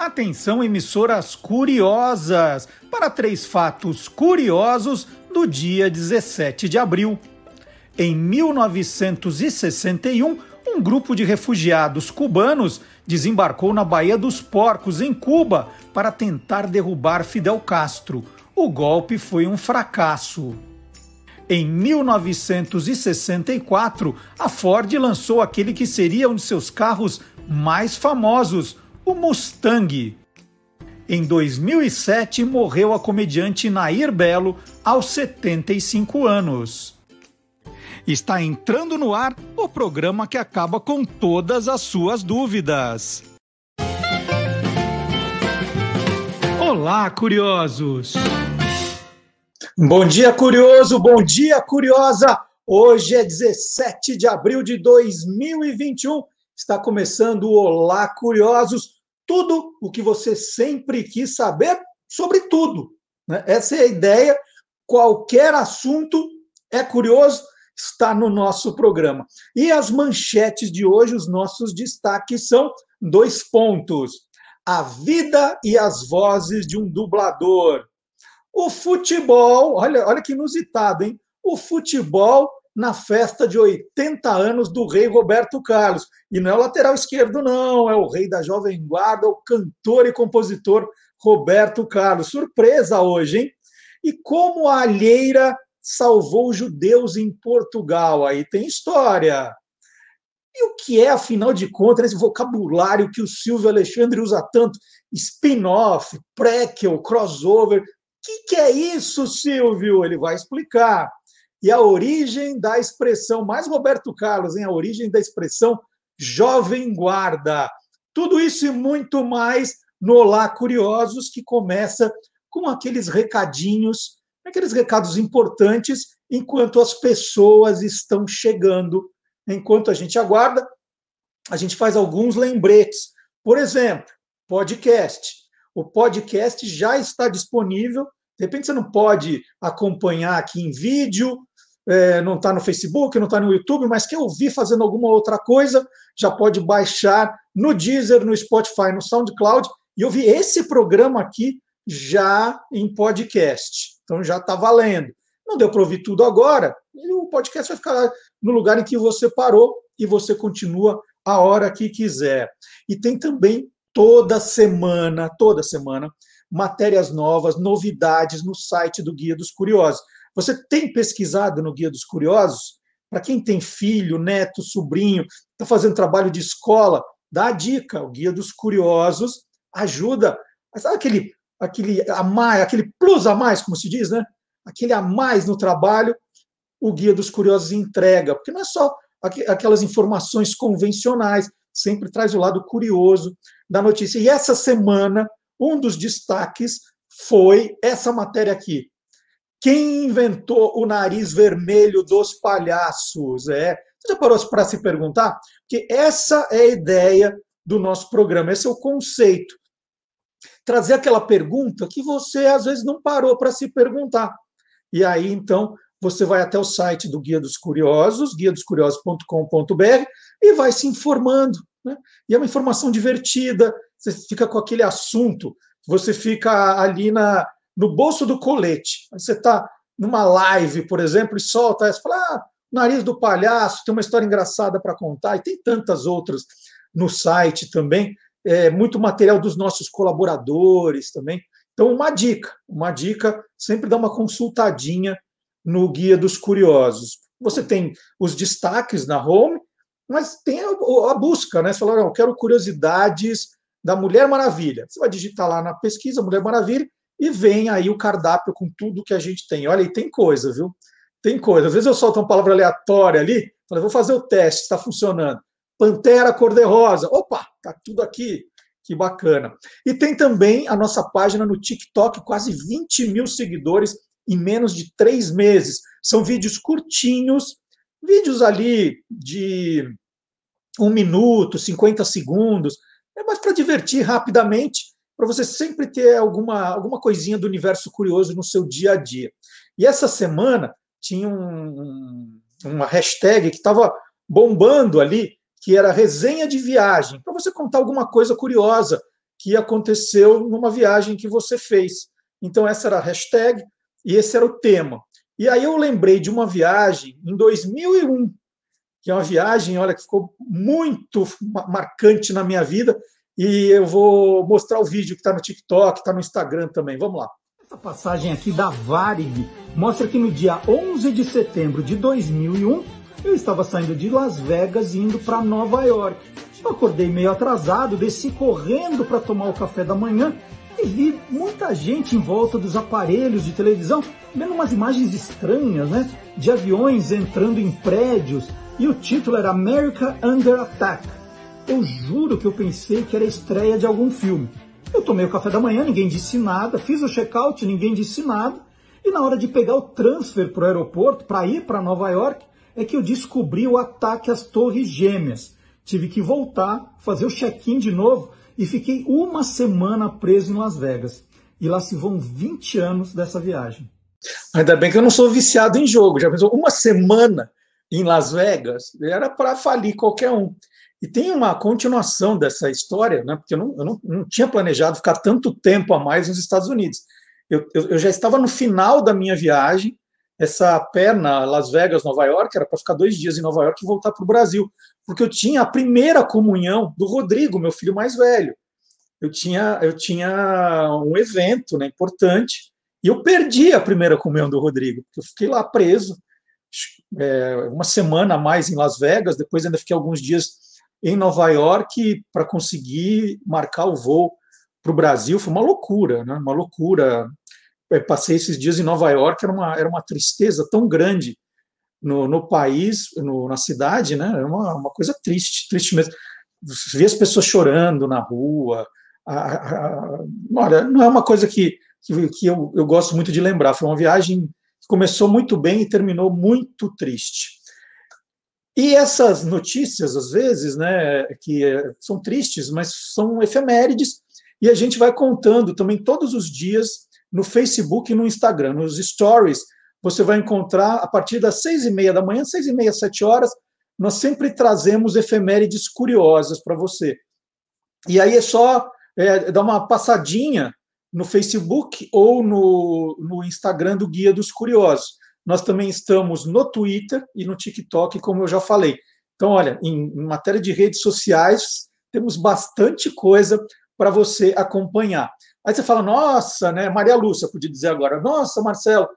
Atenção, emissoras curiosas, para três fatos curiosos do dia 17 de abril. Em 1961, um grupo de refugiados cubanos desembarcou na Baía dos Porcos, em Cuba, para tentar derrubar Fidel Castro. O golpe foi um fracasso. Em 1964, a Ford lançou aquele que seria um de seus carros mais famosos, o Mustang. Em 2007, morreu a comediante Nair Belo aos 75 anos. Está entrando no ar o programa que acaba com todas as suas dúvidas. Olá, curiosos! Bom dia, curioso! Bom dia, curiosa! Hoje é 17 de abril de 2021. Está começando o Olá, curiosos! Tudo o que você sempre quis saber sobre tudo. Né? Essa é a ideia. Qualquer assunto é curioso, está no nosso programa. E as manchetes de hoje, os nossos destaques são dois pontos: a vida e as vozes de um dublador. O futebol, olha, olha que inusitado, hein? O futebol na festa de 80 anos do rei Roberto Carlos. E não é o lateral esquerdo, não, é o rei da Jovem Guarda, o cantor e compositor Roberto Carlos. Surpresa hoje, hein? E como a alheira salvou os judeus em Portugal? Aí tem história. E o que é, afinal de contas, esse vocabulário que o Silvio Alexandre usa tanto? Spin-off, prequel, crossover. O que, que é isso, Silvio? Ele vai explicar e a origem da expressão, mais Roberto Carlos, hein? a origem da expressão jovem guarda. Tudo isso e muito mais no Olá Curiosos, que começa com aqueles recadinhos, aqueles recados importantes, enquanto as pessoas estão chegando. Enquanto a gente aguarda, a gente faz alguns lembretes. Por exemplo, podcast. O podcast já está disponível. De repente você não pode acompanhar aqui em vídeo, é, não está no Facebook, não está no YouTube, mas quer ouvir fazendo alguma outra coisa, já pode baixar no Deezer, no Spotify, no SoundCloud e ouvir esse programa aqui já em podcast. Então já está valendo. Não deu para ouvir tudo agora, e o podcast vai ficar no lugar em que você parou e você continua a hora que quiser. E tem também toda semana, toda semana, matérias novas, novidades no site do Guia dos Curiosos. Você tem pesquisado no Guia dos Curiosos? Para quem tem filho, neto, sobrinho, está fazendo trabalho de escola, dá a dica. O Guia dos Curiosos ajuda. Sabe aquele, aquele a mais, aquele plus a mais, como se diz, né? Aquele a mais no trabalho, o Guia dos Curiosos entrega. Porque não é só aquelas informações convencionais, sempre traz o lado curioso da notícia. E essa semana, um dos destaques foi essa matéria aqui. Quem inventou o nariz vermelho dos palhaços? É. Você já parou para se perguntar? Porque essa é a ideia do nosso programa, esse é o conceito. Trazer aquela pergunta que você às vezes não parou para se perguntar. E aí, então, você vai até o site do Guia dos Curiosos, guiadoscuriosos.com.br, e vai se informando. Né? E é uma informação divertida, você fica com aquele assunto, você fica ali na, no bolso do colete. Você está numa live, por exemplo, e solta essa, fala, ah, nariz do palhaço, tem uma história engraçada para contar, e tem tantas outras no site também, é, muito material dos nossos colaboradores também. Então, uma dica, uma dica, sempre dá uma consultadinha no Guia dos Curiosos. Você tem os destaques na home, mas tem a, a busca, né? Você fala, eu quero curiosidades da Mulher Maravilha. Você vai digitar lá na pesquisa Mulher Maravilha, e vem aí o cardápio com tudo que a gente tem. Olha, e tem coisa, viu? Tem coisa. Às vezes eu solto uma palavra aleatória ali, falei, vou fazer o teste, está funcionando. Pantera cor-de-rosa. Opa, tá tudo aqui. Que bacana. E tem também a nossa página no TikTok, quase 20 mil seguidores em menos de três meses. São vídeos curtinhos, vídeos ali de um minuto, 50 segundos, é mais para divertir rapidamente para você sempre ter alguma, alguma coisinha do universo curioso no seu dia a dia. E essa semana tinha um, uma hashtag que estava bombando ali, que era resenha de viagem, para você contar alguma coisa curiosa que aconteceu numa viagem que você fez. Então, essa era a hashtag e esse era o tema. E aí eu lembrei de uma viagem em 2001, que é uma viagem, olha, que ficou muito marcante na minha vida, e eu vou mostrar o vídeo que está no TikTok, está no Instagram também. Vamos lá. Essa passagem aqui da Varig mostra que no dia 11 de setembro de 2001, eu estava saindo de Las Vegas e indo para Nova York. Eu acordei meio atrasado, desci correndo para tomar o café da manhã e vi muita gente em volta dos aparelhos de televisão, vendo umas imagens estranhas, né? De aviões entrando em prédios e o título era America Under Attack. Eu juro que eu pensei que era estreia de algum filme. Eu tomei o café da manhã, ninguém disse nada, fiz o check-out, ninguém disse nada, e na hora de pegar o transfer para o aeroporto para ir para Nova York, é que eu descobri o ataque às Torres Gêmeas. Tive que voltar, fazer o check-in de novo e fiquei uma semana preso em Las Vegas. E lá se vão 20 anos dessa viagem. Ainda bem que eu não sou viciado em jogo. Já pensou uma semana em Las Vegas? Era para falir qualquer um. E tem uma continuação dessa história, né? porque eu, não, eu não, não tinha planejado ficar tanto tempo a mais nos Estados Unidos. Eu, eu, eu já estava no final da minha viagem, essa perna Las Vegas, Nova York, era para ficar dois dias em Nova York e voltar para o Brasil porque eu tinha a primeira comunhão do Rodrigo, meu filho mais velho. Eu tinha, eu tinha um evento né, importante e eu perdi a primeira comunhão do Rodrigo, porque eu fiquei lá preso é, uma semana a mais em Las Vegas, depois ainda fiquei alguns dias em Nova York para conseguir marcar o voo para o Brasil. Foi uma loucura, né? uma loucura. Eu passei esses dias em Nova York, era uma, era uma tristeza tão grande no, no país, no, na cidade, né? É uma, uma coisa triste, triste mesmo. Ver as pessoas chorando na rua. A, a, a, olha, não é uma coisa que, que, que eu, eu gosto muito de lembrar. Foi uma viagem que começou muito bem e terminou muito triste. E essas notícias, às vezes, né, que são tristes, mas são efemérides, e a gente vai contando também todos os dias no Facebook e no Instagram, nos stories você vai encontrar a partir das seis e meia da manhã, seis e meia, sete horas, nós sempre trazemos efemérides curiosas para você. E aí é só é, dar uma passadinha no Facebook ou no, no Instagram do Guia dos Curiosos. Nós também estamos no Twitter e no TikTok, como eu já falei. Então, olha, em, em matéria de redes sociais, temos bastante coisa para você acompanhar. Aí você fala, nossa, né? Maria Lúcia podia dizer agora, nossa, Marcelo,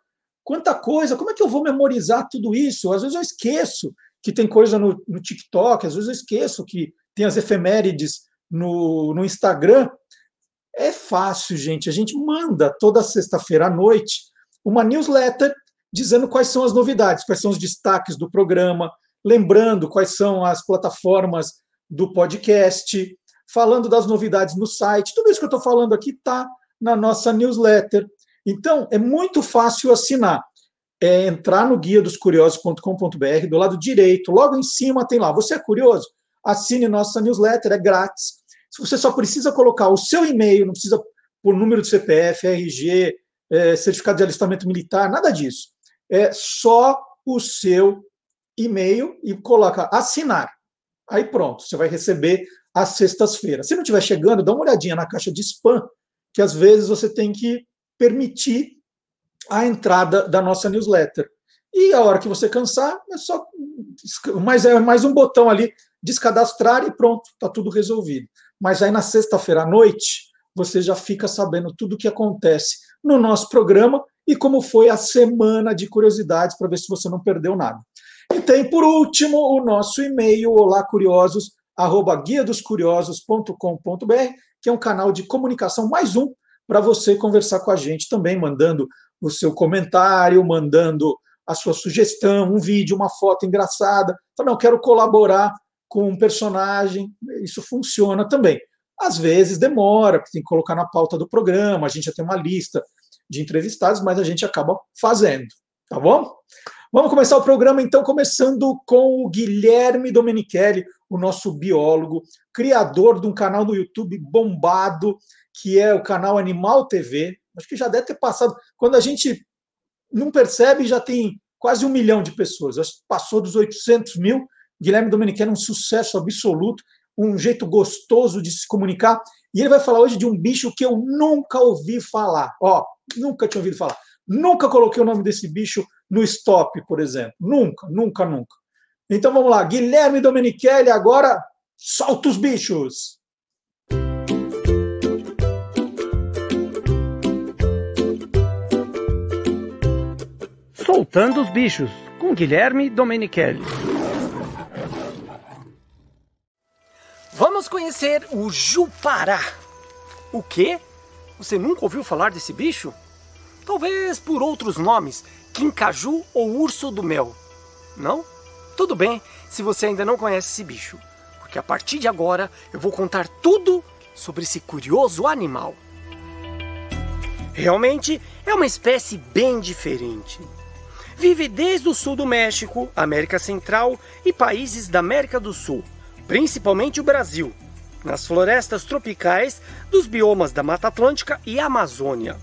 Quanta coisa, como é que eu vou memorizar tudo isso? Às vezes eu esqueço que tem coisa no, no TikTok, às vezes eu esqueço que tem as efemérides no, no Instagram. É fácil, gente. A gente manda toda sexta-feira à noite uma newsletter dizendo quais são as novidades, quais são os destaques do programa, lembrando quais são as plataformas do podcast, falando das novidades no site. Tudo isso que eu estou falando aqui está na nossa newsletter. Então, é muito fácil assinar. É entrar no guia dos curiosos.com.br, do lado direito, logo em cima tem lá. Você é curioso? Assine nossa newsletter, é grátis. Você só precisa colocar o seu e-mail, não precisa por número de CPF, RG, é, certificado de alistamento militar, nada disso. É só o seu e-mail e coloca assinar. Aí pronto, você vai receber às sextas-feiras. Se não estiver chegando, dá uma olhadinha na caixa de spam, que às vezes você tem que permitir a entrada da nossa newsletter. E a hora que você cansar, é só mais é mais um botão ali, descadastrar e pronto, está tudo resolvido. Mas aí na sexta-feira à noite, você já fica sabendo tudo o que acontece no nosso programa e como foi a semana de curiosidades para ver se você não perdeu nada. E tem, por último, o nosso e-mail, olá curiosos, arroba guia dos curiosos.com.br, que é um canal de comunicação, mais um para você conversar com a gente também, mandando o seu comentário, mandando a sua sugestão, um vídeo, uma foto engraçada. Fala, não, quero colaborar com um personagem. Isso funciona também. Às vezes demora, porque tem que colocar na pauta do programa, a gente já tem uma lista de entrevistados, mas a gente acaba fazendo, tá bom? Vamos começar o programa, então, começando com o Guilherme Domenichelli, o nosso biólogo, criador de um canal no YouTube bombado, que é o canal Animal TV. Acho que já deve ter passado. Quando a gente não percebe, já tem quase um milhão de pessoas. Acho que passou dos 800 mil. Guilherme Domenichelli é um sucesso absoluto, um jeito gostoso de se comunicar. E ele vai falar hoje de um bicho que eu nunca ouvi falar. Ó, nunca tinha ouvido falar. Nunca coloquei o nome desse bicho no stop, por exemplo. Nunca, nunca, nunca. Então vamos lá, Guilherme Domenichelli, agora solta os bichos! Soltando os bichos, com Guilherme Domenichelli. Vamos conhecer o Jupará. O quê? Você nunca ouviu falar desse bicho? Talvez por outros nomes, quincaju ou urso do mel. Não? Tudo bem se você ainda não conhece esse bicho, porque a partir de agora eu vou contar tudo sobre esse curioso animal. Realmente é uma espécie bem diferente. Vive desde o sul do México, América Central e países da América do Sul, principalmente o Brasil, nas florestas tropicais dos biomas da Mata Atlântica e Amazônia.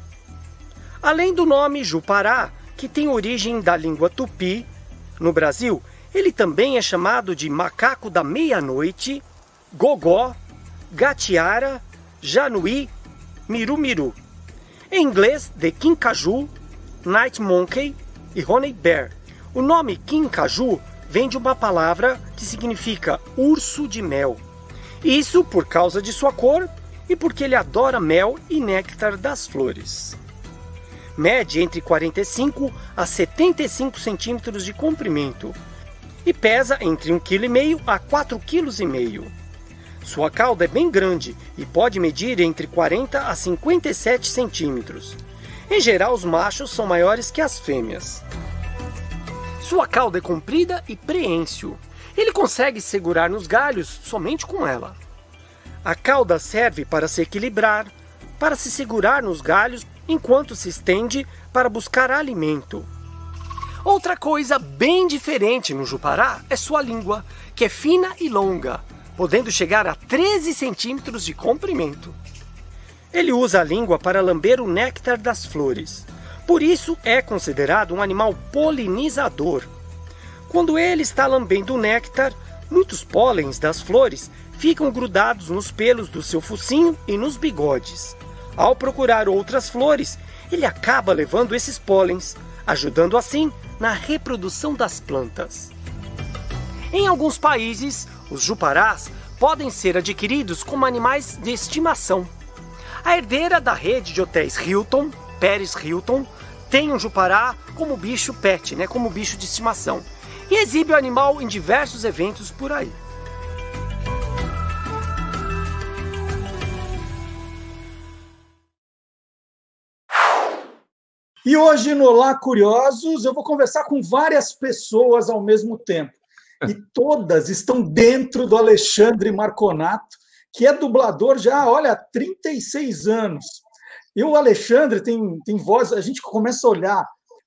Além do nome Jupará, que tem origem da língua tupi, no Brasil ele também é chamado de macaco da meia-noite, gogó, gatiara, januí, miru-miru. Em inglês, de kinkaju, night monkey e honey bear. O nome kinkaju vem de uma palavra que significa urso de mel. Isso por causa de sua cor e porque ele adora mel e néctar das flores. Mede entre 45 a 75 centímetros de comprimento e pesa entre 1,5 kg a 4,5 kg. Sua cauda é bem grande e pode medir entre 40 a 57 centímetros. Em geral, os machos são maiores que as fêmeas. Sua cauda é comprida e preênsil. Ele consegue segurar nos galhos somente com ela. A cauda serve para se equilibrar, para se segurar nos galhos enquanto se estende para buscar alimento. Outra coisa bem diferente no Jupará é sua língua, que é fina e longa, podendo chegar a 13 centímetros de comprimento. Ele usa a língua para lamber o néctar das flores. Por isso é considerado um animal polinizador. Quando ele está lambendo o néctar, muitos pólens das flores ficam grudados nos pelos do seu focinho e nos bigodes. Ao procurar outras flores, ele acaba levando esses pólens, ajudando assim na reprodução das plantas. Em alguns países, os juparás podem ser adquiridos como animais de estimação. A herdeira da rede de hotéis Hilton, Paris Hilton, tem um jupará como bicho pet, né, como bicho de estimação, e exibe o animal em diversos eventos por aí. E hoje no Lá Curiosos eu vou conversar com várias pessoas ao mesmo tempo. E todas estão dentro do Alexandre Marconato, que é dublador já, olha, há 36 anos. E o Alexandre tem, tem voz, a gente começa a olhar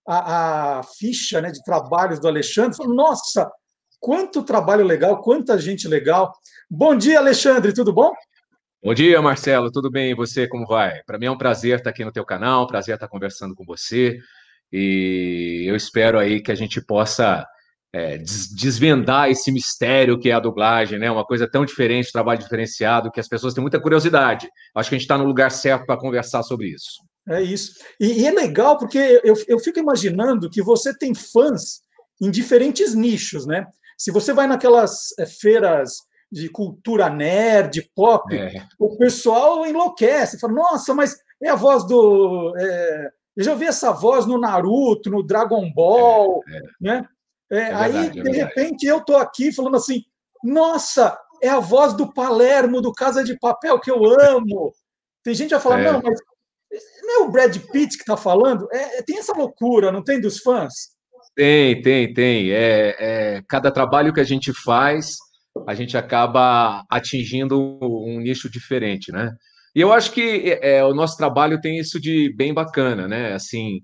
a, a ficha né, de trabalhos do Alexandre, fala, nossa, quanto trabalho legal, quanta gente legal. Bom dia, Alexandre, tudo bom? Bom dia, Marcelo. Tudo bem? E você, como vai? Para mim é um prazer estar aqui no teu canal, prazer estar conversando com você. E eu espero aí que a gente possa é, desvendar esse mistério que é a dublagem, né? Uma coisa tão diferente, trabalho diferenciado, que as pessoas têm muita curiosidade. Acho que a gente está no lugar certo para conversar sobre isso. É isso. E, e é legal porque eu, eu fico imaginando que você tem fãs em diferentes nichos, né? Se você vai naquelas é, feiras de cultura nerd, pop, é. o pessoal enlouquece, fala, nossa, mas é a voz do. É... Eu já ouvi essa voz no Naruto, no Dragon Ball, é, é. né? É, é aí, verdade, de repente, eu estou aqui falando assim, nossa, é a voz do Palermo, do Casa de Papel, que eu amo. Tem gente a falar, não, mas não é o Brad Pitt que está falando? É, tem essa loucura, não tem dos fãs? Tem, tem, tem. É, é, cada trabalho que a gente faz, a gente acaba atingindo um nicho diferente, né? E eu acho que é, o nosso trabalho tem isso de bem bacana, né? Assim,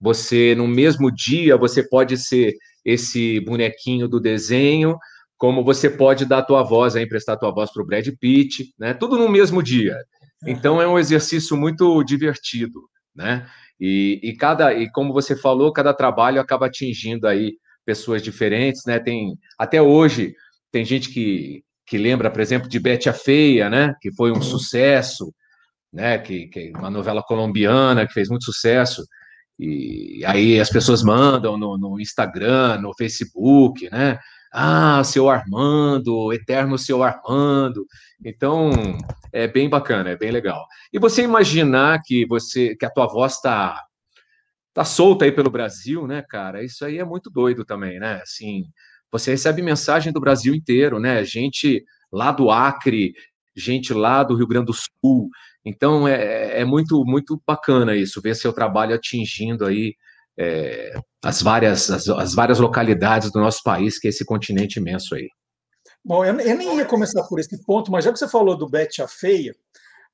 você no mesmo dia você pode ser esse bonequinho do desenho, como você pode dar a tua voz, aí, emprestar a tua voz para o Brad Pitt, né? Tudo no mesmo dia. Então é um exercício muito divertido, né? E, e cada e como você falou, cada trabalho acaba atingindo aí pessoas diferentes, né? Tem até hoje tem gente que que lembra, por exemplo, de Betty a Feia, né? Que foi um sucesso, né? Que, que uma novela colombiana que fez muito sucesso. E aí as pessoas mandam no, no Instagram, no Facebook, né? Ah, seu Armando, eterno seu Armando. Então, é bem bacana, é bem legal. E você imaginar que você que a tua voz está tá solta aí pelo Brasil, né, cara? Isso aí é muito doido também, né? Assim, você recebe mensagem do Brasil inteiro, né? Gente lá do Acre, gente lá do Rio Grande do Sul. Então é, é muito muito bacana isso, ver seu trabalho atingindo aí é, as várias as, as, várias localidades do nosso país, que é esse continente imenso aí. Bom, eu, eu nem ia começar por esse ponto, mas já que você falou do Bete a Feia,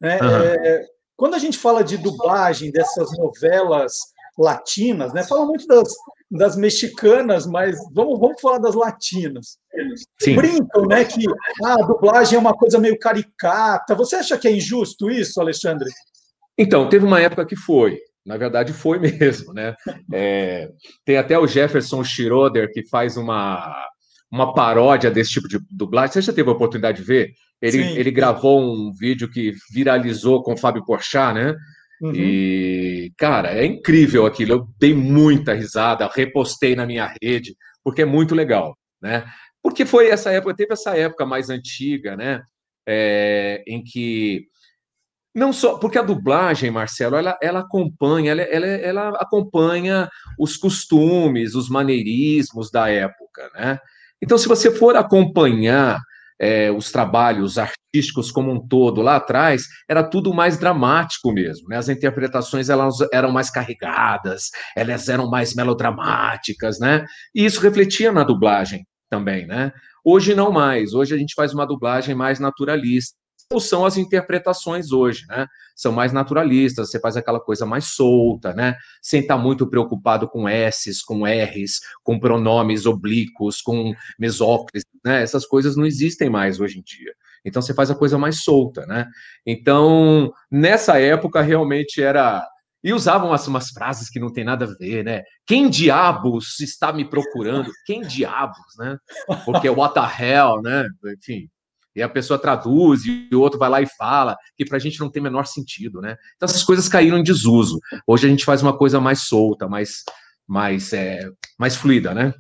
né, uhum. é, quando a gente fala de dublagem dessas novelas latinas, né? Fala muito das, das mexicanas, mas vamos, vamos falar das latinas. Sim. Brincam, né? Que ah, a dublagem é uma coisa meio caricata. Você acha que é injusto isso, Alexandre? Então, teve uma época que foi. Na verdade, foi mesmo, né? É, tem até o Jefferson Schroeder que faz uma, uma paródia desse tipo de dublagem. Você já teve a oportunidade de ver? Ele, ele gravou um vídeo que viralizou com o Fábio Porchat, né? Uhum. E, cara, é incrível aquilo. Eu dei muita risada, repostei na minha rede, porque é muito legal, né? Porque foi essa época, teve essa época mais antiga, né? É, em que não só porque a dublagem, Marcelo, ela, ela acompanha, ela, ela, ela acompanha os costumes, os maneirismos da época, né? Então, se você for acompanhar é, os trabalhos artísticos como um todo lá atrás, era tudo mais dramático mesmo. Né? As interpretações elas eram mais carregadas, elas eram mais melodramáticas, né? E isso refletia na dublagem também, né? Hoje não mais. Hoje a gente faz uma dublagem mais naturalista são as interpretações hoje, né? São mais naturalistas, você faz aquela coisa mais solta, né? Sem estar muito preocupado com S's, com R's, com pronomes oblíquos, com mesóclises, né? Essas coisas não existem mais hoje em dia. Então você faz a coisa mais solta, né? Então, nessa época realmente era e usavam umas, umas, frases que não tem nada a ver, né? Quem diabos está me procurando? Quem diabos, né? Porque what the hell, né? Enfim, e a pessoa traduz e o outro vai lá e fala, que para a gente não tem menor sentido, né? Então essas coisas caíram em desuso. Hoje a gente faz uma coisa mais solta, mais, mais, é, mais fluida, né?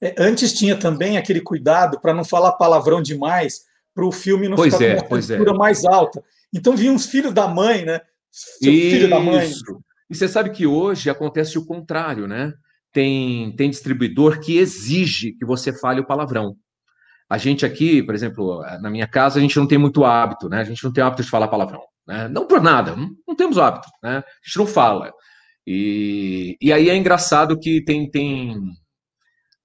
É, antes tinha também aquele cuidado para não falar palavrão demais, para o filme não pois ficar é, com uma cultura é. mais alta. Então vinham os filhos da mãe, né? Seu Isso. filho da mãe. E você sabe que hoje acontece o contrário, né? Tem, tem distribuidor que exige que você fale o palavrão. A gente aqui, por exemplo, na minha casa, a gente não tem muito hábito, né? A gente não tem hábito de falar palavrão, né? Não por nada, não, não temos hábito, né? A gente não fala. E, e aí é engraçado que tem, tem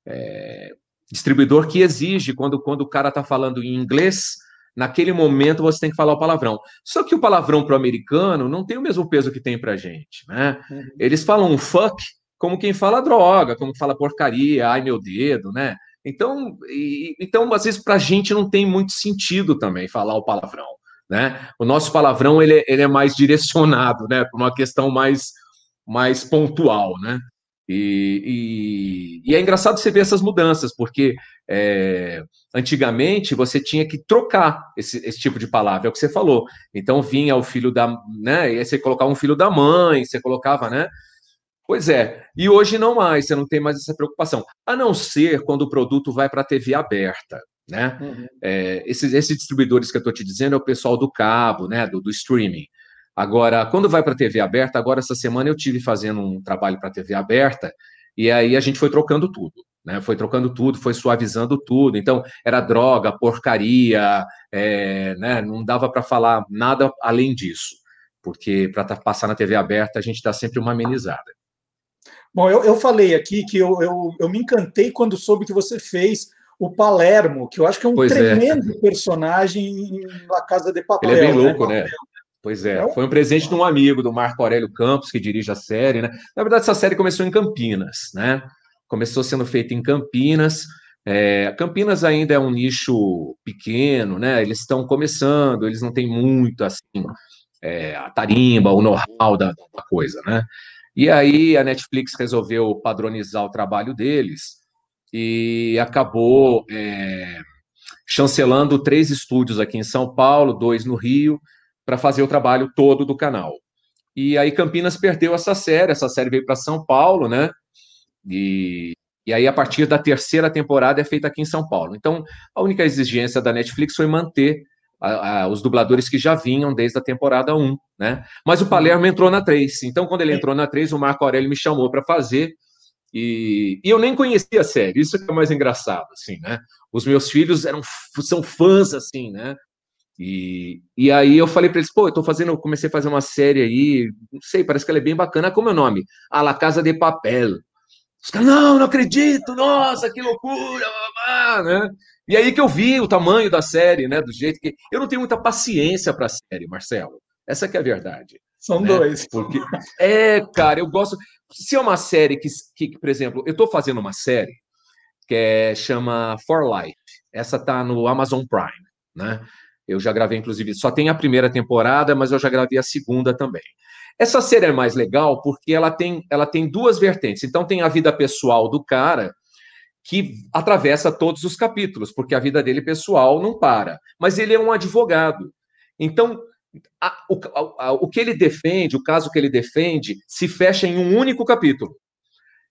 é, distribuidor que exige, quando, quando o cara está falando em inglês, naquele momento você tem que falar o palavrão. Só que o palavrão para o americano não tem o mesmo peso que tem para gente, né? Uhum. Eles falam fuck como quem fala droga, como fala porcaria, ai meu dedo, né? Então, e, então às vezes, para a gente não tem muito sentido também falar o palavrão. Né? O nosso palavrão ele, ele é mais direcionado né, para uma questão mais, mais pontual. Né? E, e, e, é engraçado você ver essas mudanças, porque é, antigamente você tinha que trocar esse, esse, tipo de palavra, é o que você falou. Então vinha o filho da. Né, e aí você colocava um filho da mãe, você colocava, né? Pois é, e hoje não mais, você não tem mais essa preocupação, a não ser quando o produto vai para a TV aberta, né? Uhum. É, esses, esses, distribuidores que eu estou te dizendo é o pessoal do cabo, né? Do, do streaming. Agora, quando vai para a TV aberta, agora essa semana eu tive fazendo um trabalho para a TV aberta e aí a gente foi trocando tudo, né? Foi trocando tudo, foi suavizando tudo. Então era droga, porcaria, é, né? Não dava para falar nada além disso, porque para tá, passar na TV aberta a gente dá sempre uma amenizada. Bom, eu, eu falei aqui que eu, eu, eu me encantei quando soube que você fez o Palermo, que eu acho que é um pois é. tremendo é. personagem na Casa de Papel. Ele é bem né? louco, né? Pois é. Foi um presente de um amigo, do Marco Aurélio Campos, que dirige a série, né? Na verdade, essa série começou em Campinas, né? Começou sendo feita em Campinas. É, Campinas ainda é um nicho pequeno, né? Eles estão começando, eles não têm muito assim é, a tarimba, o know-how da, da coisa, né? E aí a Netflix resolveu padronizar o trabalho deles e acabou é, chancelando três estúdios aqui em São Paulo, dois no Rio, para fazer o trabalho todo do canal. E aí Campinas perdeu essa série, essa série veio para São Paulo, né? E, e aí a partir da terceira temporada é feita aqui em São Paulo. Então, a única exigência da Netflix foi manter a, a, os dubladores que já vinham desde a temporada 1, né? Mas o Palermo entrou na 3. Então, quando ele entrou na 3, o Marco Aurélio me chamou para fazer. E, e, eu nem conhecia a série, isso que é mais engraçado, assim, né? Os meus filhos eram, são fãs, assim, né? E, e aí eu falei para eles, pô, eu tô fazendo, eu comecei a fazer uma série aí, não sei, parece que ela é bem bacana. Como é o nome? A La Casa de Papel. Os caras, não, não acredito, nossa, que loucura, mamá, né? E aí que eu vi o tamanho da série, né? Do jeito que. Eu não tenho muita paciência para a série, Marcelo. Essa que é a verdade. São né? dois. Porque, é, cara, eu gosto. Se é uma série que, que por exemplo, eu estou fazendo uma série que é, chama For Life. Essa tá no Amazon Prime, né? Eu já gravei, inclusive, só tem a primeira temporada, mas eu já gravei a segunda também. Essa série é mais legal porque ela tem, ela tem duas vertentes. Então, tem a vida pessoal do cara, que atravessa todos os capítulos, porque a vida dele pessoal não para. Mas ele é um advogado. Então, a, o, a, o que ele defende, o caso que ele defende, se fecha em um único capítulo.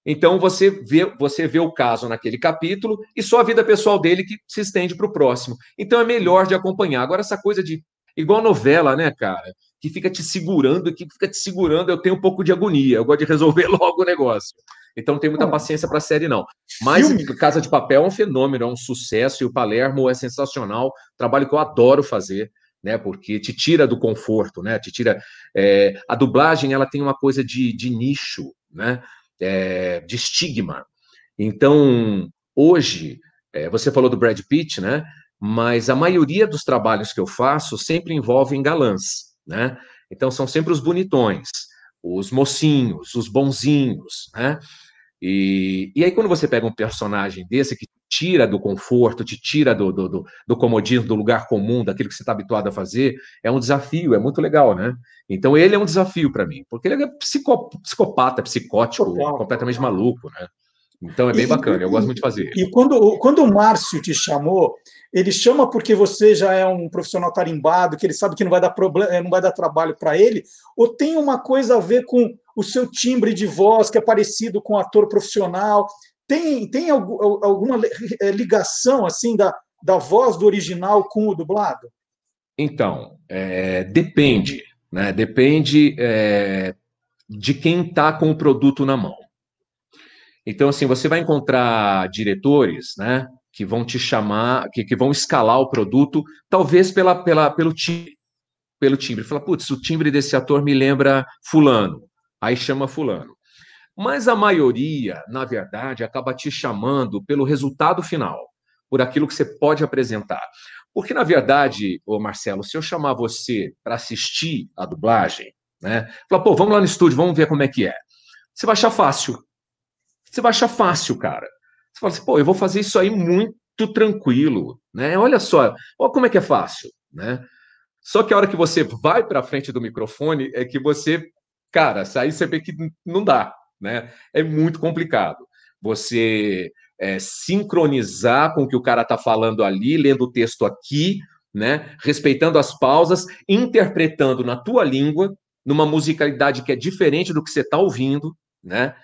Então você vê, você vê o caso naquele capítulo e só a vida pessoal dele que se estende para o próximo. Então é melhor de acompanhar. Agora, essa coisa de. Igual novela, né, cara? Que fica te segurando, que fica te segurando, eu tenho um pouco de agonia. Eu gosto de resolver logo o negócio. Então não tenho muita paciência para a série, não. Mas Filme. Casa de Papel é um fenômeno, é um sucesso, e o Palermo é sensacional. Trabalho que eu adoro fazer. Né, porque te tira do conforto, né? Te tira. É, a dublagem ela tem uma coisa de, de nicho, né? é, de estigma. Então, hoje, é, você falou do Brad Pitt, né? Mas a maioria dos trabalhos que eu faço sempre envolvem galãs, né? Então, são sempre os bonitões, os mocinhos, os bonzinhos, né? E, e aí, quando você pega um personagem desse que tira do conforto, te tira do, do, do, do comodismo, do lugar comum, daquilo que você está habituado a fazer, é um desafio, é muito legal, né? Então ele é um desafio para mim, porque ele é psicopata, psicótico, completamente maluco, né? Então é bem e, bacana, eu gosto muito de fazer. E quando, quando o Márcio te chamou, ele chama porque você já é um profissional tarimbado, que ele sabe que não vai dar problema, não vai dar trabalho para ele, ou tem uma coisa a ver com o seu timbre de voz, que é parecido com um ator profissional? Tem, tem alguma eh, ligação assim da, da voz do original com o dublado? Então, é, depende, né? Depende é, de quem está com o produto na mão. Então, assim, você vai encontrar diretores, né, que vão te chamar, que, que vão escalar o produto, talvez pela, pela, pelo timbre, pelo timbre. Fala, putz, o timbre desse ator me lembra fulano. Aí chama fulano. Mas a maioria, na verdade, acaba te chamando pelo resultado final, por aquilo que você pode apresentar. Porque, na verdade, ô Marcelo, se eu chamar você para assistir a dublagem, né? Falar, pô, vamos lá no estúdio, vamos ver como é que é. Você vai achar fácil. Você vai achar fácil, cara. Você fala assim, pô, eu vou fazer isso aí muito tranquilo, né? Olha só, olha como é que é fácil, né? Só que a hora que você vai para frente do microfone é que você, cara, aí você vê que não dá, né? É muito complicado. Você é, sincronizar com o que o cara está falando ali, lendo o texto aqui, né? Respeitando as pausas, interpretando na tua língua, numa musicalidade que é diferente do que você está ouvindo, né?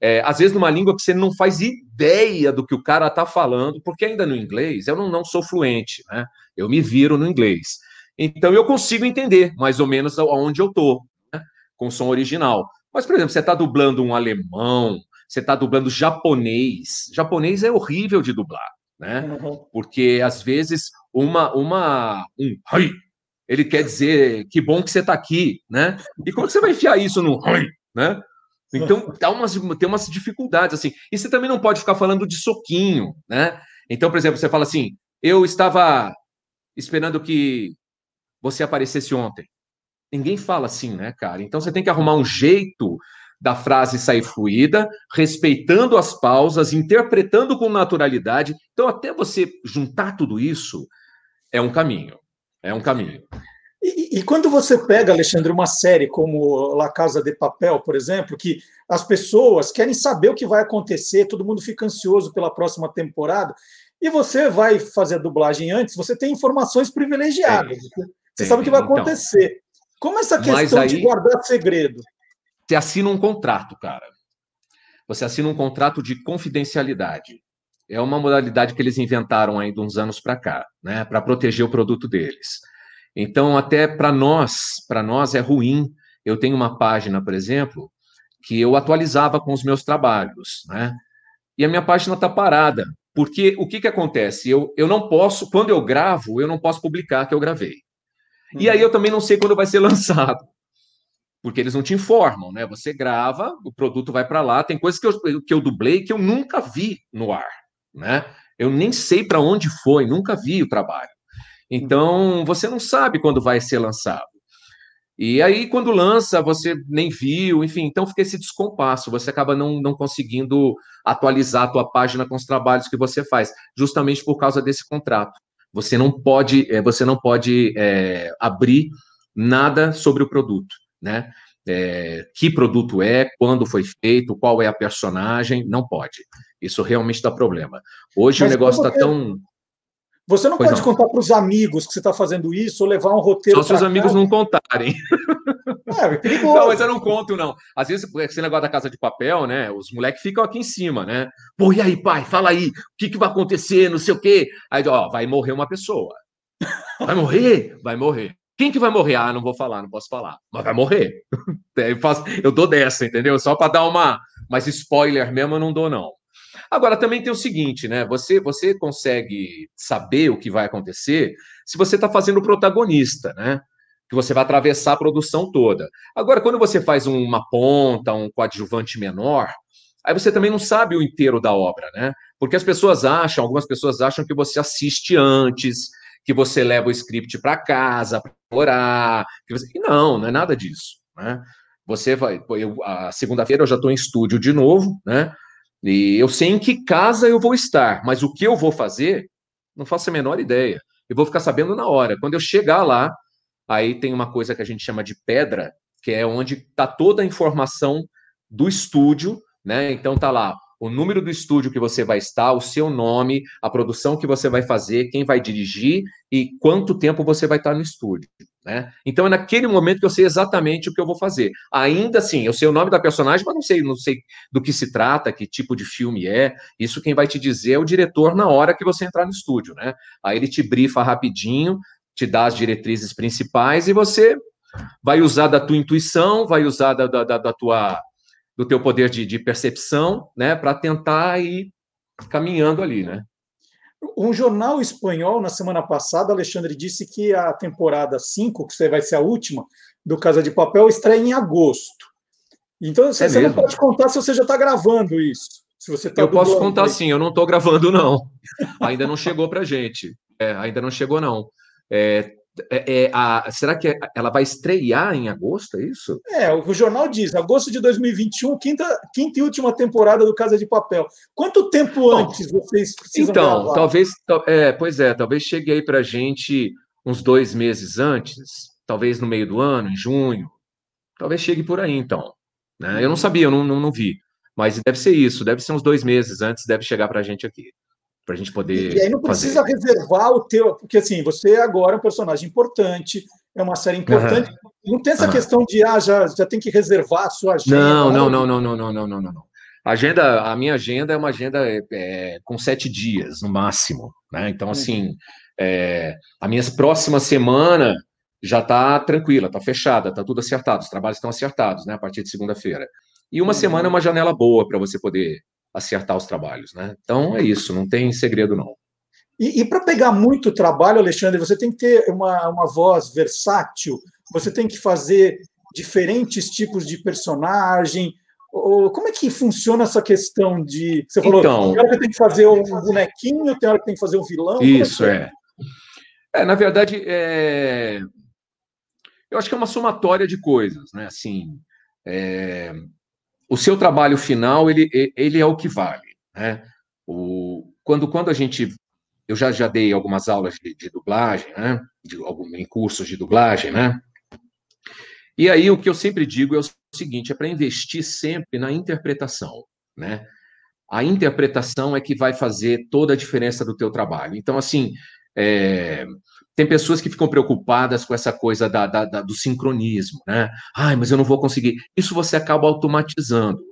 É, às vezes numa língua que você não faz ideia do que o cara está falando, porque ainda no inglês eu não, não sou fluente, né? Eu me viro no inglês. Então eu consigo entender mais ou menos aonde eu estou, né? com o som original. Mas, por exemplo, você está dublando um alemão, você está dublando japonês. Japonês é horrível de dublar, né? Uhum. Porque às vezes uma uma um Hai, ele quer dizer que bom que você está aqui, né? E como você vai enfiar isso no Hai, né? Então dá umas, tem umas dificuldades assim. E você também não pode ficar falando de soquinho, né? Então, por exemplo, você fala assim: eu estava esperando que você aparecesse ontem. Ninguém fala assim, né, cara? Então você tem que arrumar um jeito da frase sair fluida, respeitando as pausas, interpretando com naturalidade. Então, até você juntar tudo isso, é um caminho. É um caminho. E, e, quando você pega, Alexandre, uma série como La Casa de Papel, por exemplo, que as pessoas querem saber o que vai acontecer, todo mundo fica ansioso pela próxima temporada, E você vai fazer a dublagem antes, você tem informações privilegiadas. Tem, você sabe o que vai então. acontecer. Como essa questão aí, de guardar segredo? Você assina um contrato, cara. Você assina um contrato de confidencialidade. É uma modalidade que eles inventaram ainda uns anos para cá, né, para proteger o produto deles. Então, até para nós, para nós é ruim. Eu tenho uma página, por exemplo, que eu atualizava com os meus trabalhos, né? E a minha página está parada, porque o que, que acontece? Eu, eu não posso, quando eu gravo, eu não posso publicar que eu gravei. Uhum. E aí eu também não sei quando vai ser lançado, porque eles não te informam, né? Você grava, o produto vai para lá, tem coisas que eu, que eu dublei que eu nunca vi no ar, né? Eu nem sei para onde foi, nunca vi o trabalho. Então, você não sabe quando vai ser lançado. E aí, quando lança, você nem viu, enfim, então fica esse descompasso, você acaba não, não conseguindo atualizar a tua página com os trabalhos que você faz, justamente por causa desse contrato. Você não pode, é, você não pode é, abrir nada sobre o produto, né? É, que produto é, quando foi feito, qual é a personagem, não pode. Isso realmente dá problema. Hoje Mas o negócio está tão você não pois pode não. contar para os amigos que você está fazendo isso ou levar um roteiro. Só se os amigos não contarem. É, é perigoso. Não, mas eu não conto, não. Às vezes, esse negócio da casa de papel, né? Os moleques ficam aqui em cima, né? Pô, e aí, pai, fala aí, o que, que vai acontecer, não sei o quê. Aí, ó, vai morrer uma pessoa. Vai morrer? Vai morrer. Quem que vai morrer? Ah, não vou falar, não posso falar. Mas vai morrer. Eu, faço, eu dou dessa, entendeu? Só para dar uma. Mas spoiler mesmo eu não dou, não. Agora, também tem o seguinte, né? Você, você consegue saber o que vai acontecer se você está fazendo o protagonista, né? Que você vai atravessar a produção toda. Agora, quando você faz uma ponta, um coadjuvante menor, aí você também não sabe o inteiro da obra, né? Porque as pessoas acham, algumas pessoas acham que você assiste antes, que você leva o script para casa para orar. Você... Não, não é nada disso, né? Você vai. Eu, a segunda-feira eu já estou em estúdio de novo, né? E eu sei em que casa eu vou estar, mas o que eu vou fazer, não faço a menor ideia. Eu vou ficar sabendo na hora. Quando eu chegar lá, aí tem uma coisa que a gente chama de pedra, que é onde está toda a informação do estúdio, né? Então tá lá o número do estúdio que você vai estar, o seu nome, a produção que você vai fazer, quem vai dirigir e quanto tempo você vai estar no estúdio. Né? Então é naquele momento que eu sei exatamente o que eu vou fazer. Ainda assim, eu sei o nome da personagem, mas não sei, não sei do que se trata, que tipo de filme é. Isso quem vai te dizer é o diretor na hora que você entrar no estúdio, né? Aí ele te brifa rapidinho, te dá as diretrizes principais e você vai usar da tua intuição, vai usar da, da, da tua do teu poder de, de percepção, né, para tentar ir caminhando ali, né? Um jornal espanhol, na semana passada, Alexandre disse que a temporada 5, que vai ser a última, do Casa de Papel, estreia em agosto. Então, você, é você não pode contar se você já está gravando isso. Se você tá eu posso contar aí. sim, eu não estou gravando, não. ainda não chegou para gente. É, ainda não chegou, não. É, é, é, a, será que ela vai estrear em agosto, é isso? É, o jornal diz, agosto de 2021, quinta, quinta e última temporada do Casa de Papel. Quanto tempo Bom, antes vocês precisam Então, gravar? talvez, é, pois é, talvez chegue aí para a gente uns dois meses antes, talvez no meio do ano, em junho, talvez chegue por aí, então. Né? Eu não sabia, eu não, não, não vi, mas deve ser isso, deve ser uns dois meses antes, deve chegar para a gente aqui para a gente poder. E aí não precisa fazer. reservar o teu, porque assim, você agora é um personagem importante, é uma série importante. Uhum. Não tem essa uhum. questão de ah, já, já tem que reservar a sua agenda. Não, não, não, não, não, não, não, não, não, não. Agenda, a minha agenda é uma agenda é, é, com sete dias no máximo, né? Então, assim, é, a minha próxima semana já está tranquila, está fechada, está tudo acertado, os trabalhos estão acertados, né? A partir de segunda-feira. E uma uhum. semana é uma janela boa para você poder acertar os trabalhos, né? Então é isso, não tem segredo não. E, e para pegar muito trabalho, Alexandre, você tem que ter uma, uma voz versátil, você tem que fazer diferentes tipos de personagem. Ou, como é que funciona essa questão de. Você falou, então, tem hora que tem que fazer um bonequinho, tem hora que tem que fazer um vilão. É isso, é. é. na verdade, é... eu acho que é uma somatória de coisas, né? Assim, é o seu trabalho final ele, ele é o que vale. Né? O, quando, quando a gente. Eu já, já dei algumas aulas de, de dublagem, né? de, algum, em cursos de dublagem, né? E aí o que eu sempre digo é o seguinte: é para investir sempre na interpretação. Né? a interpretação é que vai fazer toda a diferença do teu trabalho. Então, assim, é, tem pessoas que ficam preocupadas com essa coisa da, da, da, do sincronismo, né? Ai, mas eu não vou conseguir. Isso você acaba automatizando.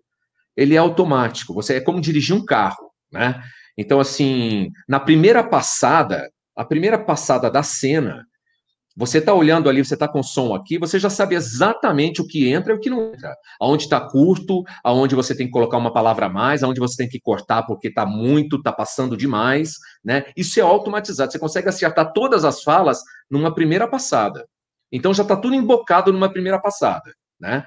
Ele é automático. Você é como dirigir um carro, né? Então, assim, na primeira passada, a primeira passada da cena, você está olhando ali, você está com som aqui, você já sabe exatamente o que entra e o que não entra. Aonde está curto, aonde você tem que colocar uma palavra a mais, aonde você tem que cortar porque está muito, está passando demais, né? Isso é automatizado. Você consegue acertar todas as falas numa primeira passada. Então já está tudo embocado numa primeira passada, né?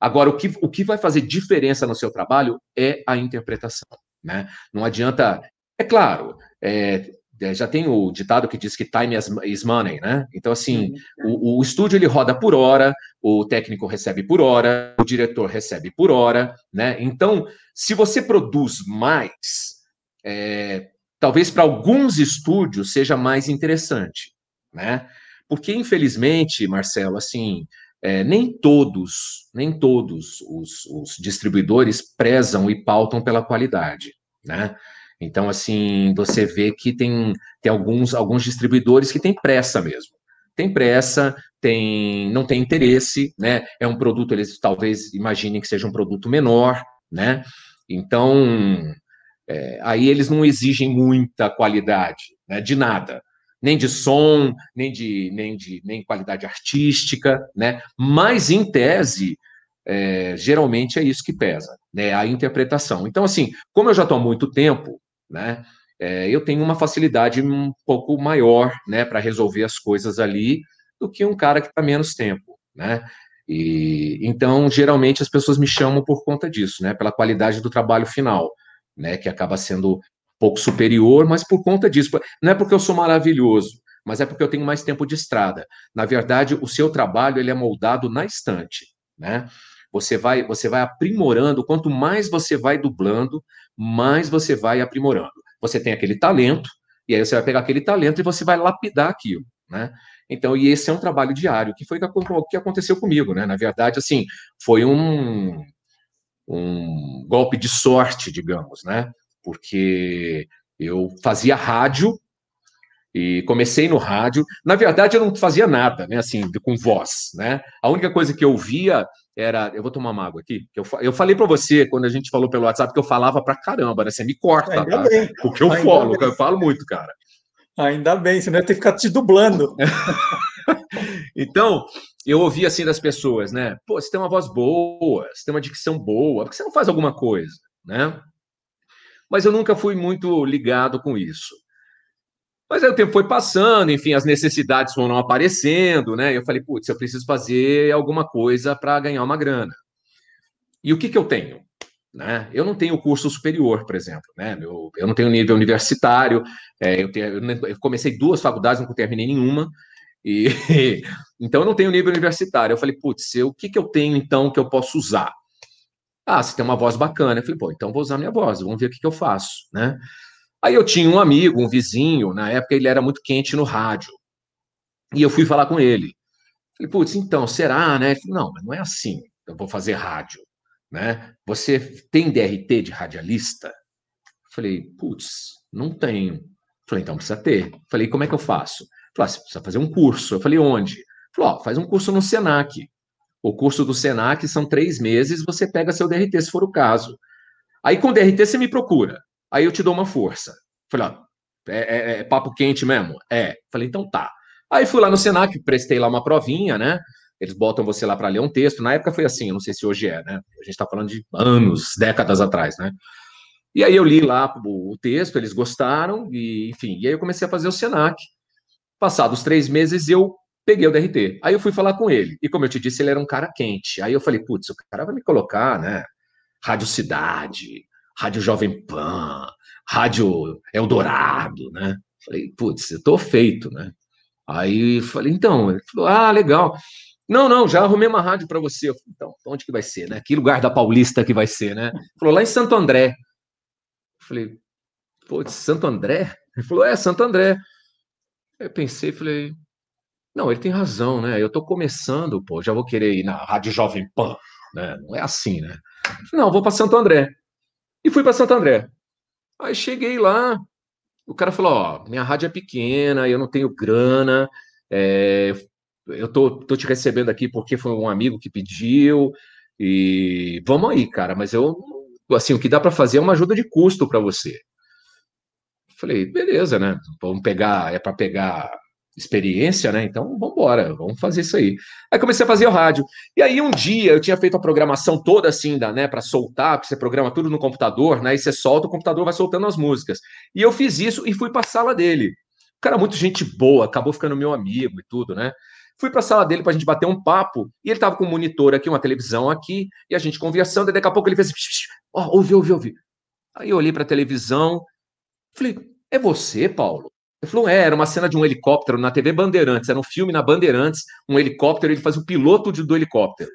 Agora, o que, o que vai fazer diferença no seu trabalho é a interpretação, né? Não adianta. É claro, é, já tem o ditado que diz que time is money, né? Então, assim, uhum. o, o, estúdio ele roda por hora, o técnico recebe por hora, o diretor recebe por hora, né? Então, se você produz mais, é, talvez para alguns estúdios seja mais interessante, né? Porque, infelizmente, Marcelo, assim, é, nem todos, nem todos os, os distribuidores prezam e pautam pela qualidade, né? Então, assim, você vê que tem, tem alguns, alguns distribuidores que têm pressa mesmo. Tem pressa, tem, não tem interesse, né? É um produto, eles talvez imaginem que seja um produto menor, né? Então, é, aí eles não exigem muita qualidade, né? De nada. Nem de som, nem de, nem de nem qualidade artística, né? Mas, em tese, é, geralmente é isso que pesa, né? A interpretação. Então, assim, como eu já estou há muito tempo, né? É, eu tenho uma facilidade um pouco maior, né, para resolver as coisas ali do que um cara que está menos tempo, né? E então geralmente as pessoas me chamam por conta disso, né? Pela qualidade do trabalho final, né? Que acaba sendo um pouco superior, mas por conta disso, não é porque eu sou maravilhoso, mas é porque eu tenho mais tempo de estrada. Na verdade, o seu trabalho ele é moldado na estante, né? Você vai, você vai aprimorando, quanto mais você vai dublando, mais você vai aprimorando. Você tem aquele talento, e aí você vai pegar aquele talento e você vai lapidar aquilo, né? Então, e esse é um trabalho diário, que foi o que aconteceu comigo, né? Na verdade, assim, foi um, um golpe de sorte, digamos, né? Porque eu fazia rádio e comecei no rádio. Na verdade, eu não fazia nada, né? Assim, com voz, né? A única coisa que eu via era. Eu vou tomar uma água aqui. Eu, eu falei para você, quando a gente falou pelo WhatsApp, que eu falava pra caramba, né? Você me corta, Ainda tá? Bem. Porque eu falo, eu falo muito, cara. Ainda bem, senão eu ia ter que ficar te dublando. então, eu ouvi assim das pessoas, né? Pô, você tem uma voz boa, você tem uma dicção boa, por que você não faz alguma coisa, né? Mas eu nunca fui muito ligado com isso. Mas aí o tempo foi passando, enfim, as necessidades foram aparecendo, né? Eu falei, putz, eu preciso fazer alguma coisa para ganhar uma grana. E o que, que eu tenho? Né? Eu não tenho curso superior, por exemplo, né? Eu, eu não tenho nível universitário, é, eu, tenho, eu, comecei duas faculdades, não terminei nenhuma, e então eu não tenho nível universitário. Eu falei, putz, o que, que eu tenho então que eu posso usar? Ah, você tem uma voz bacana. Eu falei, pô, então vou usar minha voz, vamos ver o que, que eu faço, né? Aí eu tinha um amigo, um vizinho, na época ele era muito quente no rádio. E eu fui falar com ele. Falei, putz, então, será, né? Falei, não, mas não é assim. Eu vou fazer rádio, né? Você tem DRT de radialista? Falei, putz, não tenho. Falei, então precisa ter. Falei, como é que eu faço? Falei, ah, você precisa fazer um curso. Eu falei, onde? Falei, ó, faz um curso no Senac. O curso do Senac são três meses, você pega seu DRT, se for o caso. Aí com DRT você me procura. Aí eu te dou uma força. Falei, ó, é, é, é papo quente mesmo? É. Falei, então tá. Aí fui lá no Senac, prestei lá uma provinha, né? Eles botam você lá para ler um texto. Na época foi assim, eu não sei se hoje é, né? A gente está falando de anos, décadas atrás, né? E aí eu li lá o, texto, eles gostaram, e enfim, e aí eu comecei a fazer o Senac. Passados três meses, eu peguei o DRT. Aí eu fui falar com ele. E como eu te disse, ele era um cara quente. Aí eu falei, putz, o cara vai me colocar, né? Rádio Cidade, Rádio Jovem Pan, Rádio Eldorado, né? Falei, putz, eu tô feito, né? Aí falei, então, ele falou, ah, legal. Não, não, já arrumei uma rádio para você. Falei, então, onde que vai ser, né? Que lugar da Paulista que vai ser, né? Falou, lá em Santo André. Falei, putz, Santo André? Ele falou, é, Santo André. Eu pensei, falei, não, ele tem razão, né? Eu tô começando, pô, já vou querer ir na Rádio Jovem Pan, né? Não é assim, né? Não, vou para Santo André. E fui para Santo André. Aí cheguei lá, o cara falou: Ó, minha rádio é pequena, eu não tenho grana, é, eu tô, tô te recebendo aqui porque foi um amigo que pediu, e vamos aí, cara, mas eu, assim, o que dá para fazer é uma ajuda de custo para você. Falei, beleza, né? Vamos pegar, é para pegar experiência, né? Então, vamos embora, vamos fazer isso aí. Aí comecei a fazer o rádio. E aí um dia eu tinha feito a programação toda assim, da, né, para soltar, porque você programa tudo no computador, né? E você solta, o computador vai soltando as músicas. E eu fiz isso e fui para a sala dele. O cara muito gente boa, acabou ficando meu amigo e tudo, né? Fui para a sala dele para a gente bater um papo, e ele estava com um monitor aqui, uma televisão aqui, e a gente conversando, e daqui a pouco ele fez assim, ó, oh, ouvi, ouvi, ouvi. Aí eu olhei para a televisão, falei, é você, Paulo? Ele falou, é, era uma cena de um helicóptero na TV Bandeirantes, era um filme na Bandeirantes, um helicóptero, ele faz o piloto de, do helicóptero.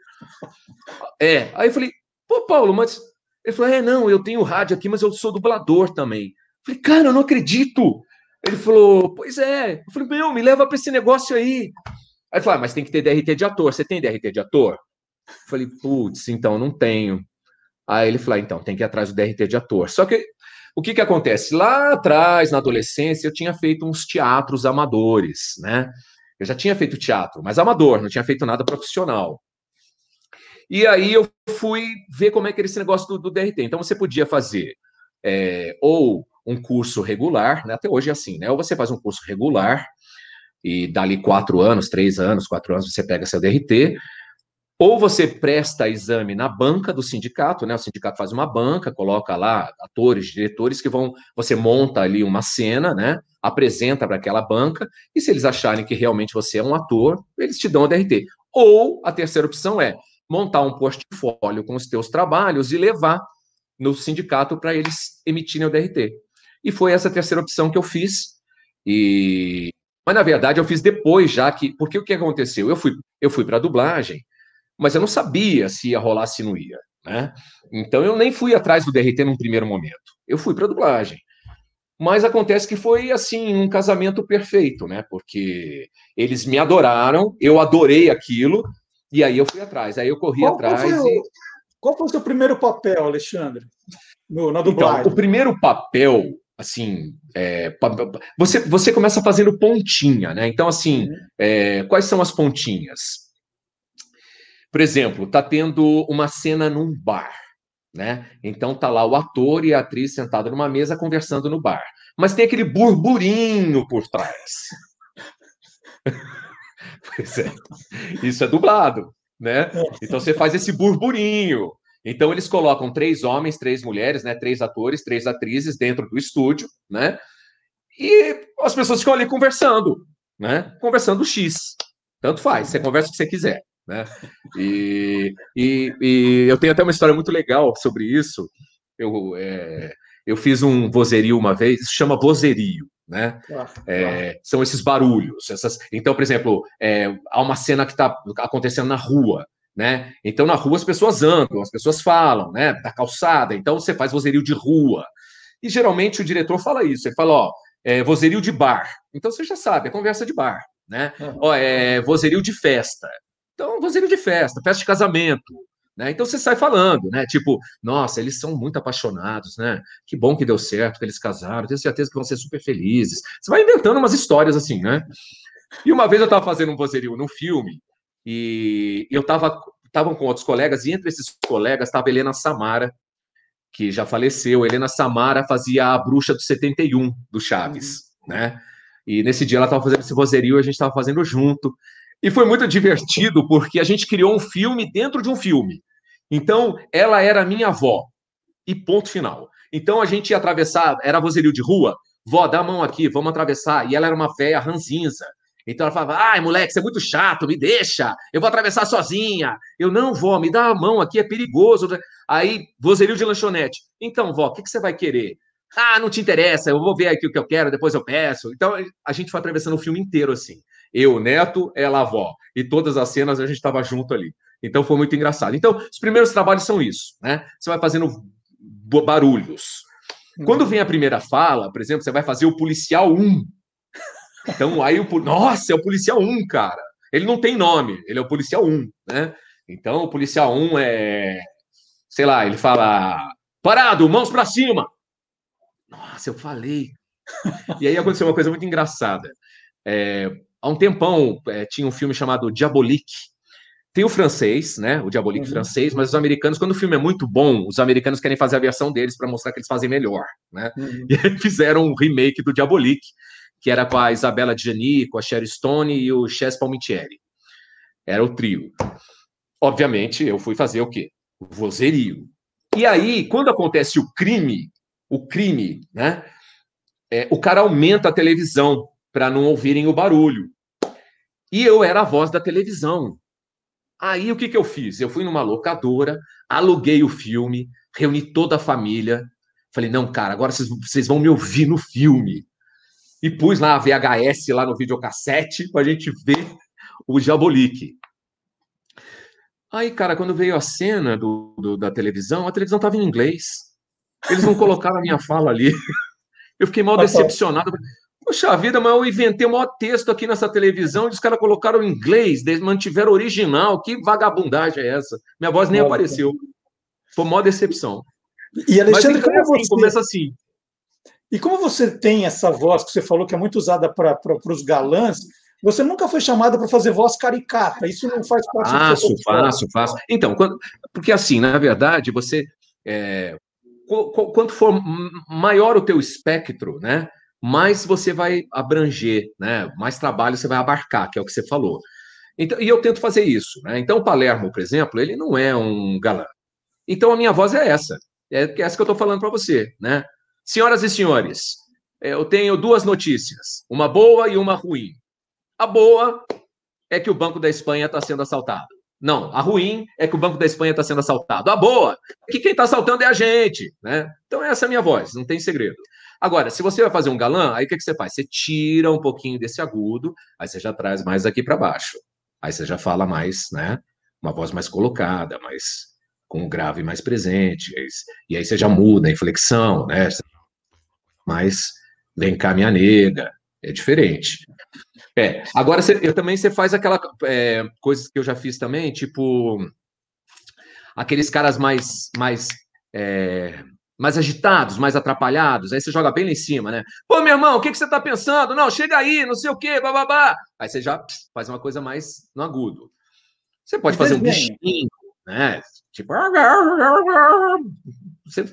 É, aí eu falei, pô, Paulo, mas... Ele falou, é, não, eu tenho rádio aqui, mas eu sou dublador também. Eu falei, cara, eu não acredito. Ele falou, pois é. Eu falei, meu, me leva para esse negócio aí. Aí ele falou, ah, mas tem que ter DRT de ator. Você tem DRT de ator? Eu falei, putz, então não tenho. Aí ele falou, ah, então tem que ir atrás do DRT de ator. Só que o que, que acontece? Lá atrás, na adolescência, eu tinha feito uns teatros amadores, né? Eu já tinha feito teatro, mas amador, não tinha feito nada profissional. E aí eu fui ver como é que era esse negócio do, do DRT. Então você podia fazer é, ou um curso regular, né? até hoje é assim, né? Ou você faz um curso regular e dali quatro anos, três anos, quatro anos você pega seu DRT, ou você presta exame na banca do sindicato, né? O sindicato faz uma banca, coloca lá atores, diretores que vão, você monta ali uma cena, né? Apresenta para aquela banca, e se eles acharem que realmente você é um ator, eles te dão a DRT. Ou a terceira opção é montar um portfólio com os teus trabalhos e levar no sindicato para eles emitirem o DRT. E foi essa terceira opção que eu fiz. E mas na verdade eu fiz depois já que, porque o que aconteceu? Eu fui eu fui para dublagem mas eu não sabia se ia rolar, se não ia, né? Então eu nem fui atrás do DRT num primeiro momento. Eu fui para dublagem. Mas acontece que foi assim um casamento perfeito, né? Porque eles me adoraram, eu adorei aquilo e aí eu fui atrás. Aí eu corri qual, atrás. Qual foi, e... o, qual foi o seu primeiro papel, Alexandre? No, na dublagem? Então, o primeiro papel, assim, é, você, você começa fazendo pontinha, né? Então, assim, uhum. é, quais são as pontinhas? Por exemplo, tá tendo uma cena num bar, né? Então tá lá o ator e a atriz sentados numa mesa conversando no bar. Mas tem aquele burburinho por trás. pois é. Isso é dublado, né? Então você faz esse burburinho. Então eles colocam três homens, três mulheres, né? Três atores, três atrizes dentro do estúdio, né? E as pessoas ficam ali conversando, né? Conversando X. Tanto faz, você conversa o que você quiser. Né? E, e, e, eu tenho até uma história muito legal sobre isso. Eu, é, eu fiz um vozerio uma vez, isso chama vozerio, né? é, São esses barulhos. Essas... Então, por exemplo, é, há uma cena que está acontecendo na rua, né? Então, na rua as pessoas andam, as pessoas falam, né? Da calçada. Então, você faz vozerio de rua. E geralmente o diretor fala isso. Ele fala, ó, é, vozerio de bar. Então, você já sabe, é conversa de bar, né? Uhum. Ó, é vozerio de festa. Então, vozerio de festa, festa de casamento. Né? Então você sai falando, né? Tipo, nossa, eles são muito apaixonados, né? Que bom que deu certo, que eles casaram, tenho certeza que vão ser super felizes. Você vai inventando umas histórias assim, né? E uma vez eu estava fazendo um vozerio no filme e eu estava estavam com outros colegas, e entre esses colegas estava Helena Samara, que já faleceu. Helena Samara fazia a bruxa do 71 do Chaves, uhum. né? E nesse dia ela estava fazendo esse vozerio, a gente estava fazendo junto. E foi muito divertido porque a gente criou um filme dentro de um filme. Então, ela era minha avó. E ponto final. Então, a gente ia atravessar, era vozerio de rua, vó, dá a mão aqui, vamos atravessar. E ela era uma velha ranzinza. Então ela falava: ai, moleque, você é muito chato, me deixa, eu vou atravessar sozinha. Eu, não, vó, me dá a mão aqui, é perigoso. Aí, vozerio de lanchonete. Então, vó, o que, que você vai querer? Ah, não te interessa, eu vou ver aqui o que eu quero, depois eu peço. Então, a gente foi atravessando o filme inteiro assim. Eu, neto, ela, avó. E todas as cenas a gente estava junto ali. Então foi muito engraçado. Então, os primeiros trabalhos são isso, né? Você vai fazendo barulhos. Quando vem a primeira fala, por exemplo, você vai fazer o policial 1. Então, aí o. Nossa, é o policial 1, cara. Ele não tem nome, ele é o policial 1, né? Então, o policial 1 é. Sei lá, ele fala Parado, mãos para cima. Nossa, eu falei. e aí aconteceu uma coisa muito engraçada. É, há um tempão é, tinha um filme chamado Diabolique. Tem o francês, né? O Diabolique uhum. francês, mas os americanos, quando o filme é muito bom, os americanos querem fazer a versão deles para mostrar que eles fazem melhor, né? Uhum. E aí fizeram um remake do Diabolique, que era com a Isabella Gianni, com a Sherry Stone e o Chess Palmitieri. Era o trio. Obviamente, eu fui fazer o quê? O vozerio. E aí, quando acontece o crime, o crime, né? É, o cara aumenta a televisão para não ouvirem o barulho. E eu era a voz da televisão. Aí o que, que eu fiz? Eu fui numa locadora, aluguei o filme, reuni toda a família. Falei, não, cara, agora vocês, vocês vão me ouvir no filme. E pus lá a VHS lá no videocassete para a gente ver o Jabolique. Aí, cara, quando veio a cena do, do, da televisão, a televisão estava em inglês. Eles não colocaram a minha fala ali. Eu fiquei mal decepcionado. Poxa vida, mas eu inventei o maior texto aqui nessa televisão e os caras colocaram em inglês, mantiveram original. Que vagabundagem é essa? Minha voz nem Nossa. apareceu. Foi maior decepção. E Alexandre, como assim, você... começa assim. E como você tem essa voz que você falou que é muito usada para os galãs, você nunca foi chamada para fazer voz caricata. Isso não faz parte faço, do Faço, faço, faço. Então, quando, porque assim, na verdade, você. É, quanto for maior o teu espectro, né? Mais você vai abranger, né? Mais trabalho você vai abarcar, que é o que você falou. Então, e eu tento fazer isso, né? Então, o Palermo, por exemplo, ele não é um galã. Então, a minha voz é essa. É essa que eu estou falando para você, né? Senhoras e senhores, eu tenho duas notícias, uma boa e uma ruim. A boa é que o Banco da Espanha está sendo assaltado. Não, a ruim é que o Banco da Espanha está sendo assaltado. A boa é que quem está assaltando é a gente, né? Então essa é a minha voz, não tem segredo. Agora, se você vai fazer um galã, aí o que, que você faz? Você tira um pouquinho desse agudo, aí você já traz mais aqui para baixo. Aí você já fala mais, né? Uma voz mais colocada, mais com o grave mais presente. E aí você já muda a inflexão, né? Mas vem cá, minha nega. É diferente. É. Agora, você, eu também você faz aquela é, coisa que eu já fiz também, tipo aqueles caras mais mais é, mais agitados, mais atrapalhados, aí você joga bem lá em cima, né? Pô, meu irmão, o que, que você tá pensando? Não, chega aí, não sei o quê, bababá. Aí você já faz uma coisa mais no agudo. Você pode fazer um bichinho, né? Tipo. Você,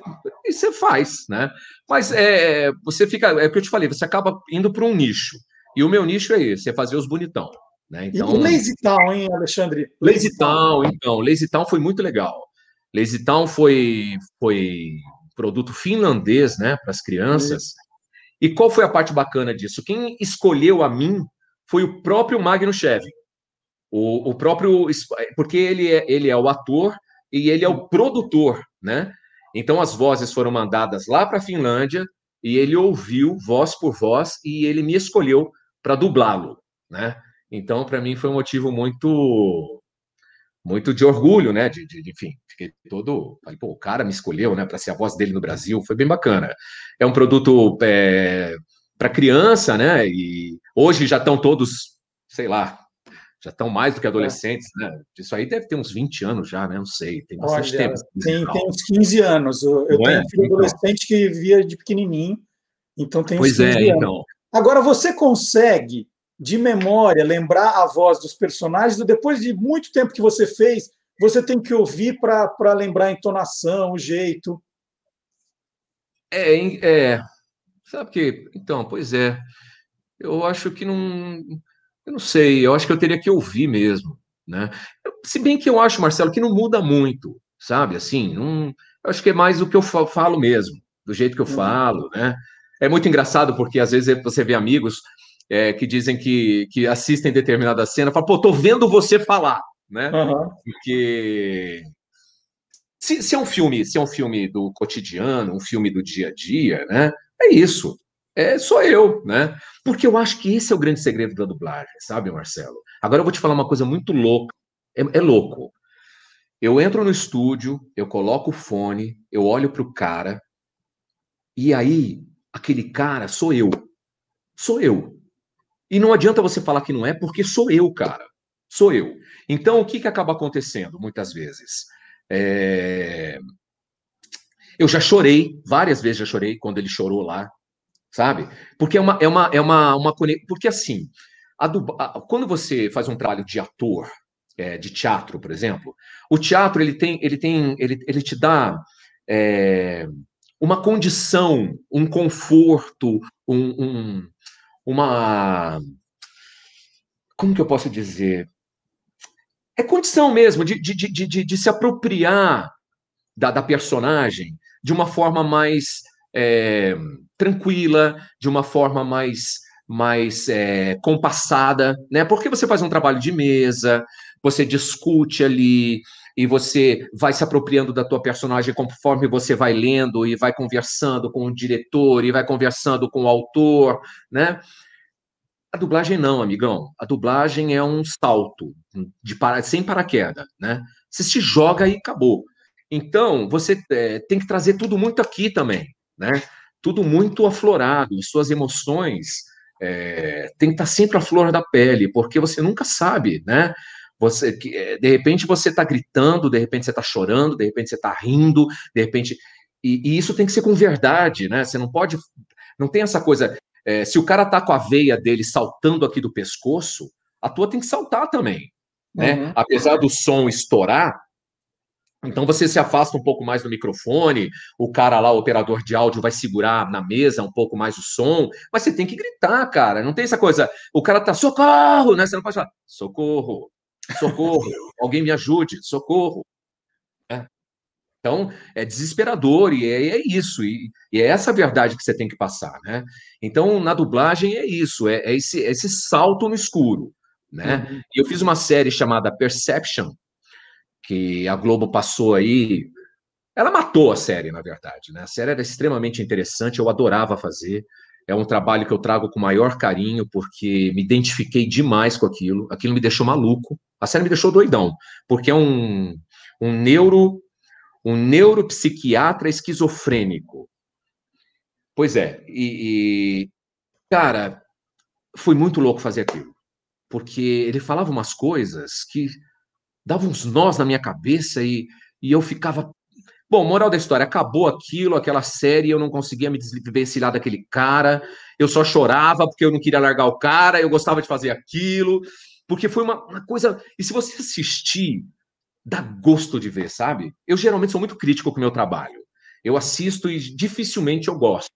e você faz, né? Mas é, você fica. É o que eu te falei, você acaba indo para um nicho. E o meu nicho é esse, é fazer os bonitão. Né? Então, e o Lazy Town, hein, Alexandre? Lazy Town, então. Lazy Town foi muito legal. Lazy Town foi, foi produto finlandês, né, para as crianças. E qual foi a parte bacana disso? Quem escolheu a mim foi o próprio Magno Chevy. O, o próprio. Porque ele é, ele é o ator e ele é o produtor, né? Então as vozes foram mandadas lá para a Finlândia e ele ouviu voz por voz e ele me escolheu para dublá-lo, né? Então para mim foi um motivo muito muito de orgulho, né? De, de, de enfim, fiquei todo. Falei, pô, o cara me escolheu, né, para ser a voz dele no Brasil, foi bem bacana. É um produto é, para criança, né? E hoje já estão todos, sei lá, já estão mais do que adolescentes, é. né? Isso aí deve ter uns 20 anos já, né? Não sei, tem bastante Olha, tempo. Tem, tem uns 15 anos. Eu, eu tenho é? um filho então. adolescente que via de pequenininho, então tem uns pois 15 é, anos. Então. Agora, você consegue de memória, lembrar a voz dos personagens, depois de muito tempo que você fez, você tem que ouvir para lembrar a entonação, o jeito. É, é, sabe que, então, pois é, eu acho que não, eu não sei, eu acho que eu teria que ouvir mesmo, né? Se bem que eu acho, Marcelo, que não muda muito, sabe? Assim, não, eu acho que é mais o que eu falo mesmo, do jeito que eu uhum. falo, né? É muito engraçado porque às vezes você vê amigos é, que dizem que, que assistem determinada cena, falam, pô, tô vendo você falar, né? Uhum. Porque se, se, é um filme, se é um filme do cotidiano, um filme do dia a dia, né? É isso. É só eu, né? Porque eu acho que esse é o grande segredo da dublagem, sabe, Marcelo? Agora eu vou te falar uma coisa muito louca. É, é louco. Eu entro no estúdio, eu coloco o fone, eu olho para o cara, e aí aquele cara sou eu. Sou eu. E não adianta você falar que não é, porque sou eu, cara. Sou eu. Então, o que, que acaba acontecendo muitas vezes? É... Eu já chorei, várias vezes já chorei quando ele chorou lá, sabe? Porque é uma, é uma, é uma, uma porque assim, a, quando você faz um trabalho de ator, é, de teatro, por exemplo, o teatro ele tem, ele tem, ele, ele te dá é, uma condição, um conforto, um, um, uma, como que eu posso dizer? É condição mesmo de, de, de, de, de se apropriar da, da personagem de uma forma mais é, tranquila, de uma forma mais mais é, compassada, né? Porque você faz um trabalho de mesa, você discute ali e você vai se apropriando da tua personagem conforme você vai lendo e vai conversando com o diretor e vai conversando com o autor, né? A dublagem não, amigão. A dublagem é um salto de para, sem paraquedas, né? Você se joga e acabou. Então, você é, tem que trazer tudo muito aqui também, né? Tudo muito aflorado, suas emoções é, tem que estar sempre à flor da pele, porque você nunca sabe, né? Você, é, de repente você está gritando, de repente você está chorando, de repente você está rindo, de repente. E, e, isso tem que ser com verdade, né? Você não pode. Não tem essa coisa. É, se o cara tá com a veia dele saltando aqui do pescoço, a tua tem que saltar também. Né? Uhum. Apesar do som estourar, então você se afasta um pouco mais do microfone, o cara lá, o operador de áudio, vai segurar na mesa um pouco mais o som, mas você tem que gritar, cara. Não tem essa coisa, o cara tá socorro, né? Você não pode falar, socorro, socorro, alguém me ajude, socorro. É. Então, é desesperador e é, é isso, e, e, é essa a verdade que você tem que passar, né? Então, na dublagem é isso, é, é esse, esse salto no escuro, né? Uhum. Eu fiz uma série chamada Perception, que a Globo passou aí. Ela matou a série, na verdade. Né? A série era extremamente interessante, eu adorava fazer. É um trabalho que eu trago com maior carinho, porque me identifiquei demais com aquilo. Aquilo me deixou maluco. A série me deixou doidão, porque é um, um neuro um neuropsiquiatra esquizofrênico. Pois é, e, e, cara, foi muito louco fazer aquilo, porque ele falava umas coisas que dava uns nós na minha cabeça e, e eu ficava. Bom, moral da história, acabou aquilo, aquela série, eu não conseguia me desvencilhar daquele cara, eu só chorava porque eu não queria largar o cara, eu gostava de fazer aquilo, porque foi uma, uma coisa. E se você assistir, dá gosto de ver, sabe? Eu geralmente sou muito crítico com o meu trabalho. Eu assisto e dificilmente eu gosto.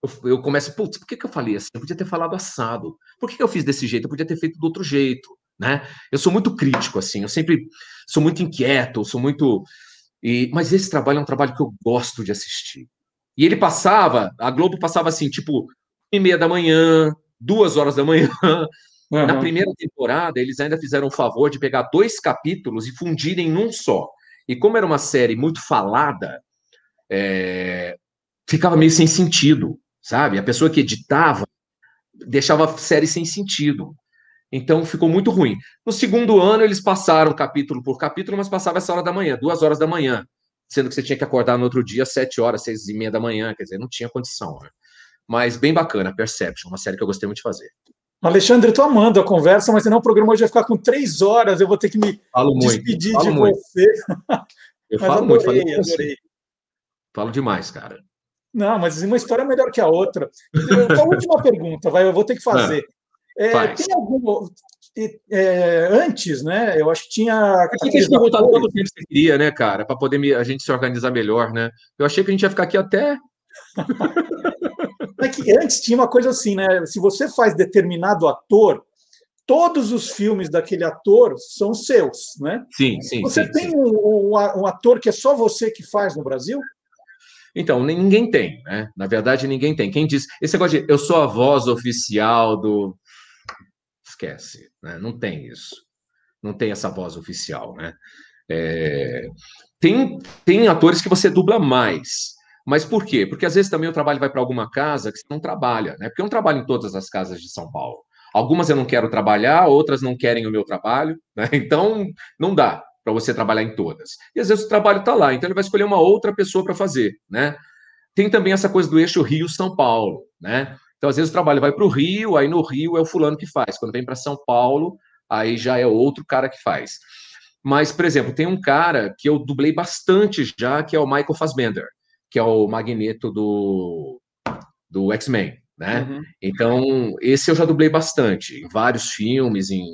Eu, eu começo, putz, por que, que eu falei assim? Eu podia ter falado assado. Por que, que eu fiz desse jeito? Eu podia ter feito do outro jeito né? Eu sou muito crítico, assim, eu sempre sou muito inquieto, sou muito. E, mas esse trabalho é um trabalho que eu gosto de assistir. E ele passava, a Globo passava assim, tipo, e meia da manhã, duas horas da manhã. Uhum. Na primeira temporada, eles ainda fizeram o favor de pegar dois capítulos e fundirem num só. E como era uma série muito falada, é... ficava meio sem sentido, sabe? A pessoa que editava deixava a série sem sentido. Então ficou muito ruim. No segundo ano, eles passaram capítulo por capítulo, mas passava essa hora da manhã, duas horas da manhã, sendo que você tinha que acordar no outro dia, sete horas, seis e meia da manhã, quer dizer, não tinha condição. Né? Mas bem bacana, Perception, uma série que eu gostei muito de fazer. Alexandre, estou amando a conversa, mas senão o programa hoje vai ficar com três horas, eu vou ter que me falo despedir de muito. você. Eu mas falo adorei, muito, adorei. Falo demais, cara. Não, mas uma história é melhor que a outra. Então, a última pergunta, vai, eu vou ter que fazer. Ah. É, tem algum. É, antes, né? Eu acho que tinha. Aqui que perguntar quanto tempo você queria, né, cara? Para poder me, a gente se organizar melhor, né? Eu achei que a gente ia ficar aqui até. é que antes tinha uma coisa assim, né? Se você faz determinado ator, todos os filmes daquele ator são seus, né? Sim, sim. Você sim, tem sim. Um, um, ator que é só você que faz no Brasil? Então, ninguém tem, né? Na verdade, ninguém tem. Quem diz. Esse negócio de eu sou a voz oficial do esquece, né? não tem isso, não tem essa voz oficial, né? É... Tem, tem atores que você dubla mais, mas por quê? Porque às vezes também o trabalho vai para alguma casa que você não trabalha, né? Porque eu não trabalho em todas as casas de São Paulo. Algumas eu não quero trabalhar, outras não querem o meu trabalho, né? Então não dá para você trabalhar em todas. E às vezes o trabalho está lá, então ele vai escolher uma outra pessoa para fazer, né? Tem também essa coisa do eixo Rio-São Paulo, né? Então, às vezes, o trabalho vai para o Rio, aí no Rio é o fulano que faz. Quando vem para São Paulo, aí já é outro cara que faz. Mas, por exemplo, tem um cara que eu dublei bastante já, que é o Michael Fassbender, que é o Magneto do, do X-Men, né? Uhum. Então, esse eu já dublei bastante, em vários filmes, em,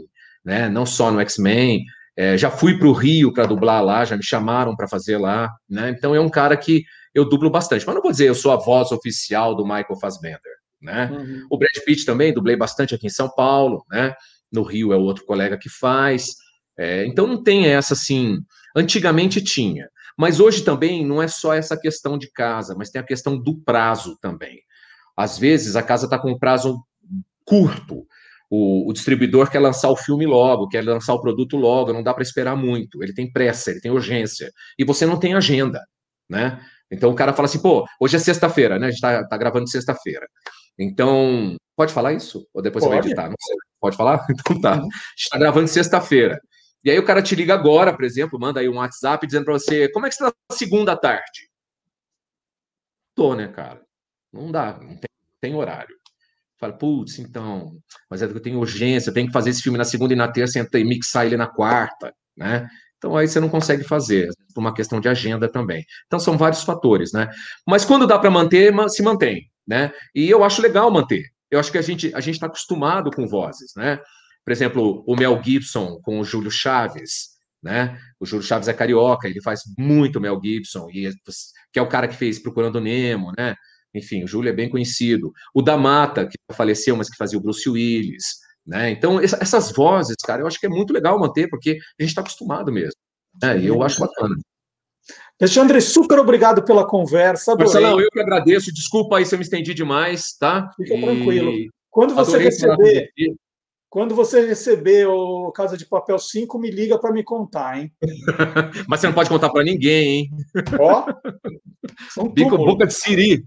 né, não só no X-Men, é, já fui para o Rio para dublar lá, já me chamaram para fazer lá, né? Então é um cara que eu dublo bastante. Mas não vou dizer eu sou a voz oficial do Michael Fassbender, né? Uhum. O Brad Pitt também dublei bastante aqui em São Paulo, né? No Rio é o outro colega que faz. É, então não tem essa assim. Antigamente tinha, mas hoje também não é só essa questão de casa, mas tem a questão do prazo também. Às vezes a casa está com um prazo curto. O, o, distribuidor quer lançar o filme logo, quer lançar o produto logo, não dá para esperar muito. Ele tem pressa, ele tem urgência. E você não tem agenda, né? Então o cara fala assim, pô, hoje é sexta-feira, né? A gente tá, tá gravando sexta-feira. Então, pode falar isso? Ou depois pode. você vai editar? Não sei. Pode falar? Então tá. Uhum. A gente está gravando sexta-feira. E aí o cara te liga agora, por exemplo, manda aí um WhatsApp dizendo para você, como é que você está segunda tarde? Tô, né, cara? Não dá, não tem, tem horário. Fala, putz, então, mas é que eu tenho urgência, eu tenho que fazer esse filme na segunda e na terça e mixar ele na quarta, né? Então aí você não consegue fazer, por uma questão de agenda também. Então são vários fatores, né? Mas quando dá para manter, se mantém, né? E eu acho legal manter. Eu acho que a gente a gente está acostumado com vozes, né? Por exemplo, o Mel Gibson com o Júlio Chaves, né? O Júlio Chaves é carioca, ele faz muito Mel Gibson, e, que é o cara que fez Procurando Nemo, né? Enfim, o Júlio é bem conhecido. O da Mata, que faleceu, mas que fazia o Bruce Willis. Né? Então, essas vozes, cara, eu acho que é muito legal manter, porque a gente está acostumado mesmo. Né? E eu acho bacana. Alexandre, super obrigado pela conversa. Adorei. Marcelão, eu que agradeço. Desculpa aí se eu me estendi demais, tá? Fica e... tranquilo. Quando você receber, quando você receber o Casa de Papel 5, me liga para me contar, hein? Mas você não pode contar para ninguém, hein? Ó, são Bico, boca de siri.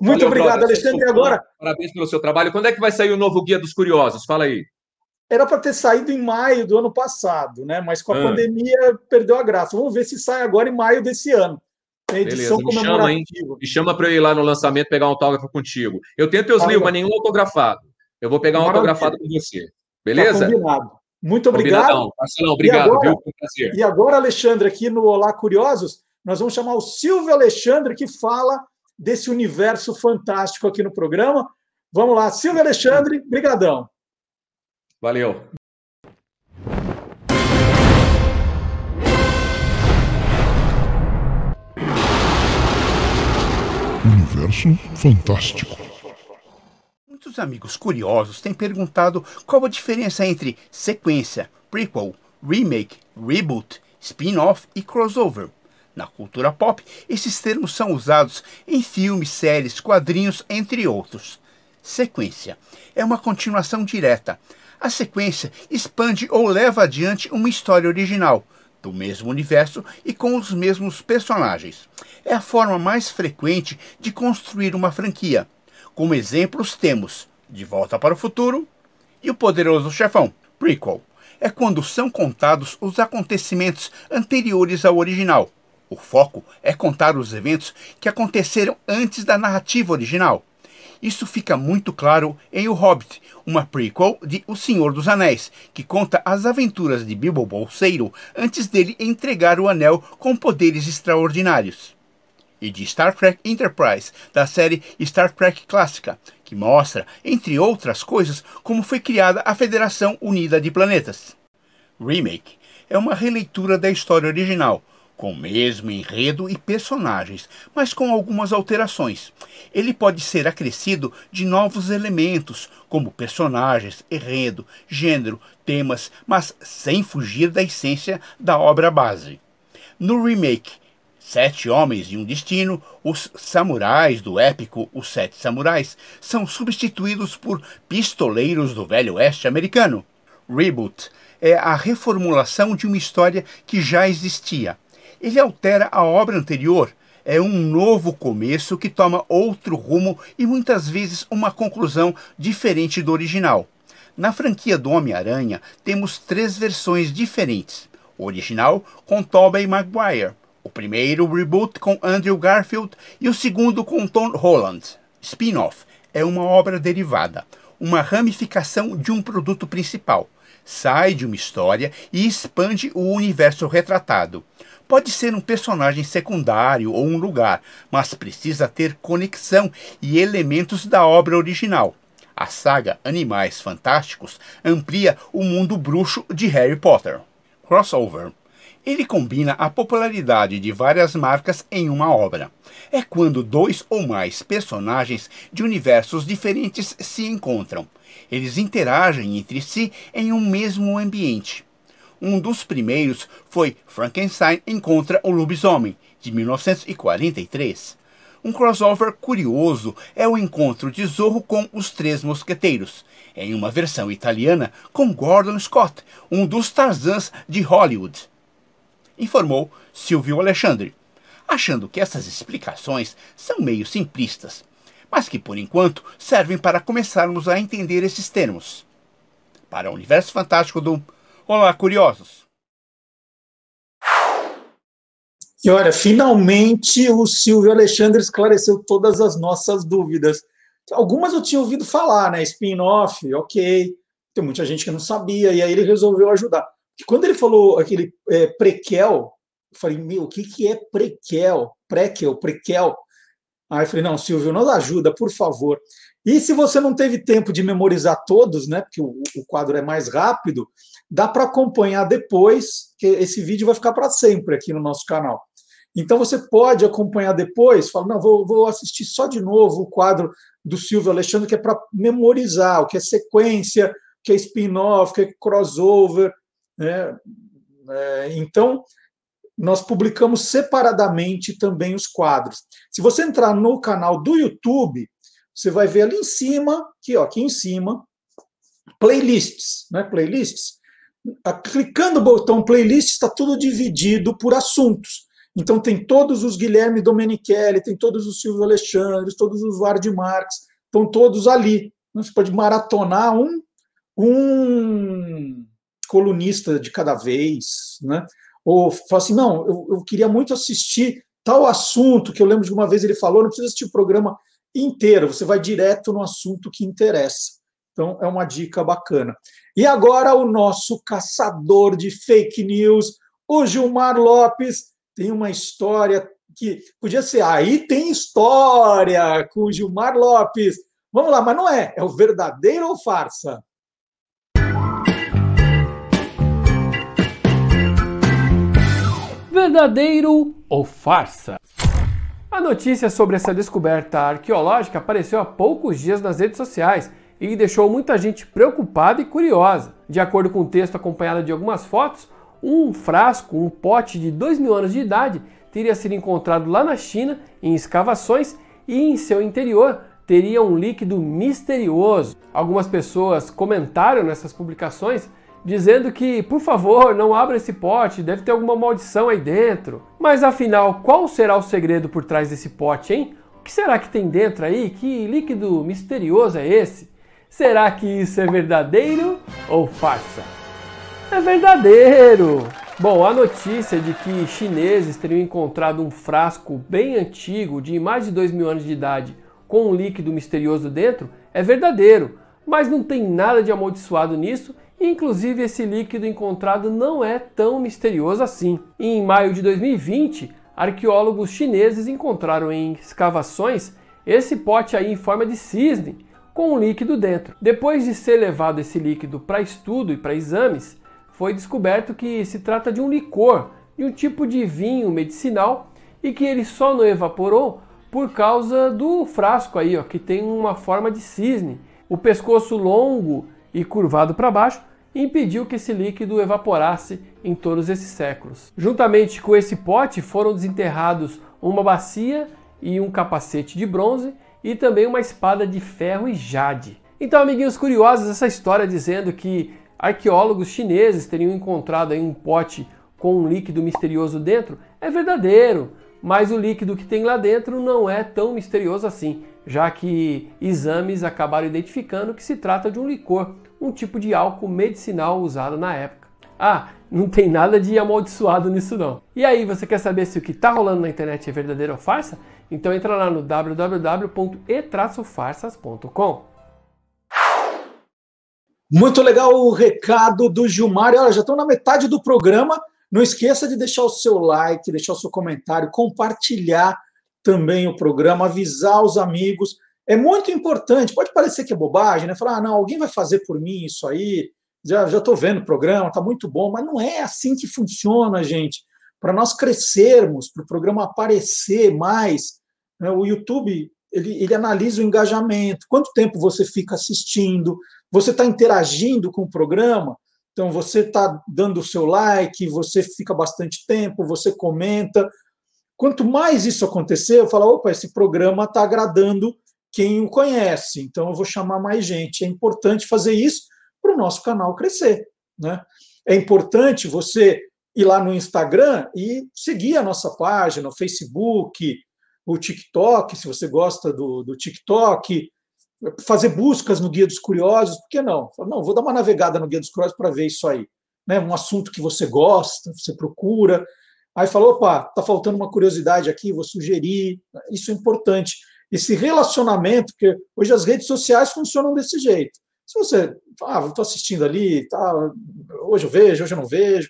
Muito Valeu, obrigado, brother. Alexandre. E agora? Parabéns pelo seu trabalho. Quando é que vai sair o novo Guia dos Curiosos? Fala aí. Era para ter saído em maio do ano passado, né? Mas com a ah. pandemia perdeu a graça. Vamos ver se sai agora em maio desse ano. Tem edição Beleza, me chama, hein? Me chama para eu ir lá no lançamento pegar um autógrafo contigo. Eu tenho teus ah, livros, mas nenhum autografado. Eu vou pegar um Maravilha. autografado com você. Beleza? Tá combinado. Muito obrigado. Marcelão, obrigado, e agora, viu? Foi um prazer. E agora, Alexandre, aqui no Olá Curiosos, nós vamos chamar o Silvio Alexandre, que fala desse universo fantástico aqui no programa. Vamos lá, Silvio Alexandre, brigadão. Valeu. Universo fantástico. Muitos amigos curiosos têm perguntado qual a diferença entre sequência, prequel, remake, reboot, spin-off e crossover. Na cultura pop, esses termos são usados em filmes, séries, quadrinhos, entre outros. Sequência é uma continuação direta. A sequência expande ou leva adiante uma história original, do mesmo universo e com os mesmos personagens. É a forma mais frequente de construir uma franquia. Como exemplos temos De Volta para o Futuro e O Poderoso Chefão, prequel. É quando são contados os acontecimentos anteriores ao original. O foco é contar os eventos que aconteceram antes da narrativa original. Isso fica muito claro em O Hobbit, uma prequel de O Senhor dos Anéis, que conta as aventuras de Bilbo Bolseiro antes dele entregar o anel com poderes extraordinários e de Star Trek Enterprise, da série Star Trek Clássica, que mostra, entre outras coisas, como foi criada a Federação Unida de Planetas. Remake é uma releitura da história original, com o mesmo enredo e personagens, mas com algumas alterações. Ele pode ser acrescido de novos elementos, como personagens, enredo, gênero, temas, mas sem fugir da essência da obra base. No remake, Sete Homens e um Destino, os samurais do épico Os Sete Samurais são substituídos por pistoleiros do Velho Oeste americano. Reboot é a reformulação de uma história que já existia. Ele altera a obra anterior, é um novo começo que toma outro rumo e muitas vezes uma conclusão diferente do original. Na franquia do Homem-Aranha, temos três versões diferentes. O original com Tobey Maguire, o primeiro reboot com Andrew Garfield e o segundo com Tom Holland. Spin-off é uma obra derivada, uma ramificação de um produto principal. Sai de uma história e expande o universo retratado. Pode ser um personagem secundário ou um lugar, mas precisa ter conexão e elementos da obra original. A saga Animais Fantásticos amplia o mundo bruxo de Harry Potter. Crossover. Ele combina a popularidade de várias marcas em uma obra. É quando dois ou mais personagens de universos diferentes se encontram. Eles interagem entre si em um mesmo ambiente. Um dos primeiros foi Frankenstein encontra o lobisomem, de 1943. Um crossover curioso é o encontro de Zorro com os Três Mosqueteiros, em uma versão italiana com Gordon Scott, um dos Tarzans de Hollywood. Informou Silvio Alexandre, achando que essas explicações são meio simplistas, mas que por enquanto servem para começarmos a entender esses termos. Para o universo fantástico do Olá, curiosos! E olha, finalmente o Silvio Alexandre esclareceu todas as nossas dúvidas. Algumas eu tinha ouvido falar, né? Spin-off, ok. Tem muita gente que não sabia, e aí ele resolveu ajudar. E quando ele falou aquele é, prequel, eu falei, meu, o que, que é prequel? Prequel, prequel. Aí eu falei, não, Silvio, nos ajuda, por favor. E se você não teve tempo de memorizar todos, né? Porque o, o quadro é mais rápido, dá para acompanhar depois, que esse vídeo vai ficar para sempre aqui no nosso canal. Então você pode acompanhar depois, fala, não, vou, vou assistir só de novo o quadro do Silvio Alexandre, que é para memorizar o que é sequência, o que é spin-off, o que é crossover. Né? É, então, nós publicamos separadamente também os quadros. Se você entrar no canal do YouTube, você vai ver ali em cima, aqui, ó, aqui em cima, playlists, né? Playlists. Clicando no botão playlist, está tudo dividido por assuntos. Então tem todos os Guilherme Domenichelli, tem todos os Silvio Alexandre, todos os Ward Marques, estão todos ali. Você pode maratonar um, um colunista de cada vez, né? Ou falar assim, não, eu, eu queria muito assistir tal assunto que eu lembro de uma vez ele falou, não precisa assistir o programa inteiro, você vai direto no assunto que interessa. Então é uma dica bacana. E agora o nosso caçador de fake news, o Gilmar Lopes, tem uma história que podia ser aí tem história com o Gilmar Lopes. Vamos lá, mas não é. É o verdadeiro ou farsa? Verdadeiro ou farsa? A notícia sobre essa descoberta arqueológica apareceu há poucos dias nas redes sociais e deixou muita gente preocupada e curiosa. De acordo com o texto acompanhado de algumas fotos, um frasco, um pote de 2 mil anos de idade, teria sido encontrado lá na China em escavações e em seu interior teria um líquido misterioso. Algumas pessoas comentaram nessas publicações dizendo que, por favor, não abra esse pote, deve ter alguma maldição aí dentro. Mas afinal, qual será o segredo por trás desse pote, hein? O que será que tem dentro aí? Que líquido misterioso é esse? Será que isso é verdadeiro ou farsa? é verdadeiro. Bom, a notícia de que chineses teriam encontrado um frasco bem antigo, de mais de 2 mil anos de idade, com um líquido misterioso dentro, é verdadeiro, mas não tem nada de amaldiçoado nisso, e inclusive esse líquido encontrado não é tão misterioso assim. Em maio de 2020, arqueólogos chineses encontraram em escavações esse pote aí em forma de cisne, com um líquido dentro. Depois de ser levado esse líquido para estudo e para exames, foi descoberto que se trata de um licor, de um tipo de vinho medicinal e que ele só não evaporou por causa do frasco aí, ó, que tem uma forma de cisne. O pescoço longo e curvado para baixo impediu que esse líquido evaporasse em todos esses séculos. Juntamente com esse pote foram desenterrados uma bacia e um capacete de bronze e também uma espada de ferro e jade. Então, amiguinhos curiosos, essa história dizendo que arqueólogos chineses teriam encontrado um pote com um líquido misterioso dentro, é verdadeiro, mas o líquido que tem lá dentro não é tão misterioso assim, já que exames acabaram identificando que se trata de um licor, um tipo de álcool medicinal usado na época. Ah, não tem nada de amaldiçoado nisso não. E aí, você quer saber se o que está rolando na internet é verdadeiro ou farsa? Então entra lá no www.e-farsas.com. Muito legal o recado do Gilmar. Olha, já estão na metade do programa, Não esqueça de deixar o seu like, deixar o seu comentário, compartilhar também o programa, avisar os amigos. É muito importante. Pode parecer que é bobagem, né? Falar, ah, não, alguém vai fazer por mim isso aí. Já estou vendo o programa, está muito bom, mas não é assim que funciona, gente. Para nós crescermos, para o programa aparecer mais, né? o YouTube ele, ele analisa o engajamento, quanto tempo você fica assistindo, você está interagindo com o programa, então você está dando o seu like, você fica bastante tempo, você comenta. Quanto mais isso acontecer, eu falo, opa, esse programa está agradando quem o conhece, então eu vou chamar mais gente. É importante fazer isso para o nosso canal crescer. Né? É importante você ir lá no Instagram e seguir a nossa página, o Facebook, o TikTok, se você gosta do, do TikTok, fazer buscas no Guia dos Curiosos, por que não? Não, vou dar uma navegada no Guia dos Curiosos para ver isso aí. Né? Um assunto que você gosta, você procura. Aí falou, opa, está faltando uma curiosidade aqui, vou sugerir. Isso é importante. Esse relacionamento, porque hoje as redes sociais funcionam desse jeito. Se você, ah, estou assistindo ali, tá, hoje eu vejo, hoje eu não vejo,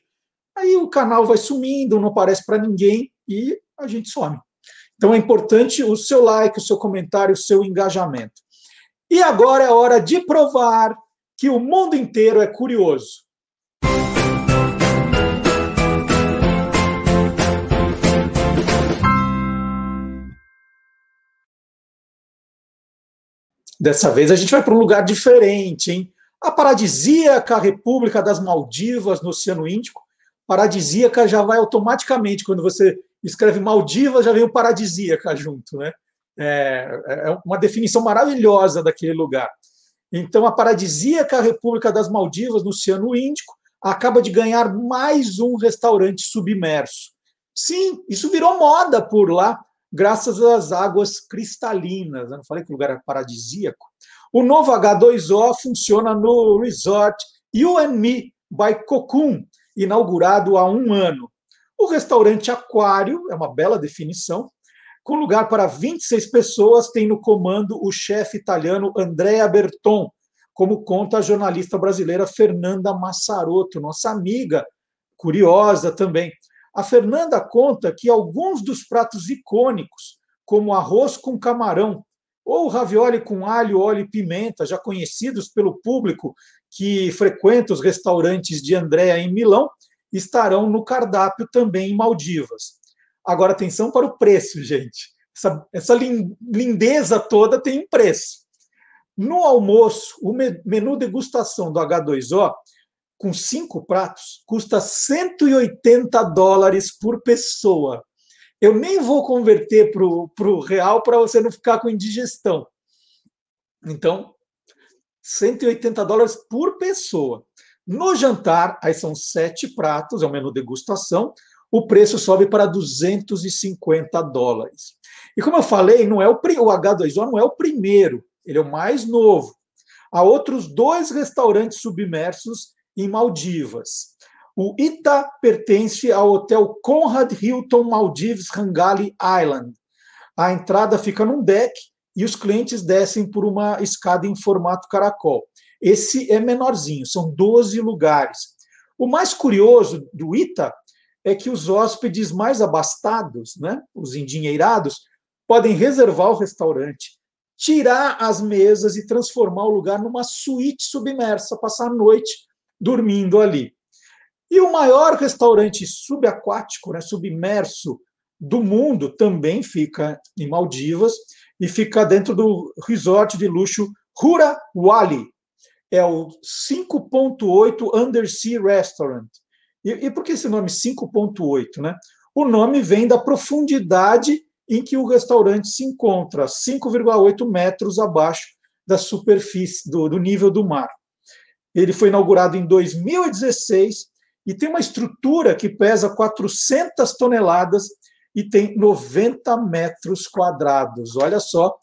aí o canal vai sumindo, não aparece para ninguém e a gente some. Então é importante o seu like, o seu comentário, o seu engajamento. E agora é hora de provar que o mundo inteiro é curioso. Dessa vez a gente vai para um lugar diferente, hein? A paradisíaca República das Maldivas, no Oceano Índico. Paradisíaca já vai automaticamente, quando você escreve Maldivas, já vem o paradisíaca junto, né? É, é uma definição maravilhosa daquele lugar. Então, a paradisíaca República das Maldivas, no Oceano Índico, acaba de ganhar mais um restaurante submerso. Sim, isso virou moda por lá, graças às águas cristalinas. Eu não falei que o lugar é paradisíaco. O novo H2O funciona no resort You and Me by Cocoon, inaugurado há um ano. O restaurante Aquário, é uma bela definição, com lugar para 26 pessoas, tem no comando o chefe italiano Andrea Berton, como conta a jornalista brasileira Fernanda Massarotto, nossa amiga, curiosa também. A Fernanda conta que alguns dos pratos icônicos, como arroz com camarão, ou ravioli com alho, óleo e pimenta, já conhecidos pelo público que frequenta os restaurantes de Andrea em Milão, estarão no cardápio também em Maldivas. Agora, atenção para o preço, gente. Essa, essa lindeza toda tem um preço. No almoço, o menu degustação do H2O, com cinco pratos, custa 180 dólares por pessoa. Eu nem vou converter para o real para você não ficar com indigestão. Então, 180 dólares por pessoa. No jantar, aí são sete pratos, é o menu degustação, o preço sobe para 250 dólares. E como eu falei, não é o, o H2O não é o primeiro, ele é o mais novo. Há outros dois restaurantes submersos em Maldivas. O Ita pertence ao hotel Conrad Hilton Maldives Rangali Island. A entrada fica num deck e os clientes descem por uma escada em formato caracol. Esse é menorzinho, são 12 lugares. O mais curioso do Ita é que os hóspedes mais abastados, né, os endinheirados, podem reservar o restaurante, tirar as mesas e transformar o lugar numa suíte submersa, passar a noite dormindo ali. E o maior restaurante subaquático, né, submerso do mundo, também fica em Maldivas e fica dentro do resort de luxo Hura Wali, é o 5.8 Undersea Restaurant. E, e por que esse nome 5.8? Né? O nome vem da profundidade em que o restaurante se encontra, 5,8 metros abaixo da superfície, do, do nível do mar. Ele foi inaugurado em 2016 e tem uma estrutura que pesa 400 toneladas e tem 90 metros quadrados. Olha só.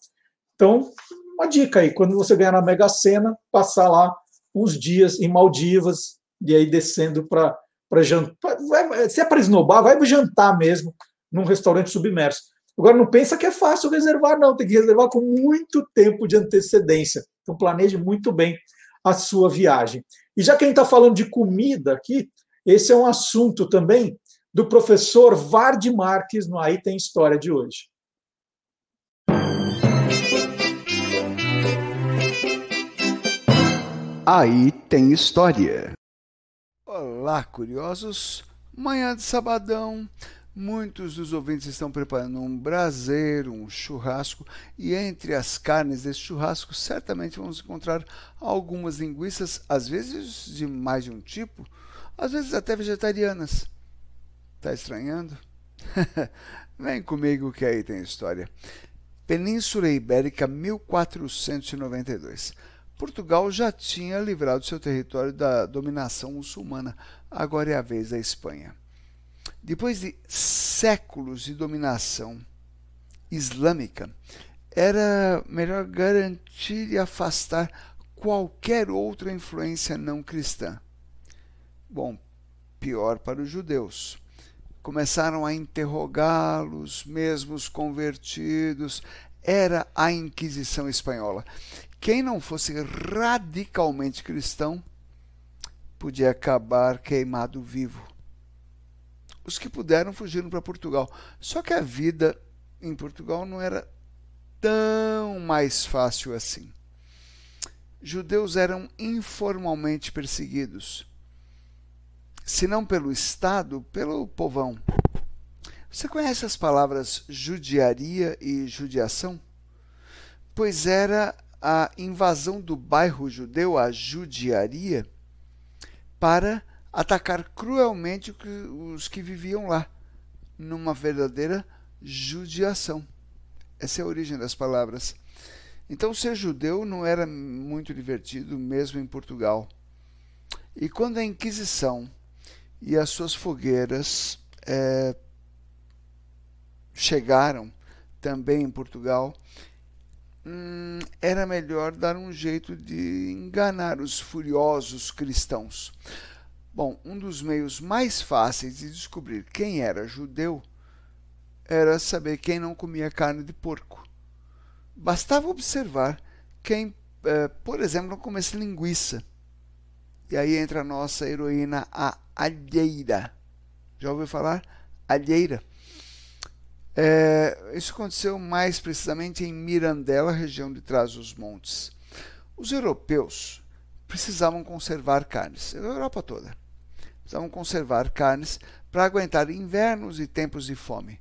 Então, uma dica aí, quando você ganhar na Mega Sena, passar lá uns dias em Maldivas e aí descendo para jantar. Se é para esnobar, vai jantar mesmo num restaurante submerso. Agora, não pensa que é fácil reservar, não. Tem que reservar com muito tempo de antecedência. Então, planeje muito bem a sua viagem. E já que a gente está falando de comida aqui, Esse é um assunto também do professor Vard Marques no Aí Tem História de hoje. Aí tem história. Olá, curiosos. Manhã de sabadão. Muitos dos ouvintes estão preparando um braseiro, um churrasco, e entre as carnes desse churrasco, certamente vamos encontrar algumas linguiças, às vezes de mais de um tipo, às vezes até vegetarianas. Tá estranhando? Vem comigo que aí tem história. Península Ibérica 1492. Portugal já tinha livrado seu território da dominação muçulmana, agora é a vez da Espanha. Depois de séculos de dominação islâmica, era melhor garantir e afastar qualquer outra influência não cristã. Bom, pior para os judeus. Começaram a interrogá-los, mesmo os convertidos. Era a Inquisição Espanhola. Quem não fosse radicalmente cristão podia acabar queimado vivo. Os que puderam fugiram para Portugal. Só que a vida em Portugal não era tão mais fácil assim. Judeus eram informalmente perseguidos, se não pelo Estado, pelo povão. Você conhece as palavras judiaria e judiação? Pois era a invasão do bairro judeu, a judiaria, para atacar cruelmente os que viviam lá, numa verdadeira judiação. Essa é a origem das palavras. Então, ser judeu não era muito divertido, mesmo em Portugal. E quando a Inquisição e as suas fogueiras é, chegaram também em Portugal, hum, era melhor dar um jeito de enganar os furiosos cristãos. Bom, um dos meios mais fáceis de descobrir quem era judeu era saber quem não comia carne de porco. Bastava observar quem, eh, por exemplo, não comesse linguiça. E aí entra a nossa heroína, a alheira. Já ouviu falar? Alheira. É, isso aconteceu mais precisamente em Mirandela, região de trás dos montes. Os europeus precisavam conservar carnes, a Europa toda. Precisavam conservar carnes para aguentar invernos e tempos de fome.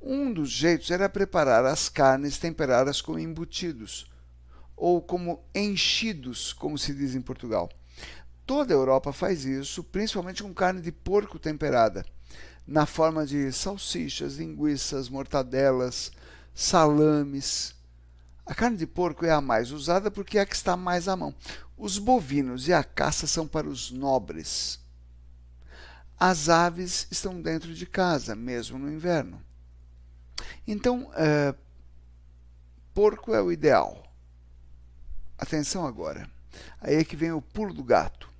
Um dos jeitos era preparar as carnes temperadas com embutidos, ou como enchidos, como se diz em Portugal. Toda a Europa faz isso, principalmente com carne de porco temperada na forma de salsichas, linguiças, mortadelas, salames. A carne de porco é a mais usada porque é a que está mais à mão. Os bovinos e a caça são para os nobres. As aves estão dentro de casa, mesmo no inverno. Então, é, porco é o ideal. Atenção agora. Aí é que vem o pulo do gato.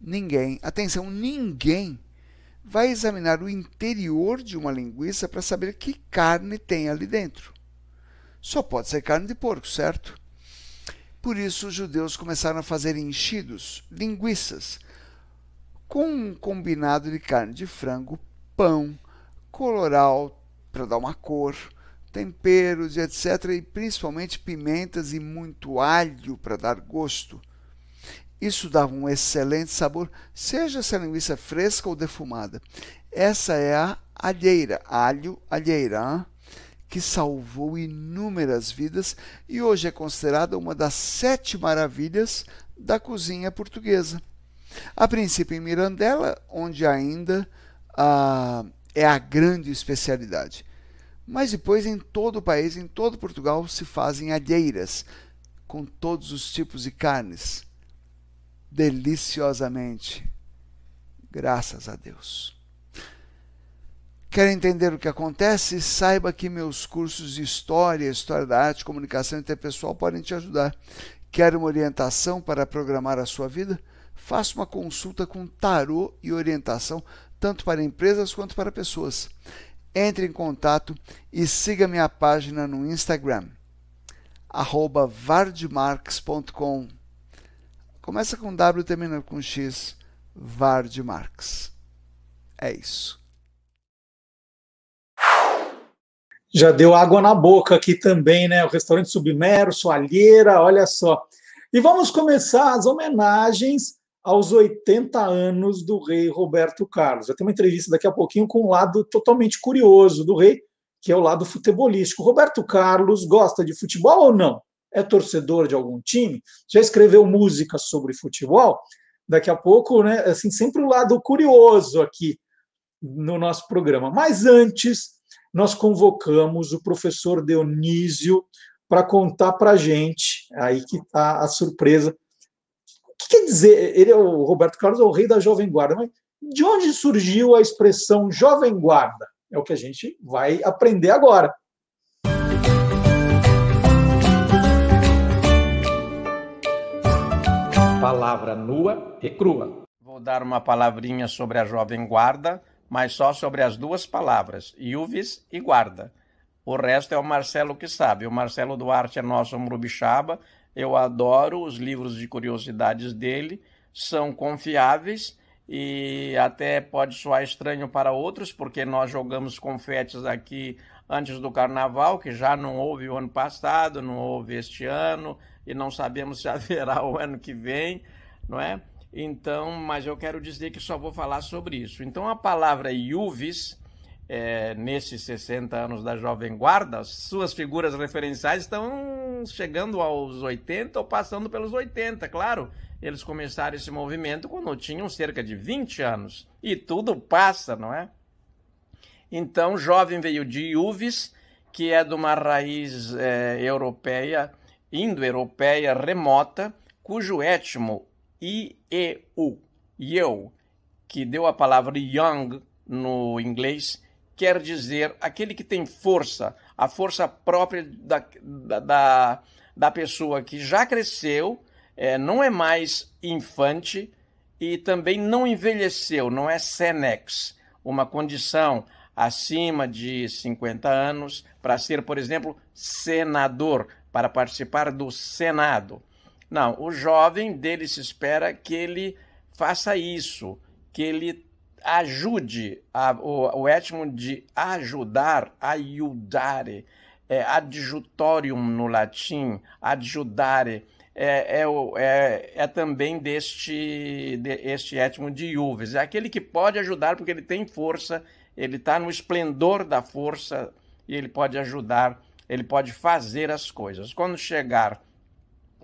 Ninguém, atenção, ninguém vai examinar o interior de uma linguiça para saber que carne tem ali dentro. Só pode ser carne de porco, certo? Por isso, os judeus começaram a fazer enchidos, linguiças, com um combinado de carne de frango, pão, coloral para dar uma cor, temperos e etc., e principalmente pimentas e muito alho para dar gosto. Isso dava um excelente sabor, seja essa linguiça fresca ou defumada. Essa é a alheira, alho alheira, que salvou inúmeras vidas e hoje é considerada uma das sete maravilhas da cozinha portuguesa. A princípio em Mirandela, onde ainda ah, é a grande especialidade. Mas depois em todo o país, em todo Portugal, se fazem alheiras, com todos os tipos de carnes deliciosamente. Graças a Deus. Quer entender o que acontece? Saiba que meus cursos de História, História da Arte, Comunicação Interpessoal podem te ajudar. Quer uma orientação para programar a sua vida? Faça uma consulta com tarô e orientação, tanto para empresas quanto para pessoas. Entre em contato e siga minha página no Instagram, vardmarx.com Começa com W termina com X. Vard Marx. É isso. Já deu água na boca aqui também, né? O restaurante submerso, alheira, olha só. E vamos começar as homenagens aos 80 anos do rei Roberto Carlos. Eu tenho uma entrevista daqui a pouquinho com um lado totalmente curioso do rei, que é o lado futebolístico. Roberto Carlos gosta de futebol ou não? É torcedor de algum time? Já escreveu música sobre futebol? Daqui a pouco, né? Assim, sempre o um lado curioso aqui no nosso programa. Mas antes, nós convocamos o professor Dionísio para contar para gente, aí que está a surpresa. O que quer dizer, ele é o Roberto Carlos, é o rei da Jovem Guarda, mas de onde surgiu a expressão Jovem Guarda? É o que a gente vai aprender agora. Palavra nua e crua. Vou dar uma palavrinha sobre a Jovem Guarda mas só sobre as duas palavras, Iuvis e guarda. O resto é o Marcelo que sabe. O Marcelo Duarte é nosso Murubixaba. Eu adoro os livros de curiosidades dele, são confiáveis e até pode soar estranho para outros, porque nós jogamos confetes aqui antes do carnaval, que já não houve o ano passado, não houve este ano e não sabemos se haverá o ano que vem, não é? Então, mas eu quero dizer que só vou falar sobre isso. Então, a palavra Iuvis, é, nesses 60 anos da Jovem Guarda, suas figuras referenciais estão chegando aos 80 ou passando pelos 80, claro. Eles começaram esse movimento quando tinham cerca de 20 anos. E tudo passa, não é? Então, jovem veio de Iuvis, que é de uma raiz é, europeia, indo-europeia remota, cujo etmo I-E-U, eu, que deu a palavra young no inglês, quer dizer aquele que tem força, a força própria da, da, da pessoa que já cresceu, é, não é mais infante e também não envelheceu, não é senex, uma condição acima de 50 anos para ser, por exemplo, senador, para participar do Senado. Não, o jovem dele se espera que ele faça isso, que ele ajude, a, o, o etmo de ajudar, ajudare, é adjutorium no latim, adjudare, é, é, é, é, também deste de, este etmo de Iuves. É aquele que pode ajudar porque ele tem força, ele está no esplendor da força e ele pode ajudar, ele pode fazer as coisas. Quando chegar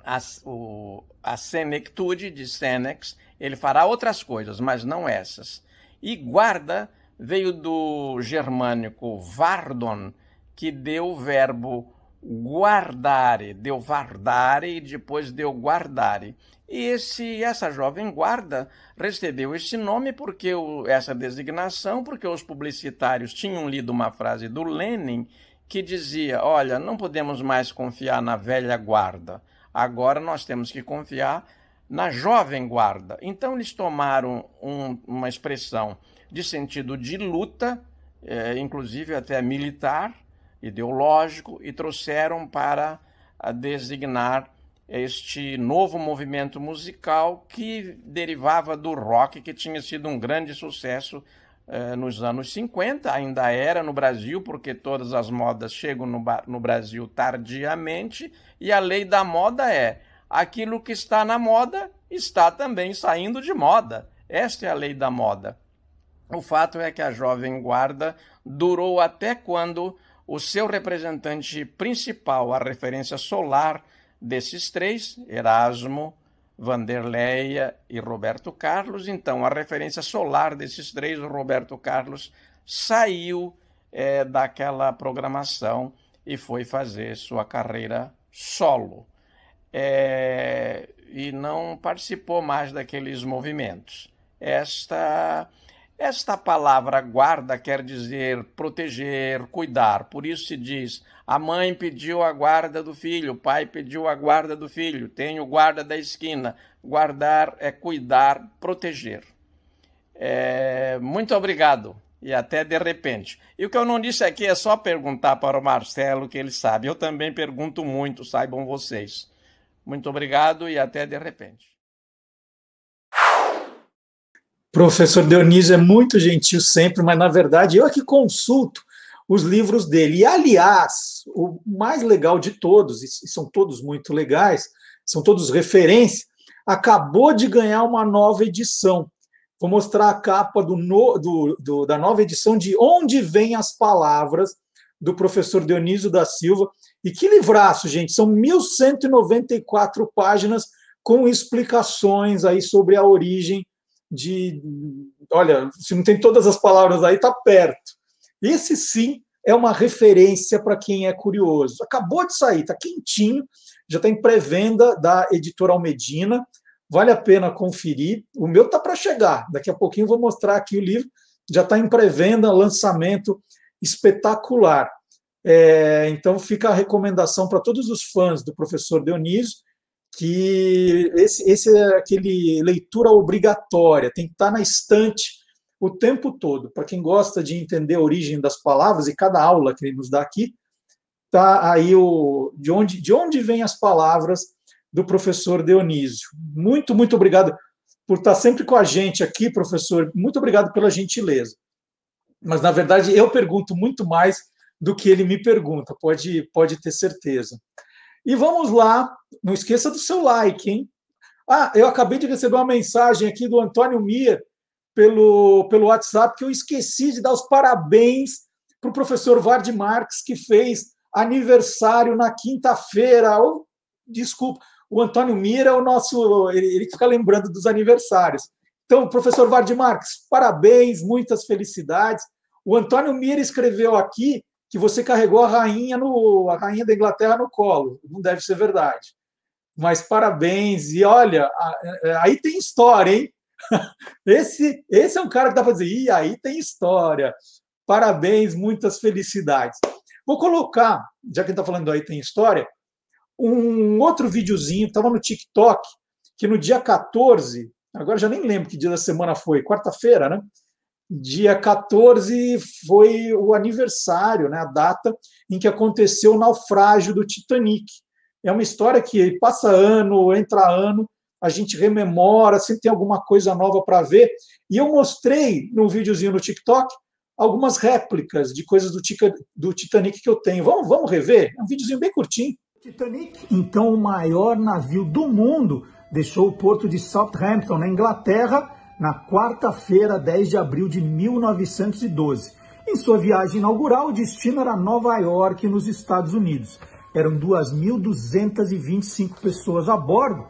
a, o, a senectude de Senex, ele fará outras coisas, mas não essas. E guarda veio do germânico vardon, que deu o verbo guardare, deu vardare e depois deu guardare. E esse, essa jovem guarda recebeu esse nome porque o, essa designação, porque os publicitários tinham lido uma frase do Lenin que dizia: Olha, não podemos mais confiar na velha guarda. Agora nós temos que confiar na jovem guarda. Então eles tomaram um, uma expressão de sentido de luta, é, inclusive até militar, ideológico, e trouxeram para designar este novo movimento musical que derivava do rock, que tinha sido um grande sucesso eh, nos anos 50, ainda era no Brasil, porque todas as modas chegam no, no Brasil tardiamente, e a lei da moda é aquilo que está na moda está também saindo de moda. Esta é a lei da moda. O fato é que a Jovem Guarda durou até quando o seu representante principal, a referência solar desses três, Erasmo, Vanderleia e Roberto Carlos. Então, a referência solar desses três, o Roberto Carlos, saiu é, daquela programação e foi fazer sua carreira solo. É, e não participou mais daqueles movimentos. Esta esta palavra guarda quer dizer proteger, cuidar. Por isso se diz: a mãe pediu a guarda do filho, o pai pediu a guarda do filho, tem o guarda da esquina. Guardar é cuidar, proteger. É, muito obrigado e até de repente. E o que eu não disse aqui é só perguntar para o Marcelo que ele sabe. Eu também pergunto muito, saibam vocês. Muito obrigado e até de repente. Professor Dionísio é muito gentil sempre, mas na verdade eu é que consulto os livros dele. E, aliás, o mais legal de todos, e são todos muito legais, são todos referência, acabou de ganhar uma nova edição. Vou mostrar a capa do, do, do, da nova edição de Onde Vêm as Palavras, do professor Dionísio da Silva. E que livraço, gente! São 1.194 páginas com explicações aí sobre a origem de. Olha, se não tem todas as palavras aí, está perto. Esse sim é uma referência para quem é curioso. Acabou de sair, está quentinho, já está em pré-venda da editora Almedina. Vale a pena conferir. O meu está para chegar. Daqui a pouquinho vou mostrar aqui o livro. Já está em pré-venda, lançamento espetacular. É, então fica a recomendação para todos os fãs do professor Dionísio que esse, esse é aquele leitura obrigatória, tem que estar tá na estante o tempo todo. Para quem gosta de entender a origem das palavras, e cada aula que ele nos dá aqui, está aí o, de, onde, de onde vêm as palavras do professor Dionísio. Muito, muito obrigado por estar sempre com a gente aqui, professor. Muito obrigado pela gentileza. Mas, na verdade, eu pergunto muito mais do que ele me pergunta, pode, pode ter certeza. E vamos lá, não esqueça do seu like, hein? Ah, eu acabei de receber uma mensagem aqui do Antônio Mir, pelo, pelo WhatsApp que eu esqueci de dar os parabéns para o professor Vard Marques, que fez aniversário na quinta-feira. Oh, desculpa, o Antônio Mira é o nosso. Ele, ele fica lembrando dos aniversários. Então, professor Vard Marques, parabéns, muitas felicidades. O Antônio Mira escreveu aqui que você carregou a rainha no a rainha da Inglaterra no colo. Não deve ser verdade. Mas parabéns. E olha, aí tem história, hein? Esse, esse é um cara que dá para dizer, aí tem história. Parabéns, muitas felicidades. Vou colocar, já que está falando aí tem história, um outro videozinho, estava no TikTok, que no dia 14, agora já nem lembro que dia da semana foi, quarta-feira, né? Dia 14 foi o aniversário, né, a data em que aconteceu o naufrágio do Titanic. É uma história que passa ano, entra ano, a gente rememora, sempre tem alguma coisa nova para ver. E eu mostrei num videozinho no TikTok algumas réplicas de coisas do, do Titanic que eu tenho. Vamos, vamos rever? É um videozinho bem curtinho. Titanic, então o maior navio do mundo, deixou o porto de Southampton, na Inglaterra, na quarta-feira, 10 de abril de 1912. Em sua viagem inaugural, o destino era Nova York, nos Estados Unidos. Eram 2.225 pessoas a bordo,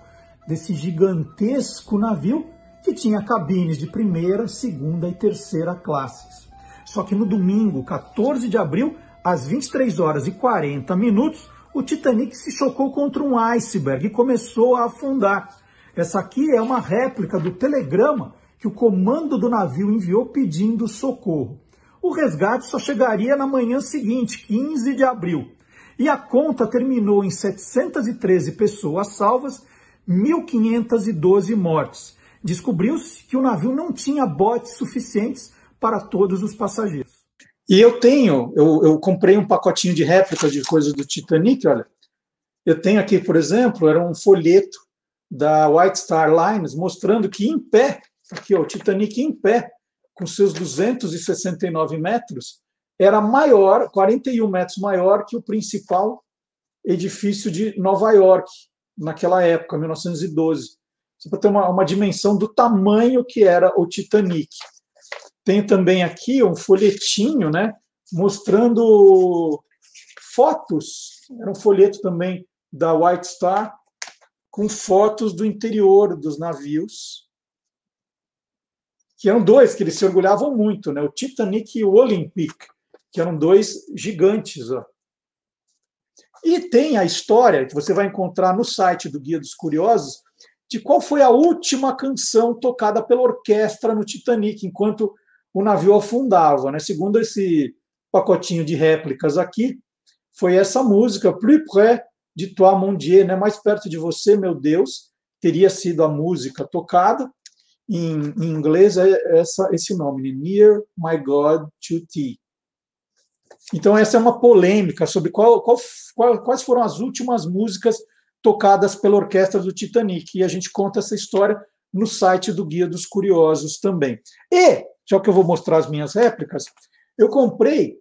desse gigantesco navio que tinha cabines de primeira, segunda e terceira classes. Só que no domingo, 14 de abril, às 23 horas e 40 minutos, o Titanic se chocou contra um iceberg e começou a afundar. Essa aqui é uma réplica do telegrama que o comando do navio enviou pedindo socorro. O resgate só chegaria na manhã seguinte, 15 de abril. E a conta terminou em 713 pessoas salvas 1.512 mortes. Descobriu-se que o navio não tinha botes suficientes para todos os passageiros. E eu tenho, eu, eu comprei um pacotinho de réplicas de coisas do Titanic, olha. Eu tenho aqui, por exemplo, era um folheto da White Star Lines mostrando que em pé, aqui o Titanic em pé, com seus 269 metros, era maior, 41 metros maior que o principal edifício de Nova York, naquela época, 1912. Para ter uma, uma dimensão do tamanho que era o Titanic. Tem também aqui um folhetinho, né, mostrando fotos. Era um folheto também da White Star com fotos do interior dos navios, que eram dois que eles se orgulhavam muito, né? O Titanic e o Olympic, que eram dois gigantes, ó. E tem a história que você vai encontrar no site do Guia dos Curiosos de qual foi a última canção tocada pela orquestra no Titanic enquanto o navio afundava. Né? Segundo esse pacotinho de réplicas aqui, foi essa música, Plus près de toi, mon Dieu, né? mais perto de você, meu Deus, teria sido a música tocada. Em, em inglês é essa, esse nome, Near My God to Thee. Então, essa é uma polêmica sobre qual, qual, qual, quais foram as últimas músicas tocadas pela orquestra do Titanic. E a gente conta essa história no site do Guia dos Curiosos também. E, já que eu vou mostrar as minhas réplicas, eu comprei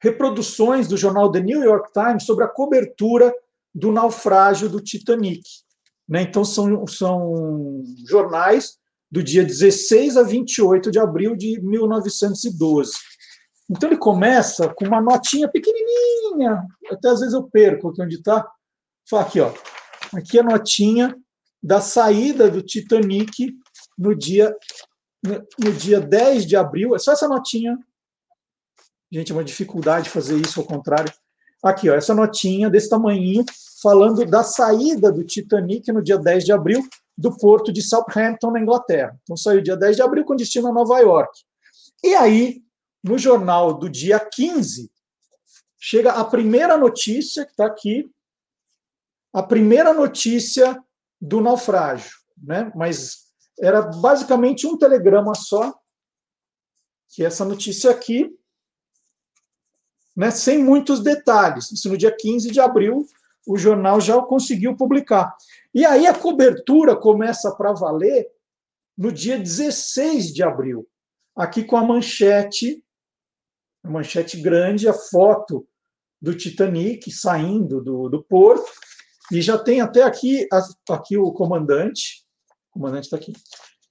reproduções do jornal The New York Times sobre a cobertura do naufrágio do Titanic. Né? Então, são, são jornais do dia 16 a 28 de abril de 1912. Então, ele começa com uma notinha pequenininha, até às vezes eu perco aqui onde está. Aqui, ó. Aqui a notinha da saída do Titanic no dia, no dia 10 de abril. É só essa notinha. Gente, é uma dificuldade fazer isso ao contrário. Aqui, ó, essa notinha desse tamanho, falando da saída do Titanic no dia 10 de abril do porto de Southampton, na Inglaterra. Então, saiu dia 10 de abril com destino a Nova York. E aí, no jornal do dia 15, chega a primeira notícia, que está aqui, a primeira notícia do naufrágio, né? Mas era basicamente um telegrama só, que é essa notícia aqui, né? Sem muitos detalhes. Isso no dia 15 de abril, o jornal já conseguiu publicar. E aí a cobertura começa para valer no dia 16 de abril, aqui com a manchete, a manchete grande, a foto do Titanic saindo do, do porto, e já tem até aqui, aqui o comandante, o comandante está aqui,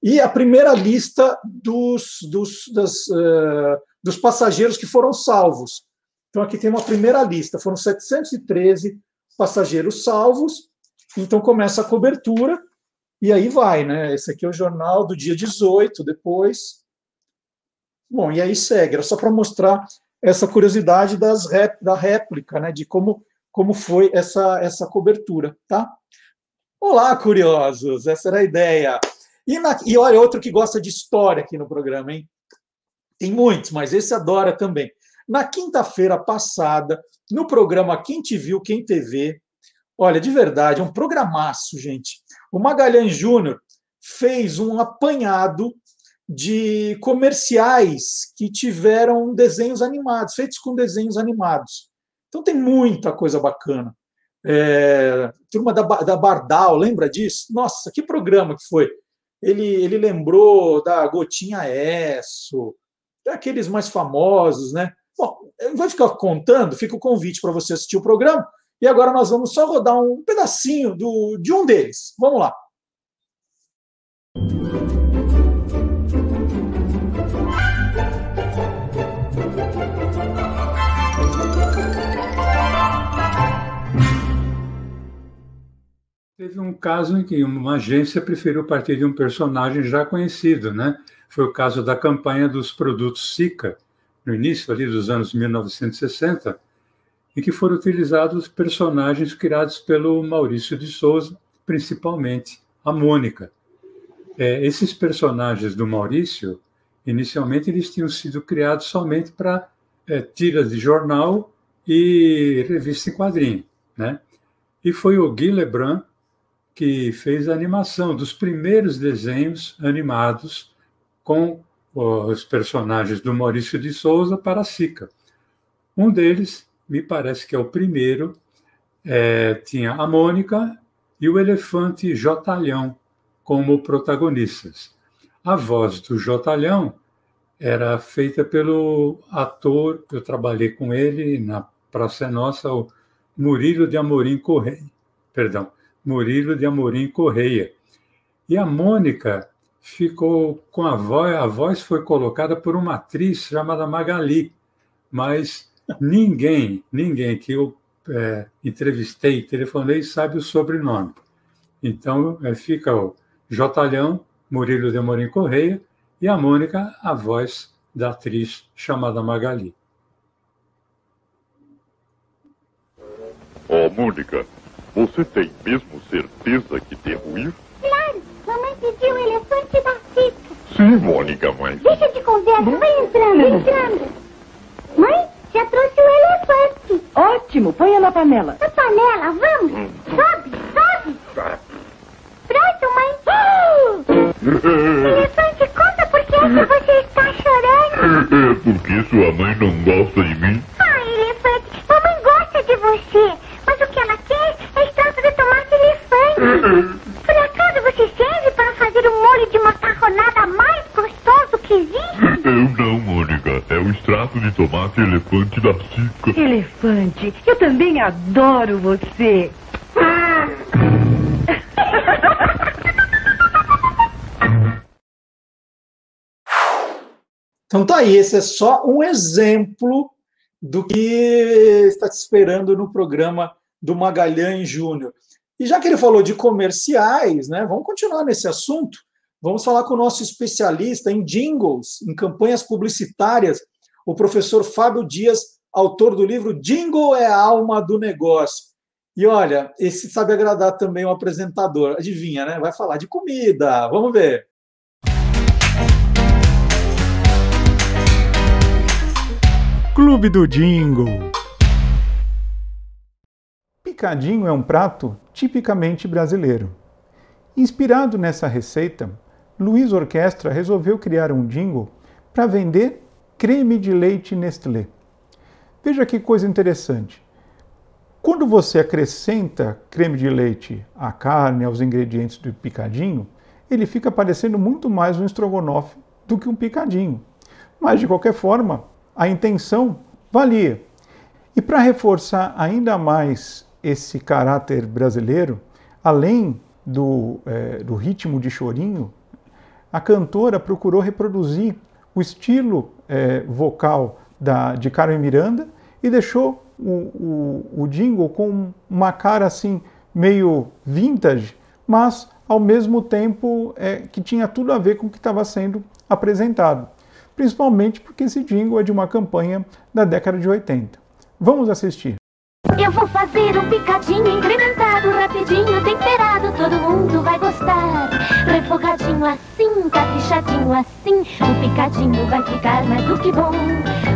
e a primeira lista dos, dos, das, uh, dos passageiros que foram salvos. Então, aqui tem uma primeira lista, foram 713 passageiros salvos, então começa a cobertura, e aí vai, né? Esse aqui é o jornal do dia 18, depois. Bom, e aí segue, era só para mostrar essa curiosidade das da réplica, né? De como como foi essa, essa cobertura, tá? Olá, curiosos! Essa era a ideia. E, na, e olha, outro que gosta de história aqui no programa, hein? Tem muitos, mas esse adora também. Na quinta-feira passada, no programa Quem Te Viu, Quem TV, olha, de verdade, é um programaço, gente. O Magalhães Júnior fez um apanhado de comerciais que tiveram desenhos animados, feitos com desenhos animados. Então tem muita coisa bacana. É, turma da, da Bardal, lembra disso? Nossa, que programa que foi! Ele, ele lembrou da Gotinha Esso, daqueles mais famosos, né? Bom, eu vou ficar contando, fica o convite para você assistir o programa. E agora nós vamos só rodar um pedacinho do, de um deles. Vamos lá. Teve um caso em que uma agência preferiu partir de um personagem já conhecido, né? Foi o caso da campanha dos produtos Sica, no início ali dos anos 1960, em que foram utilizados personagens criados pelo Maurício de Souza, principalmente a Mônica. É, esses personagens do Maurício, inicialmente eles tinham sido criados somente para é, tiras de jornal e revista em quadrinho, né? E foi o Guy Lebrun que fez a animação dos primeiros desenhos animados com os personagens do Maurício de Souza para a Sica. Um deles, me parece que é o primeiro, é, tinha a Mônica e o elefante Jotalhão como protagonistas. A voz do Jotalhão era feita pelo ator, eu trabalhei com ele na Praça Nossa, o Murilo de Amorim Correia. Perdão, Murilo de Amorim Correia. E a Mônica ficou com a voz, a voz foi colocada por uma atriz chamada Magali, mas ninguém, ninguém que eu é, entrevistei, telefonei, sabe o sobrenome. Então é, fica o Jotalhão, Murilo de Amorim Correia, e a Mônica, a voz da atriz chamada Magali. Ó, oh, Mônica, você tem mesmo certeza que devo ir? Mamãe pediu o elefante da Cica. Sim, Mônica, mas... Deixa de conversa, vai entrando, entrando. Mãe, já trouxe o elefante. Ótimo, ponha na panela. Na panela, vamos. Hum. Sobe, sobe. Pronto, mãe. Elefante, conta por que é que você está chorando. É, é porque sua mãe não gosta de mim. Ah, elefante, mamãe gosta de você. Mas o que ela quer é extrato de tomate elefante. Por acaso você serve para que existe? Eu não, Mônica. É o extrato de tomate elefante da Cica. Elefante, eu também adoro você. Então tá aí, esse é só um exemplo do que está te esperando no programa do Magalhães Júnior. E já que ele falou de comerciais, né, vamos continuar nesse assunto. Vamos falar com o nosso especialista em jingles, em campanhas publicitárias, o professor Fábio Dias, autor do livro Jingle é a alma do negócio. E olha, esse sabe agradar também o apresentador. Adivinha, né? Vai falar de comida. Vamos ver. Clube do Jingle. Picadinho é um prato tipicamente brasileiro. Inspirado nessa receita, Luiz Orquestra resolveu criar um jingle para vender creme de leite Nestlé. Veja que coisa interessante. Quando você acrescenta creme de leite à carne, aos ingredientes do picadinho, ele fica parecendo muito mais um estrogonofe do que um picadinho. Mas, de qualquer forma, a intenção valia. E para reforçar ainda mais esse caráter brasileiro, além do, é, do ritmo de chorinho, a cantora procurou reproduzir o estilo é, vocal da, de Carmen Miranda e deixou o, o, o jingle com uma cara assim meio vintage, mas ao mesmo tempo é, que tinha tudo a ver com o que estava sendo apresentado principalmente porque esse jingle é de uma campanha da década de 80. Vamos assistir. Eu vou fazer um picadinho incrementado, rapidinho, temperado, todo mundo vai gostar. Refogadinho assim, caprichadinho assim, o picadinho vai ficar mais do que bom.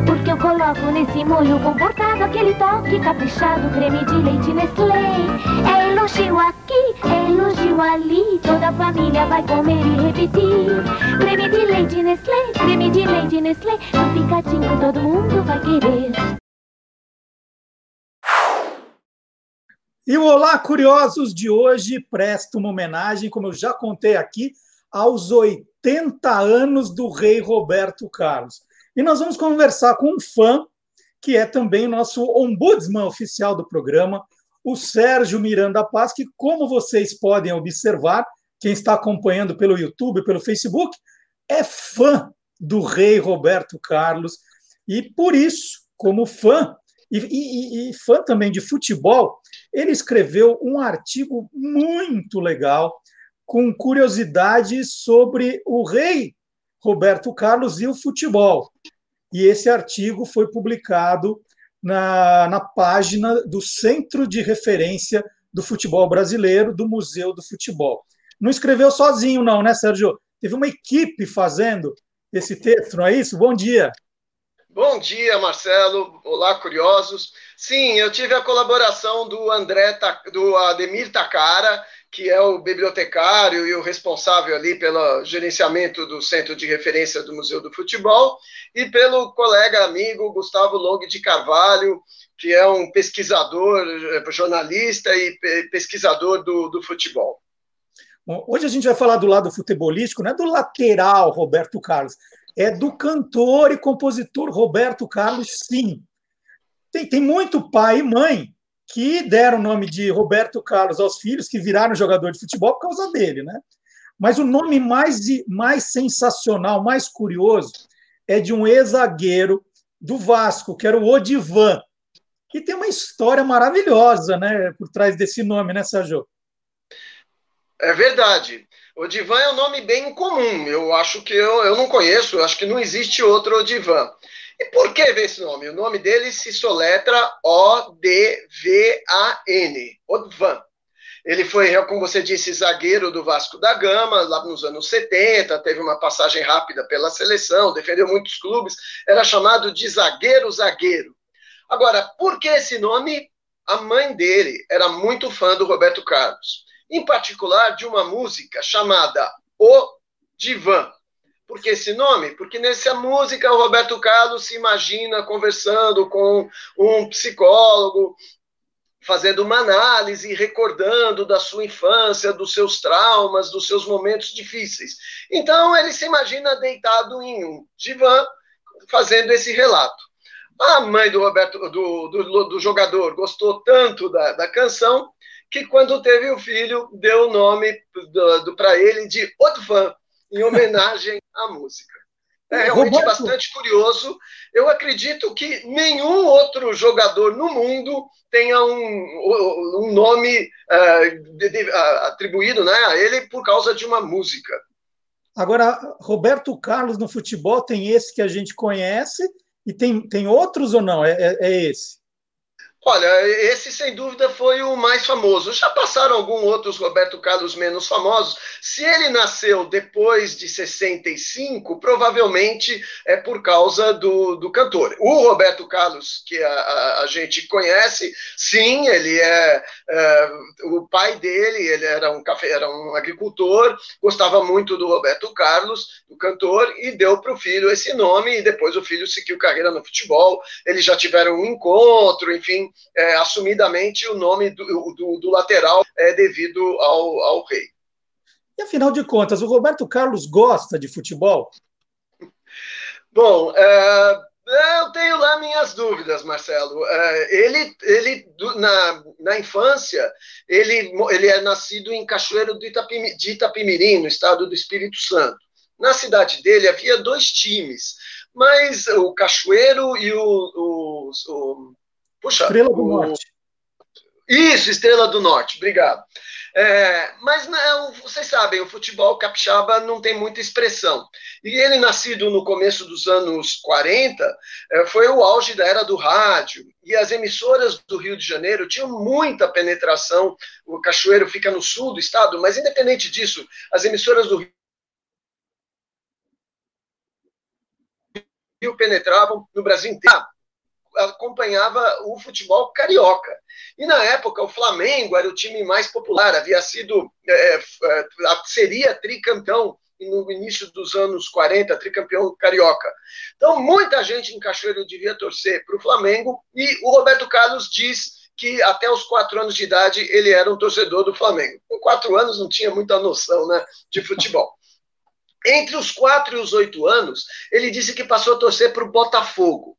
Porque eu coloco nesse molho comportado aquele toque caprichado, creme de leite Nestlé. É elogio aqui, é elogio ali, toda a família vai comer e repetir. Creme de leite Nestlé, creme de leite Nestlé, o picadinho todo mundo vai querer. E o Olá Curiosos de hoje presta uma homenagem, como eu já contei aqui, aos 80 anos do rei Roberto Carlos. E nós vamos conversar com um fã, que é também nosso ombudsman oficial do programa, o Sérgio Miranda Paz, que, como vocês podem observar, quem está acompanhando pelo YouTube, pelo Facebook, é fã do rei Roberto Carlos. E por isso, como fã, e, e, e fã também de futebol, ele escreveu um artigo muito legal com curiosidades sobre o rei Roberto Carlos e o futebol. E esse artigo foi publicado na, na página do Centro de Referência do Futebol Brasileiro, do Museu do Futebol. Não escreveu sozinho, não, né, Sérgio? Teve uma equipe fazendo esse texto, não é isso? Bom dia. Bom dia, Marcelo. Olá, curiosos. Sim, eu tive a colaboração do André, do Ademir Takara, que é o bibliotecário e o responsável ali pelo gerenciamento do Centro de Referência do Museu do Futebol, e pelo colega amigo Gustavo Long de Carvalho, que é um pesquisador, jornalista e pesquisador do, do futebol. Bom, hoje a gente vai falar do lado futebolístico, não é do lateral Roberto Carlos, é do cantor e compositor Roberto Carlos, sim. Tem, tem muito pai e mãe que deram o nome de Roberto Carlos aos filhos, que viraram jogador de futebol por causa dele, né? Mas o nome mais, mais sensacional, mais curioso, é de um ex-zagueiro do Vasco, que era o Odivan, que tem uma história maravilhosa né, por trás desse nome, né, Sérgio? É verdade. Odivan é um nome bem comum. Eu acho que eu, eu não conheço, eu acho que não existe outro Odivan. E por que vem esse nome? O nome dele se soletra O-D-V-A-N, Odvan. Ele foi, como você disse, zagueiro do Vasco da Gama, lá nos anos 70, teve uma passagem rápida pela seleção, defendeu muitos clubes, era chamado de zagueiro-zagueiro. Agora, por que esse nome? A mãe dele era muito fã do Roberto Carlos em particular de uma música chamada O Divã. Por que esse nome? Porque nessa música o Roberto Carlos se imagina conversando com um psicólogo, fazendo uma análise, recordando da sua infância, dos seus traumas, dos seus momentos difíceis. Então ele se imagina deitado em um divã fazendo esse relato. A mãe do Roberto, do, do, do jogador, gostou tanto da, da, canção que quando teve o filho deu o nome para ele de Otvan, em homenagem à música. É realmente Roberto. bastante curioso. Eu acredito que nenhum outro jogador no mundo tenha um, um nome uh, de, de, atribuído né, a ele por causa de uma música. Agora, Roberto Carlos no futebol tem esse que a gente conhece e tem, tem outros ou não? É, é, é esse? Olha, esse sem dúvida foi o mais famoso. Já passaram alguns outros Roberto Carlos menos famosos. Se ele nasceu depois de 65, provavelmente é por causa do, do cantor. O Roberto Carlos, que a, a, a gente conhece, sim, ele é, é, o pai dele, ele era um café, era um agricultor, gostava muito do Roberto Carlos, do cantor, e deu para o filho esse nome, e depois o filho seguiu carreira no futebol. Eles já tiveram um encontro, enfim é, assumidamente o nome do, do, do, lateral é devido ao, ao rei. E afinal de contas, o Roberto Carlos gosta de futebol? Bom, é, eu tenho lá minhas dúvidas, Marcelo. É, ele, ele na, na infância, ele, ele é nascido em Cachoeiro de, Itapimi, de Itapimirim, no estado do Espírito Santo. Na cidade dele havia dois times, mas o Cachoeiro e o, o, o Puxa, Estrela do o... Norte. Isso, Estrela do Norte, obrigado. É, mas não, vocês sabem, o futebol capixaba não tem muita expressão. E ele, nascido no começo dos anos 40, é, foi o auge da era do rádio. E as emissoras do Rio de Janeiro tinham muita penetração. O Cachoeiro fica no sul do estado, mas independente disso, as emissoras do Rio penetravam no Brasil inteiro acompanhava o futebol carioca. E na época o Flamengo era o time mais popular, havia sido, é, é, seria tricampeão no início dos anos 40, tricampeão carioca. Então muita gente em Cachoeiro devia torcer para o Flamengo e o Roberto Carlos diz que até os quatro anos de idade ele era um torcedor do Flamengo. Com quatro anos não tinha muita noção né, de futebol. Entre os quatro e os oito anos, ele disse que passou a torcer para o Botafogo.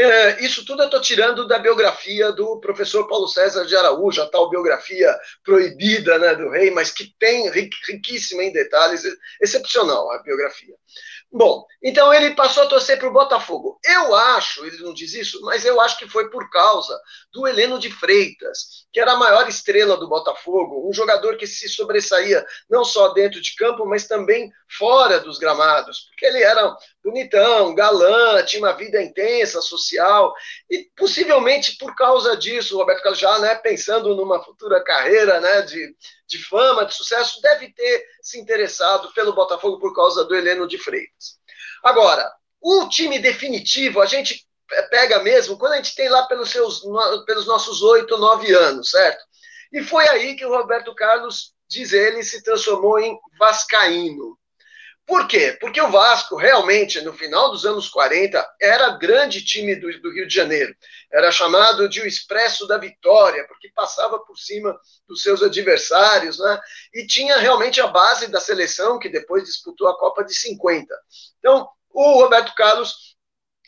É, isso tudo eu estou tirando da biografia do professor Paulo César de Araújo, a tal biografia proibida né, do rei, mas que tem riquíssima em detalhes, excepcional a biografia. Bom, então ele passou a torcer para o Botafogo. Eu acho, ele não diz isso, mas eu acho que foi por causa do Heleno de Freitas, que era a maior estrela do Botafogo, um jogador que se sobressaía não só dentro de campo, mas também fora dos gramados, porque ele era bonitão, galã, tinha uma vida intensa, social, e possivelmente por causa disso, o Roberto Carlos já né, pensando numa futura carreira né, de, de fama, de sucesso, deve ter se interessado pelo Botafogo por causa do Heleno de Freitas. Agora, o time definitivo, a gente pega mesmo quando a gente tem lá pelos, seus, pelos nossos oito, nove anos, certo? E foi aí que o Roberto Carlos, diz ele, se transformou em vascaíno. Por quê? Porque o Vasco, realmente, no final dos anos 40, era grande time do, do, Rio de Janeiro. Era chamado de o Expresso da Vitória, porque passava por cima dos seus adversários, né? E tinha realmente a base da seleção, que depois disputou a Copa de 50. Então, o Roberto Carlos,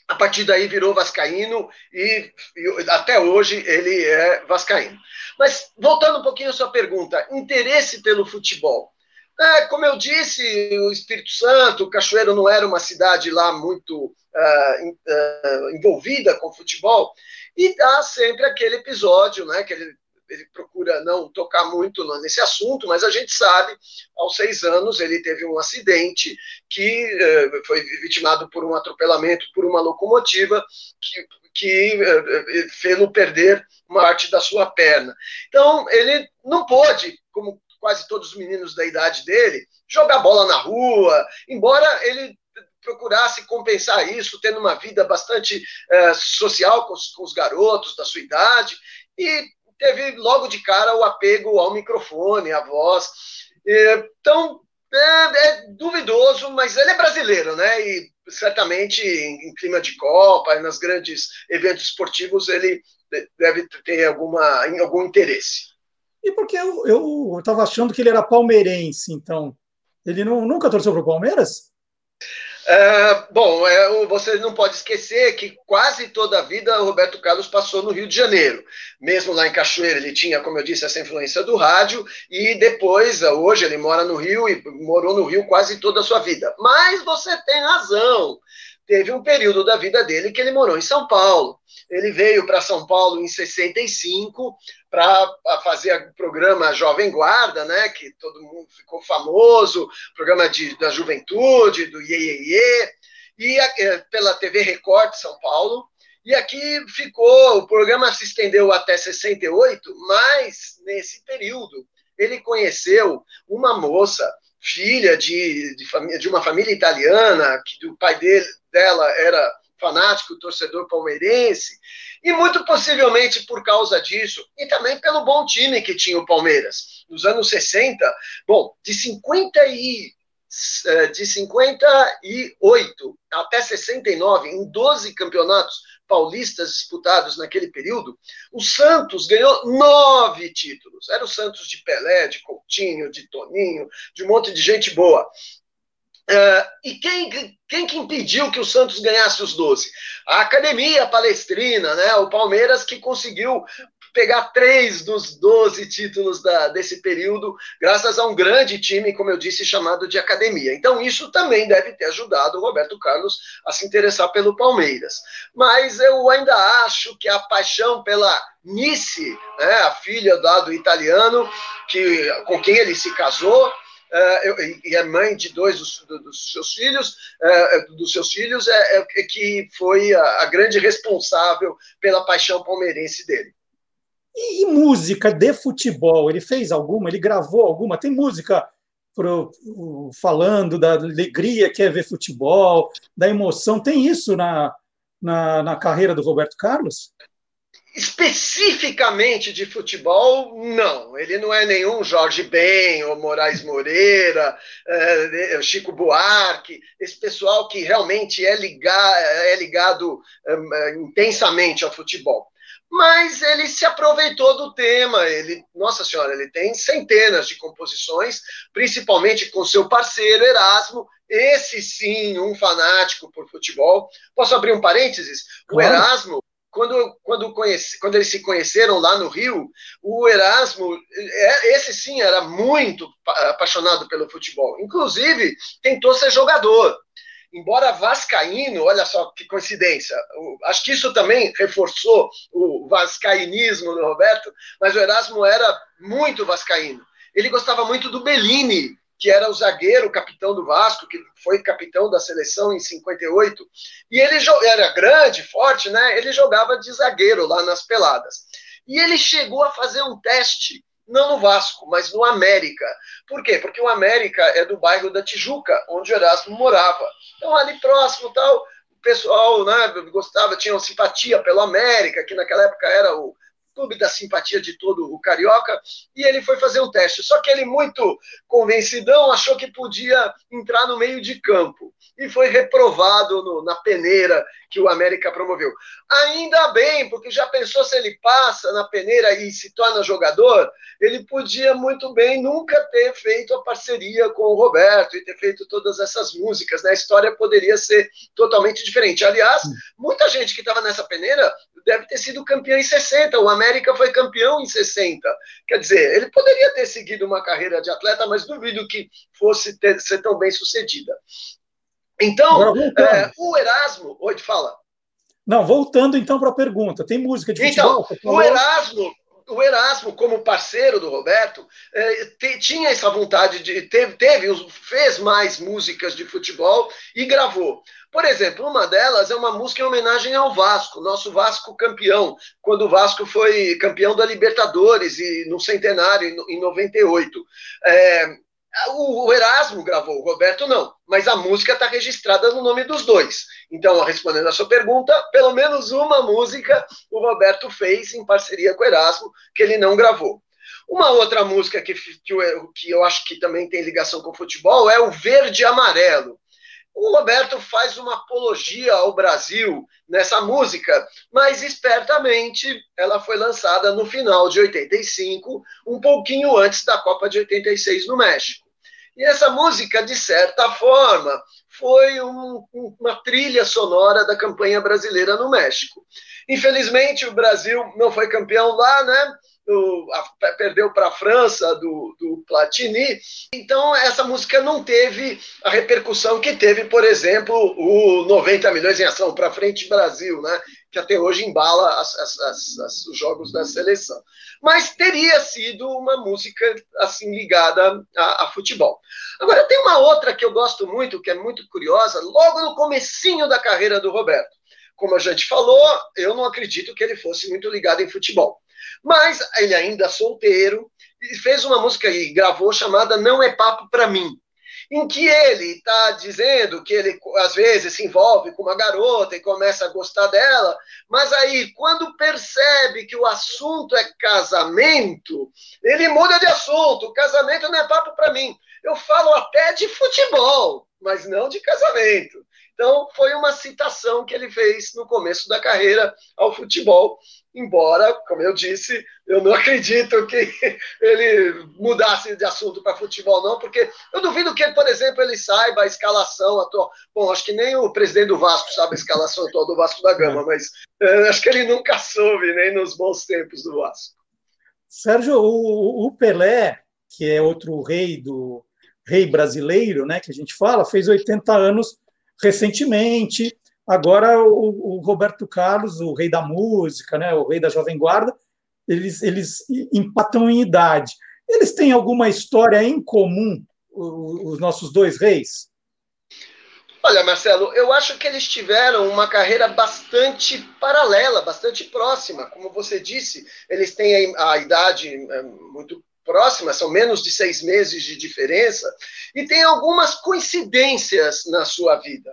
a partir daí, virou vascaíno e, e até hoje ele é vascaíno. Mas, voltando um pouquinho à sua pergunta, interesse pelo futebol. É, como eu disse, o Espírito Santo, o Cachoeiro não era uma cidade lá muito uh, uh, envolvida com futebol, e dá sempre aquele episódio, né, que ele, ele procura não tocar muito nesse assunto, mas a gente sabe, aos seis anos ele teve um acidente que uh, foi vitimado por um atropelamento por uma locomotiva que, que fez-lo perder uma parte da sua perna. Então, ele não pôde, como quase todos os meninos da idade dele, jogar bola na rua, embora ele procurasse compensar isso, tendo uma vida bastante é, social com os, com os garotos da sua idade, e teve logo de cara o apego ao microfone, à voz. Então, é, é, duvidoso, mas ele é brasileiro, né? E certamente em, clima de Copa, nas grandes eventos esportivos, ele deve ter alguma, algum interesse. E porque eu estava achando que ele era palmeirense, então. Ele não, nunca torceu para o Palmeiras? É, bom, é, você não pode esquecer que quase toda a vida o Roberto Carlos passou no Rio de Janeiro. Mesmo lá em Cachoeira, ele tinha, como eu disse, essa influência do rádio, e depois, hoje, ele mora no Rio e morou no Rio quase toda a sua vida. Mas você tem razão teve um período da vida dele que ele morou em São Paulo. Ele veio para São Paulo em 65 para fazer o programa Jovem Guarda, né, que todo mundo ficou famoso, programa de, da juventude, do Iê, Iê, e é, pela TV Record de São Paulo. E aqui ficou, o programa se estendeu até 68, mas nesse período ele conheceu uma moça filha de, de, de, uma família italiana, que o pai dele, dela era fanático, torcedor palmeirense, e muito possivelmente por causa disso, e também pelo bom time que tinha o Palmeiras. Nos anos 60, bom, de 50 e eh, de 58 até 69, em 12 campeonatos paulistas disputados naquele período, o Santos ganhou nove títulos. Era o Santos de Pelé, de Coutinho, de Toninho, de um monte de gente boa. Uh, e quem, quem que impediu que o Santos ganhasse os 12? A Academia Palestrina, né? o Palmeiras que conseguiu pegar três dos 12 títulos da, desse período, graças a um grande time, como eu disse, chamado de Academia. Então, isso também deve ter ajudado o Roberto Carlos a se interessar pelo Palmeiras. Mas eu ainda acho que a paixão pela Nice, né, a filha do italiano, que, com quem ele se casou, uh, e é mãe de dois dos, dos seus filhos, uh, dos seus filhos, é, é que foi a, a, grande responsável pela paixão palmeirense dele. E, e, música de futebol, ele fez alguma? Ele gravou alguma? Tem música pro, falando da alegria que é ver futebol, da emoção? Tem isso na, na, na carreira do Roberto Carlos? Especificamente de futebol, não. Ele não é nenhum Jorge Ben ou Moraes Moreira, é, Chico Buarque, esse pessoal que realmente é, ligar, é ligado é, intensamente ao futebol. Mas ele se aproveitou do tema. Ele, nossa senhora, ele tem centenas de composições, principalmente com seu parceiro Erasmo. Esse sim, um fanático por futebol. Posso abrir um parênteses? O Erasmo quando, quando, conheci, quando eles se conheceram lá no Rio, o Erasmo, é, esse sim, era muito apaixonado pelo futebol. Inclusive, tentou ser jogador. Embora vascaíno, olha só que coincidência, acho que isso também reforçou o vascainismo do Roberto, mas o Erasmo era muito vascaíno. Ele gostava muito do Bellini, que era o zagueiro, o capitão do Vasco, que foi capitão da seleção em 58. E ele era grande, forte, né? Ele jogava de zagueiro lá nas peladas. E ele chegou a fazer um teste, não no Vasco, mas no América. Por quê? Porque o América é do bairro da Tijuca, onde o Erasmo morava. Então, ali próximo, tal, o pessoal né, gostava, tinha simpatia pelo América, que naquela época era o clube da simpatia de todo o carioca, e ele foi fazer um teste. Só que ele, muito convencidão, achou que podia entrar no meio de campo e foi reprovado no, na peneira que o América promoveu. Ainda bem, porque já pensou se ele passa na peneira e se torna jogador? Ele podia muito bem nunca ter feito a parceria com o Roberto e ter feito todas essas músicas. Né? A história poderia ser totalmente diferente. Aliás, muita gente que estava nessa peneira deve ter sido campeão em 60. O América foi campeão em 60. Quer dizer, ele poderia ter seguido uma carreira de atleta, mas duvido que fosse ter, ser tão bem sucedida. Então, é, o Erasmo. Oi, fala. Não, voltando então para a pergunta. Tem música de então, futebol? o Erasmo, o Erasmo, como parceiro do Roberto, é, te, tinha essa vontade de. Teve, teve, fez mais músicas de futebol e gravou. Por exemplo, uma delas é uma música em homenagem ao Vasco, nosso Vasco campeão, quando o Vasco foi campeão da Libertadores e no centenário, em 98. É, o Erasmo gravou, o Roberto não, mas a música está registrada no nome dos dois. Então, respondendo a sua pergunta, pelo menos uma música o Roberto fez em parceria com o Erasmo, que ele não gravou. Uma outra música que, que, eu, eu acho que também tem ligação com o futebol é o Verde Amarelo. O Roberto faz uma apologia ao Brasil nessa música, mas espertamente ela foi lançada no final de 85, um pouquinho antes da Copa de 86 no México. E essa música, de certa forma, foi um, uma trilha sonora da campanha brasileira no México. Infelizmente, o Brasil não foi campeão lá, né? A, perdeu para a França do, do Platini. Então, essa música não teve a repercussão que teve, por exemplo, o 90 milhões em ação para frente Brasil, né? que até hoje embala as, as, as, os jogos da seleção. Mas teria sido uma música assim ligada a, a, futebol. Agora, tem uma outra que eu gosto muito, que é muito curiosa, logo no comecinho da carreira do Roberto. Como a gente falou, eu não acredito que ele fosse muito ligado em futebol. Mas ele ainda solteiro, fez uma música e gravou chamada Não é Papo para Mim, em que ele está dizendo que ele às vezes se envolve com uma garota e começa a gostar dela, mas aí quando percebe que o assunto é casamento, ele muda de assunto. Casamento não é papo para mim. Eu falo até de futebol, mas não de casamento. Então, foi uma citação que ele fez no começo da carreira ao futebol embora, como eu disse, eu não acredito que ele mudasse de assunto para futebol, não, porque eu duvido que, por exemplo, ele saiba a escalação atual. Bom, acho que nem o presidente do Vasco sabe a escalação atual do Vasco da Gama, mas é, acho que ele nunca soube, nem nos bons tempos do Vasco. Sérgio, o, o Pelé, que é outro rei do rei brasileiro, né, que a gente fala, fez 80 anos recentemente Agora, o, o, Roberto Carlos, o rei da música, né, o rei da Jovem Guarda, eles, eles empatam em idade. Eles têm alguma história em comum, os nossos dois reis? Olha, Marcelo, eu acho que eles tiveram uma carreira bastante paralela, bastante próxima. Como você disse, eles têm a, idade é, muito próxima, são menos de seis meses de diferença, e tem algumas coincidências na sua vida.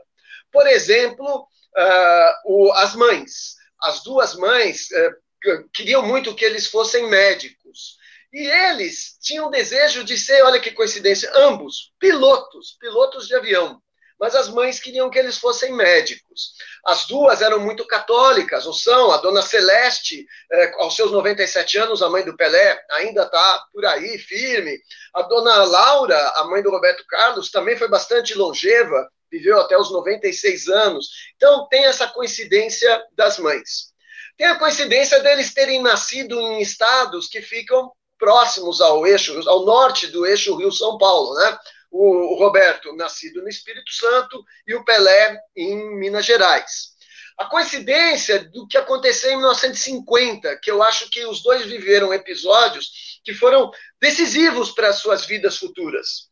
Por exemplo, uh, o, as mães. As duas mães uh, queriam muito que eles fossem médicos. E eles tinham desejo de ser, olha que coincidência, ambos pilotos, pilotos de avião. Mas as mães queriam que eles fossem médicos. As duas eram muito católicas, ou são. A dona Celeste, eh, aos seus 97 anos, a mãe do Pelé, ainda está por aí, firme. A dona Laura, a mãe do Roberto Carlos, também foi bastante longeva, viveu até os 96 anos. Então, tem essa coincidência das mães. Tem a coincidência deles terem nascido em estados que ficam próximos ao eixo, ao norte do eixo Rio-São Paulo, né? O, Roberto, nascido no Espírito Santo, e o Pelé em Minas Gerais. A coincidência do que aconteceu em 1950, que eu acho que os dois viveram episódios que foram decisivos para as suas vidas futuras.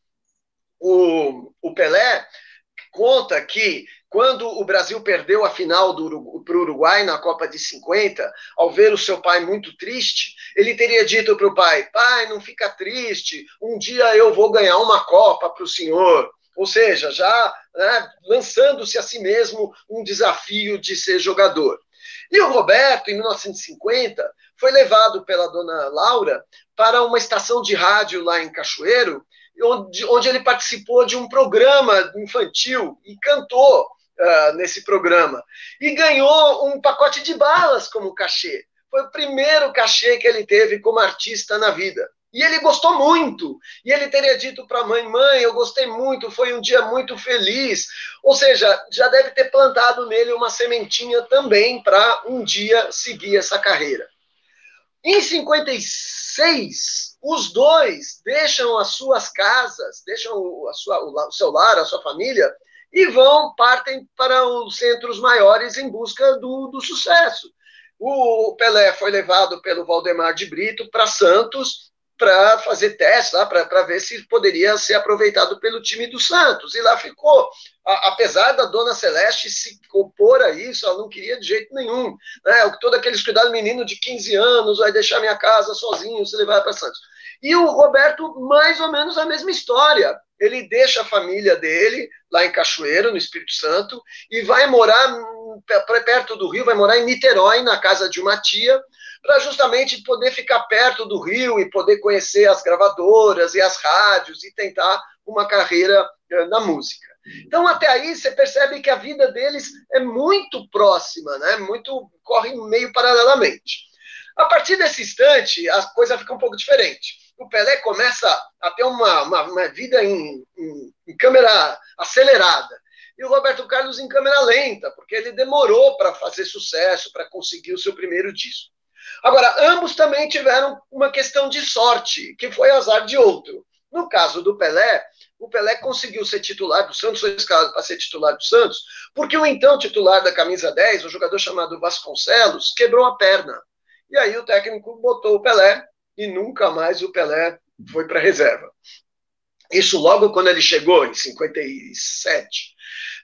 O, o Pelé conta que quando o Brasil perdeu a final para o Uruguai na Copa de 50, ao ver o seu pai muito triste, ele teria dito para o pai: Pai, não fica triste, um dia eu vou ganhar uma Copa para o senhor. Ou seja, já né, lançando-se a si mesmo um desafio de ser jogador. E o Roberto, em 1950, foi levado pela dona Laura para uma estação de rádio lá em Cachoeiro onde, onde ele participou de um programa infantil e cantou uh, nesse programa. E ganhou um pacote de balas como cachê. Foi o primeiro cachê que ele teve como artista na vida. E ele gostou muito. E ele teria dito para a mãe: Mãe, eu gostei muito, foi um dia muito feliz. Ou seja, já deve ter plantado nele uma sementinha também para um dia seguir essa carreira. Em 56, os dois deixam as suas casas, deixam a sua, o seu lar, a sua família, e vão, partem para os centros maiores em busca do, do sucesso. O Pelé foi levado pelo Valdemar de Brito para Santos para fazer testes lá, para ver se poderia ser aproveitado pelo time do Santos. E lá ficou. A, apesar da dona Celeste se opor a isso, ela não queria de jeito nenhum. Né? Todo aqueles cuidados, menino de 15 anos, vai deixar minha casa sozinho, se levar para Santos. E o Roberto, mais ou menos a mesma história. Ele deixa a família dele lá em Cachoeiro, no Espírito Santo, e vai morar perto do Rio, vai morar em Niterói, na casa de uma tia, para justamente poder ficar perto do Rio e poder conhecer as gravadoras e as rádios e tentar uma carreira eh, na música. Então, até aí, você percebe que a vida deles é muito próxima, né? Muito corre meio paralelamente. A partir desse instante, a coisa fica um pouco diferente. O Pelé começa a ter uma, uma, uma vida em, em, em câmera acelerada e o Roberto Carlos em câmera lenta, porque ele demorou para fazer sucesso, para conseguir o seu primeiro disco. Agora, ambos também tiveram uma questão de sorte, que foi azar de outro. No caso do Pelé, o Pelé conseguiu ser titular do Santos, foi escalado para ser titular do Santos, porque o então titular da camisa 10, um jogador chamado Vasconcelos, quebrou a perna. E aí o técnico botou o Pelé e nunca mais o Pelé foi para a reserva. Isso logo quando ele chegou, em 57.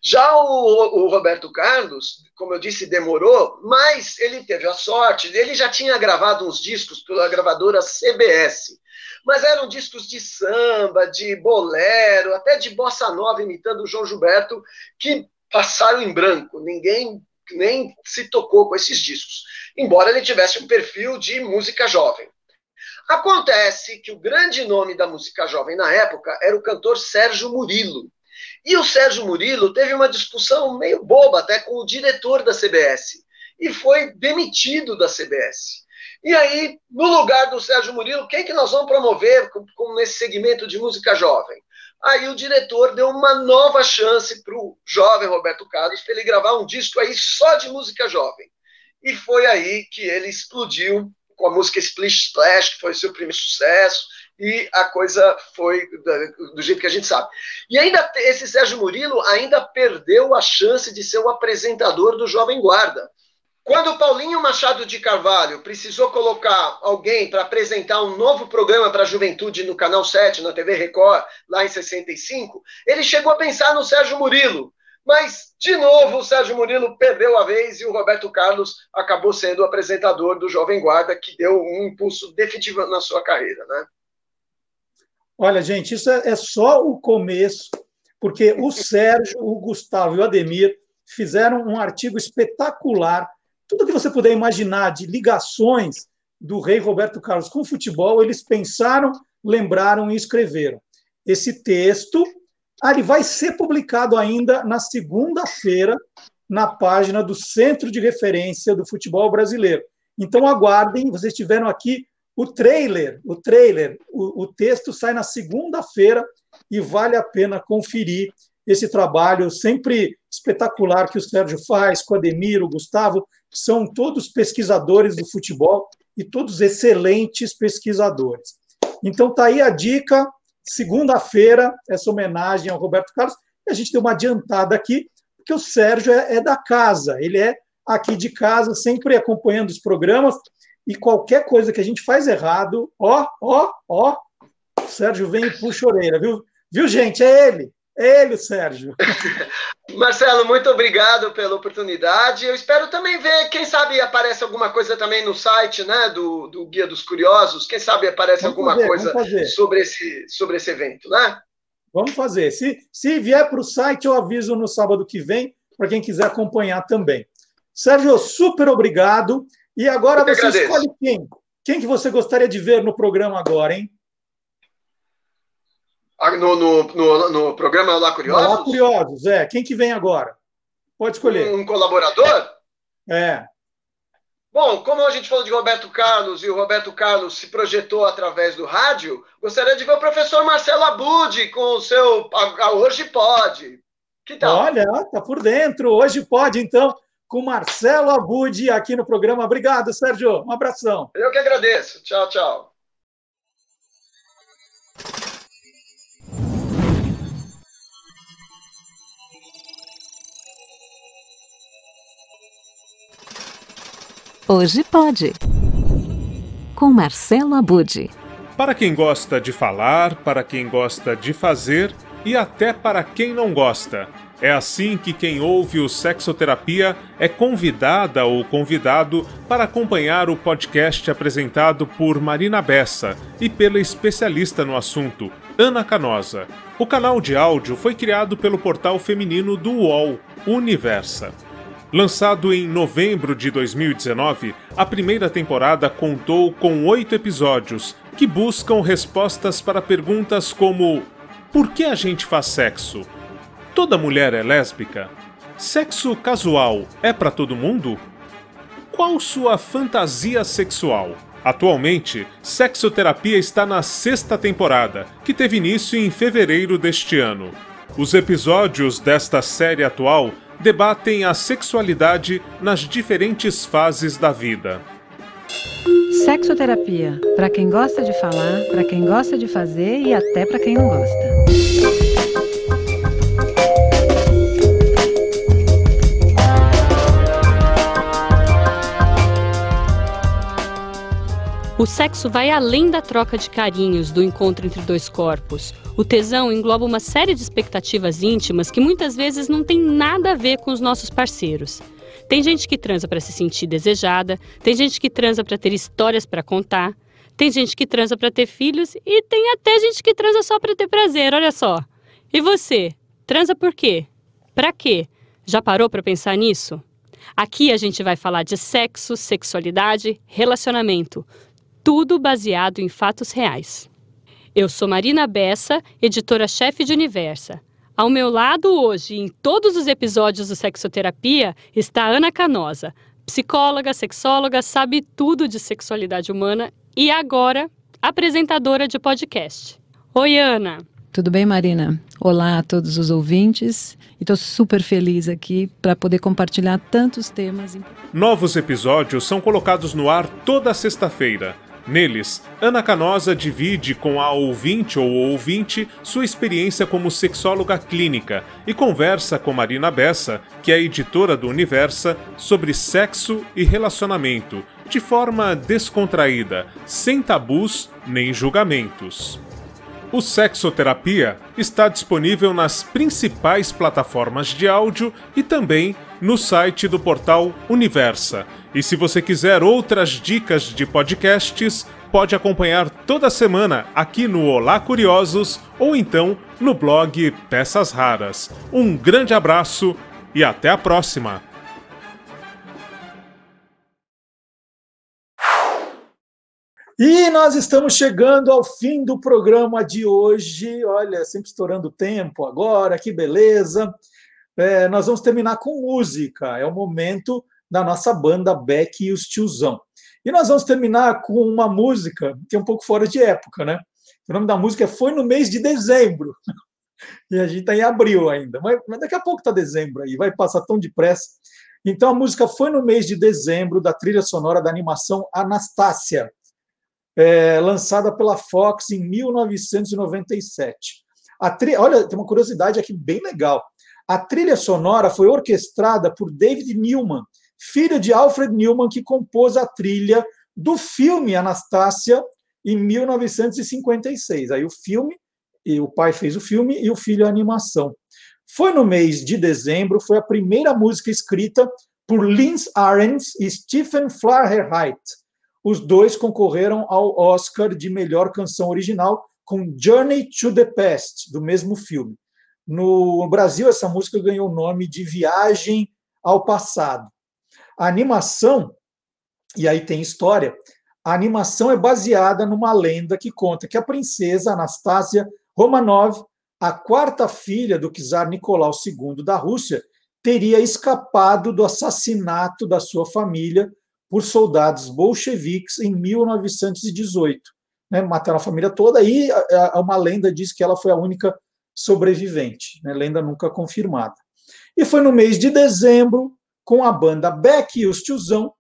Já o, o, Roberto Carlos, como eu disse, demorou, mas ele teve a sorte, ele já tinha gravado uns discos pela gravadora CBS, mas eram discos de samba, de bolero, até de bossa nova, imitando o João Gilberto, que passaram em branco, ninguém nem se tocou com esses discos, embora ele tivesse um perfil de música jovem. Acontece que o grande nome da música jovem na época era o cantor Sérgio Murilo. E o Sérgio Murilo teve uma discussão meio boba até com o diretor da CBS e foi demitido da CBS. E aí, no lugar do Sérgio Murilo, quem que nós vamos promover como nesse segmento de música jovem? Aí o diretor deu uma nova chance para o jovem Roberto Carlos para ele gravar um disco aí só de música jovem. E foi aí que ele explodiu com a música Splish Splash, que foi seu primeiro sucesso, e a coisa foi do jeito que a gente sabe. E ainda esse Sérgio Murilo ainda perdeu a chance de ser o apresentador do Jovem Guarda. Quando Paulinho Machado de Carvalho precisou colocar alguém para apresentar um novo programa para a juventude no Canal 7, na TV Record, lá em 65, ele chegou a pensar no Sérgio Murilo. Mas, de novo, o Sérgio Murilo perdeu a vez e o Roberto Carlos acabou sendo o apresentador do Jovem Guarda, que deu um impulso definitivo na sua carreira. Né? Olha, gente, isso é, é só o começo, porque o Sérgio, o Gustavo e o Ademir fizeram um artigo espetacular. Tudo que você puder imaginar de ligações do rei Roberto Carlos com o futebol, eles pensaram, lembraram e escreveram. Esse texto ah, ele vai ser publicado ainda na segunda-feira na página do Centro de Referência do Futebol Brasileiro. Então aguardem, vocês tiveram aqui o trailer, o trailer, o, o texto sai na segunda-feira e vale a pena conferir esse trabalho sempre espetacular que o Sérgio faz, com o Ademir, o Gustavo, são todos pesquisadores do futebol e todos excelentes pesquisadores. Então tá aí a dica, segunda-feira, essa homenagem ao Roberto Carlos. E a gente deu uma adiantada aqui, porque o Sérgio é, é da casa, ele é aqui de casa, sempre acompanhando os programas, e qualquer coisa que a gente faz errado, ó, ó, ó, o Sérgio vem e puxa a orelha, viu? Viu, gente? É ele. Ele, Sérgio. Marcelo, muito obrigado pela oportunidade. Eu espero também ver, quem sabe aparece alguma coisa também no site né, do, do Guia dos Curiosos. Quem sabe aparece vamos alguma fazer, coisa sobre esse, sobre esse evento, né? Vamos fazer. Se, se vier para o site, eu aviso no sábado que vem, para quem quiser acompanhar também. Sérgio, super obrigado. E agora você agradeço. escolhe quem? Quem que você gostaria de ver no programa agora, hein? Ah, no, no, no, no programa Lá Curiosos? Lá Curiosos, é. Quem que vem agora? Pode escolher. Um colaborador? É. Bom, como a gente falou de Roberto Carlos e o Roberto Carlos se projetou através do rádio, gostaria de ver o professor Marcelo Abud com o seu Hoje Pode. Que tal? Olha, tá por dentro. Hoje pode, então, com Marcelo Abud aqui no programa. Obrigado, Sérgio. Um abração. Eu que agradeço. Tchau, tchau. Hoje pode. Com Marcelo Abude. Para quem gosta de falar, para quem gosta de fazer e até para quem não gosta. É assim que quem ouve o Sexoterapia é convidada ou convidado para acompanhar o podcast apresentado por Marina Bessa e pela especialista no assunto, Ana Canosa. O canal de áudio foi criado pelo portal feminino do UOL, Universa. Lançado em novembro de 2019, a primeira temporada contou com oito episódios que buscam respostas para perguntas como: Por que a gente faz sexo? Toda mulher é lésbica? Sexo casual é para todo mundo? Qual sua fantasia sexual? Atualmente, Sexoterapia está na sexta temporada, que teve início em fevereiro deste ano. Os episódios desta série atual debatem a sexualidade nas diferentes fases da vida. Sexoterapia, para quem gosta de falar, para quem gosta de fazer e até para quem não gosta. O sexo vai além da troca de carinhos, do encontro entre dois corpos. O tesão engloba uma série de expectativas íntimas que muitas vezes não tem nada a ver com os nossos parceiros. Tem gente que transa para se sentir desejada, tem gente que transa para ter histórias para contar, tem gente que transa para ter filhos e tem até gente que transa só para ter prazer, olha só. E você, transa por quê? Para quê? Já parou para pensar nisso? Aqui a gente vai falar de sexo, sexualidade, relacionamento, tudo baseado em fatos reais. Eu sou Marina Bessa, editora-chefe de Universa. Ao meu lado hoje, em todos os episódios do Sexoterapia, está Ana Canosa, psicóloga, sexóloga, sabe tudo de sexualidade humana e agora apresentadora de podcast. Oi, Ana. Tudo bem, Marina? Olá a todos os ouvintes. E estou super feliz aqui para poder compartilhar tantos temas. Novos episódios são colocados no ar toda sexta-feira. Neles, Ana Canosa divide com a ouvinte ou ouvinte sua experiência como sexóloga clínica e conversa com Marina Bessa, que é editora do Universa, sobre sexo e relacionamento, de forma descontraída, sem tabus nem julgamentos. O Sexoterapia está disponível nas principais plataformas de áudio e também no site do portal Universa. E se você quiser outras dicas de podcasts, pode acompanhar toda semana aqui no Olá Curiosos ou então no blog Peças Raras. Um grande abraço e até a próxima! E nós estamos chegando ao fim do programa de hoje. Olha, sempre estourando tempo agora, que beleza. É, nós vamos terminar com música. É o momento da nossa banda Beck e os Tiozão. E nós vamos terminar com uma música que é um pouco fora de época, né? O nome da música é Foi no mês de dezembro. E a gente está em abril ainda. Mas, mas daqui a pouco está dezembro aí, vai passar tão depressa. Então a música foi no mês de dezembro da trilha sonora da animação Anastácia é, lançada pela Fox em 1997. A tri... Olha, tem uma curiosidade aqui bem legal. A trilha sonora foi orquestrada por David Newman, filho de Alfred Newman, que compôs a trilha do filme Anastácia em 1956. Aí o filme, e o pai fez o filme e o filho a animação. Foi no mês de dezembro, foi a primeira música escrita por Linz Ahrens e Stephen Flaherheit, os dois concorreram ao Oscar de melhor canção original com Journey to the Past, do mesmo filme. No Brasil, essa música ganhou o nome de Viagem ao Passado. A animação, e aí tem história, a animação é baseada numa lenda que conta que a princesa Anastasia Romanov, a quarta filha do czar Nicolau II da Rússia, teria escapado do assassinato da sua família por soldados bolcheviques em 1918. Né? Mataram a família toda e uma lenda diz que ela foi a única sobrevivente, né? lenda nunca confirmada. E foi no mês de dezembro, com a banda Beck e os Tiozão,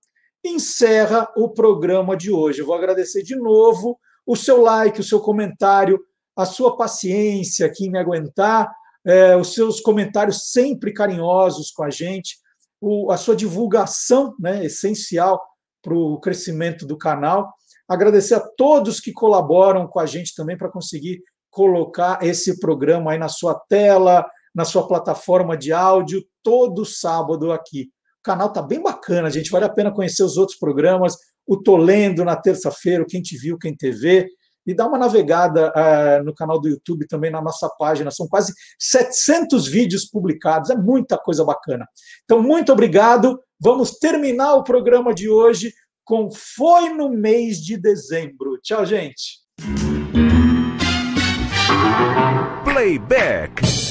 encerra o programa de hoje. Eu vou agradecer de novo o seu like, o seu comentário, a sua paciência aqui em me aguentar, é, os seus comentários sempre carinhosos com a gente o, a sua divulgação, né, essencial para o crescimento do canal. Agradecer a todos que colaboram com a gente também para conseguir colocar esse programa aí na sua tela, na sua plataforma de áudio, todo sábado aqui. O canal está bem bacana, gente. Vale a pena conhecer os outros programas. O Tolendo na terça-feira, o Quem Te Viu, Quem TV e dá uma navegada uh, no canal do YouTube também na nossa página. São quase 700 vídeos publicados, é muita coisa bacana. Então, muito obrigado. Vamos terminar o programa de hoje com Foi no mês de dezembro. Tchau, gente. Playback.